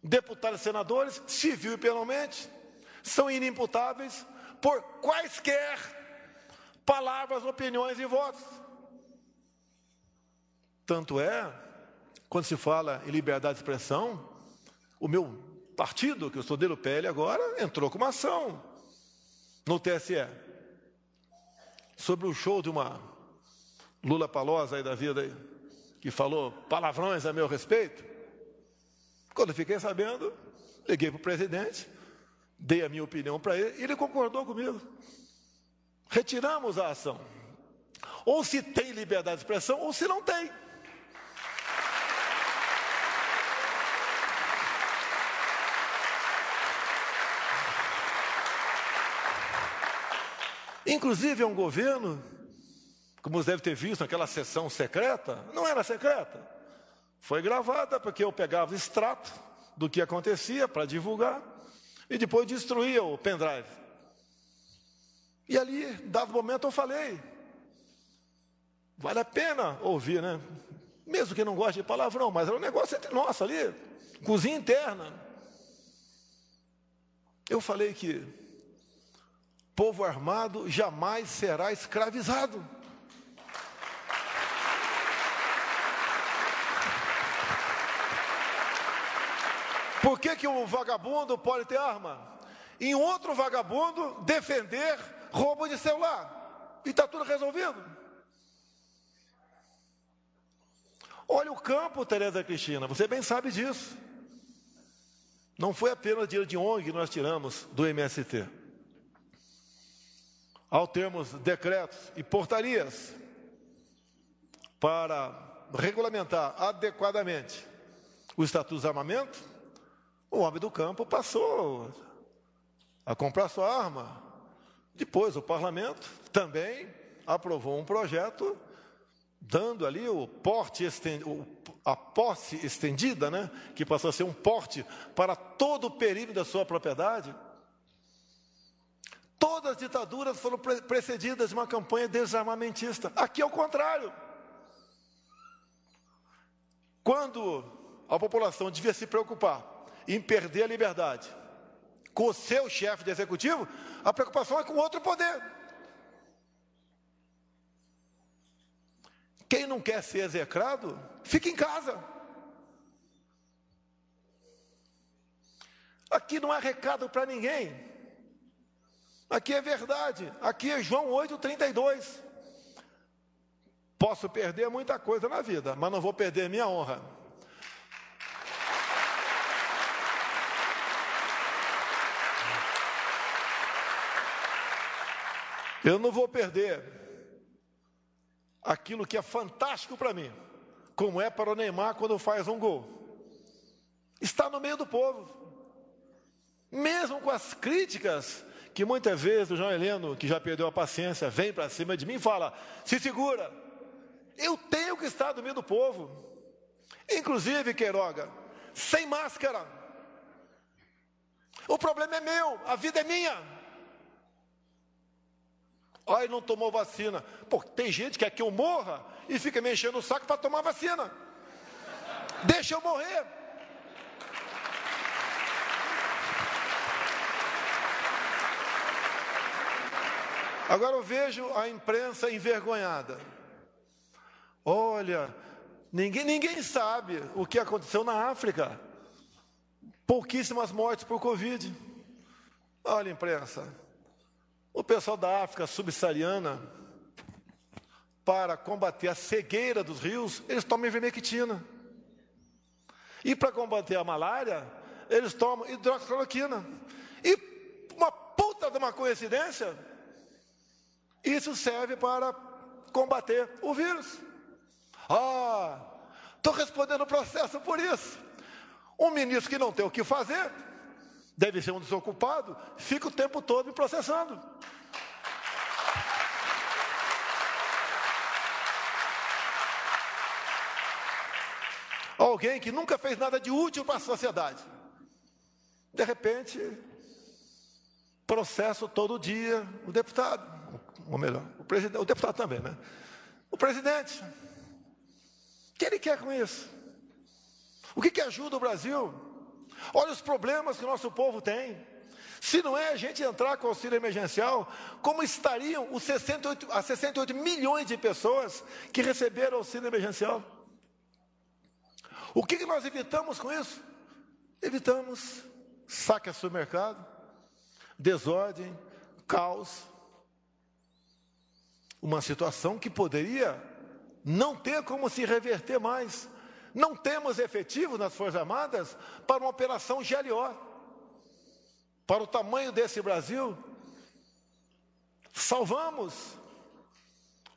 Deputados e senadores, civil e penalmente, são inimputáveis por quaisquer palavras, opiniões e votos. Tanto é, quando se fala em liberdade de expressão, o meu partido, que eu sou dele PL agora, entrou com uma ação no TSE sobre o show de uma Lula Palosa aí da vida aí, que falou palavrões a meu respeito. Quando eu fiquei sabendo, liguei para o presidente, dei a minha opinião para ele e ele concordou comigo. Retiramos a ação. Ou se tem liberdade de expressão, ou se não tem. Inclusive é um governo, como você deve ter visto naquela sessão secreta, não era secreta. Foi gravada porque eu pegava extrato do que acontecia para divulgar e depois destruía o pendrive. E ali, dado momento, eu falei: vale a pena ouvir, né? Mesmo que não goste de palavrão, mas era um negócio entre nós ali, cozinha interna. Eu falei que povo armado jamais será escravizado. Por que, que o vagabundo pode ter arma? Em outro vagabundo defender roubo de celular. E está tudo resolvido. Olha o campo, Tereza Cristina, você bem sabe disso. Não foi apenas dinheiro de ONG que nós tiramos do MST ao termos decretos e portarias para regulamentar adequadamente o Estatuto de Armamento, o homem do campo passou a comprar sua arma. Depois, o parlamento também aprovou um projeto dando ali o porte a posse estendida, né, que passou a ser um porte para todo o perímetro da sua propriedade. Todas as ditaduras foram precedidas de uma campanha desarmamentista. Aqui é o contrário. Quando a população devia se preocupar em perder a liberdade, com o seu chefe de executivo, a preocupação é com outro poder. Quem não quer ser execrado, fica em casa. Aqui não é recado para ninguém. Aqui é verdade. Aqui é João 8,32. Posso perder muita coisa na vida, mas não vou perder minha honra. Eu não vou perder aquilo que é fantástico para mim, como é para o Neymar quando faz um gol. Está no meio do povo. Mesmo com as críticas que muitas vezes o João Heleno, que já perdeu a paciência, vem para cima de mim e fala: se segura, eu tenho que estar no meio do povo. Inclusive, Queiroga, sem máscara. O problema é meu, a vida é minha. Ai, não tomou vacina. Pô, tem gente que quer que eu morra e fica me enchendo o saco para tomar vacina. Deixa eu morrer. Agora eu vejo a imprensa envergonhada. Olha, ninguém, ninguém sabe o que aconteceu na África. Pouquíssimas mortes por Covid. Olha, imprensa, o pessoal da África subsaariana, para combater a cegueira dos rios, eles tomam ivermectina. E para combater a malária, eles tomam hidroxicloroquina. E uma puta de uma coincidência, isso serve para combater o vírus. Ah, estou respondendo o processo por isso. Um ministro que não tem o que fazer, deve ser um desocupado, fica o tempo todo me processando. Alguém que nunca fez nada de útil para a sociedade. De repente, processo todo dia o deputado, ou melhor, o presidente, o deputado também, né? O presidente. O que ele quer com isso? O que, que ajuda o Brasil? Olha os problemas que o nosso povo tem. Se não é a gente entrar com auxílio emergencial, como estariam os 68, as 68 milhões de pessoas que receberam auxílio emergencial? O que, que nós evitamos com isso? Evitamos saque a supermercado, desordem, caos. Uma situação que poderia não ter como se reverter mais. Não temos efetivo nas Forças Armadas para uma operação GLO. Para o tamanho desse Brasil, salvamos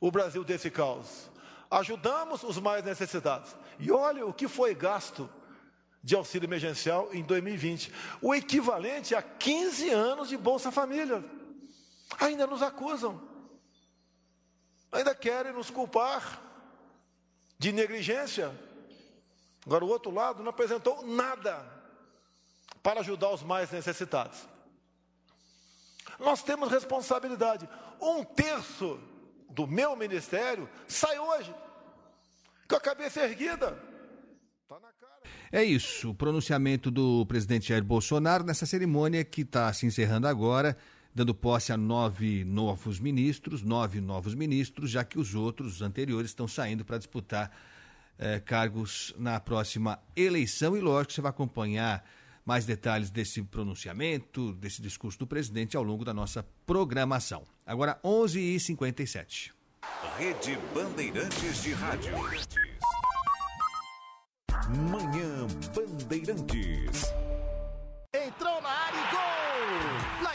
o Brasil desse caos. Ajudamos os mais necessitados. E olha o que foi gasto de auxílio emergencial em 2020. O equivalente a 15 anos de Bolsa Família. Ainda nos acusam. Ainda querem nos culpar de negligência Agora, o outro lado não apresentou nada para ajudar os mais necessitados. Nós temos responsabilidade. Um terço do meu ministério sai hoje, com a cabeça erguida. É isso, o pronunciamento do presidente Jair Bolsonaro nessa cerimônia que está se encerrando agora, dando posse a nove novos ministros, nove novos ministros, já que os outros, os anteriores, estão saindo para disputar eh, cargos na próxima eleição. E lógico, você vai acompanhar mais detalhes desse pronunciamento, desse discurso do presidente ao longo da nossa programação. Agora, 11h57. Rede Bandeirantes de Rádio. Manhã Bandeirantes. Entrou na área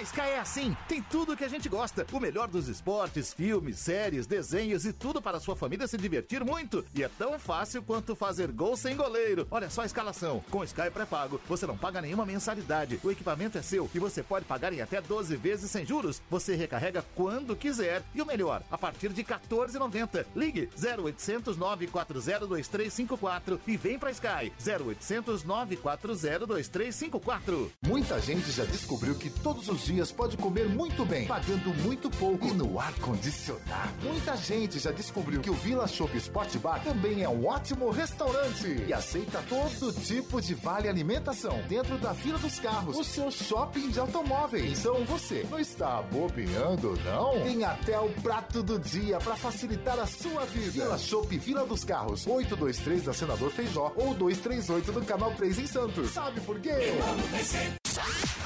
Sky é assim, tem tudo que a gente gosta. O melhor dos esportes, filmes, séries, desenhos e tudo para sua família se divertir muito. E é tão fácil quanto fazer gol sem goleiro. Olha só a escalação. Com Sky pré-pago, você não paga nenhuma mensalidade. O equipamento é seu e você pode pagar em até 12 vezes sem juros. Você recarrega quando quiser. E o melhor, a partir de 14,90. Ligue 0800 940 2354 e vem pra Sky 0800 940 2354. Muita gente já descobriu que todos os dias pode comer muito bem, pagando muito pouco e no ar-condicionado. Muita gente já descobriu que o Vila Shop Sport Bar também é um ótimo restaurante e aceita todo tipo de vale alimentação dentro da fila dos carros, o seu shopping de automóveis. Então você não está bobeando, não? Tem até o prato do dia para facilitar a sua vida. Vila Shop Vila dos Carros, 823 da Senador Feijó ou 238 do Canal 3 em Santos. Sabe por quê?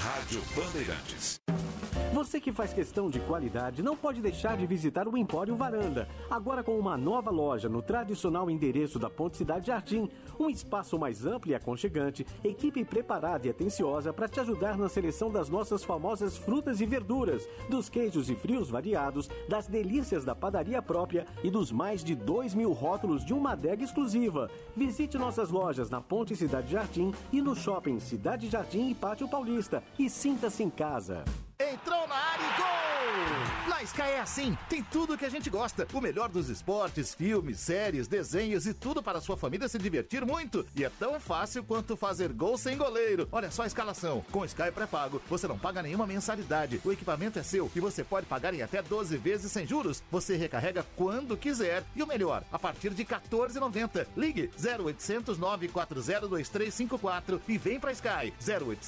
Rádio Bandeirantes. Você que faz questão de qualidade não pode deixar de visitar o Empório Varanda. Agora com uma nova loja no tradicional endereço da Ponte Cidade Jardim. Um espaço mais amplo e aconchegante, equipe preparada e atenciosa para te ajudar na seleção das nossas famosas frutas e verduras, dos queijos e frios variados, das delícias da padaria própria e dos mais de 2 mil rótulos de uma adega exclusiva. Visite nossas lojas na Ponte Cidade Jardim e no shopping Cidade Jardim e Pátio Paulista e sinta-se em casa. Entrou na área e gol! Na Sky é assim, tem tudo que a gente gosta. O melhor dos esportes, filmes, séries, desenhos e tudo para sua família se divertir muito. E é tão fácil quanto fazer gol sem goleiro. Olha só a escalação. Com Sky pré-pago, você não paga nenhuma mensalidade. O equipamento é seu e você pode pagar em até 12 vezes sem juros. Você recarrega quando quiser. E o melhor, a partir de 14,90. Ligue 0800 940 2354 e vem pra Sky.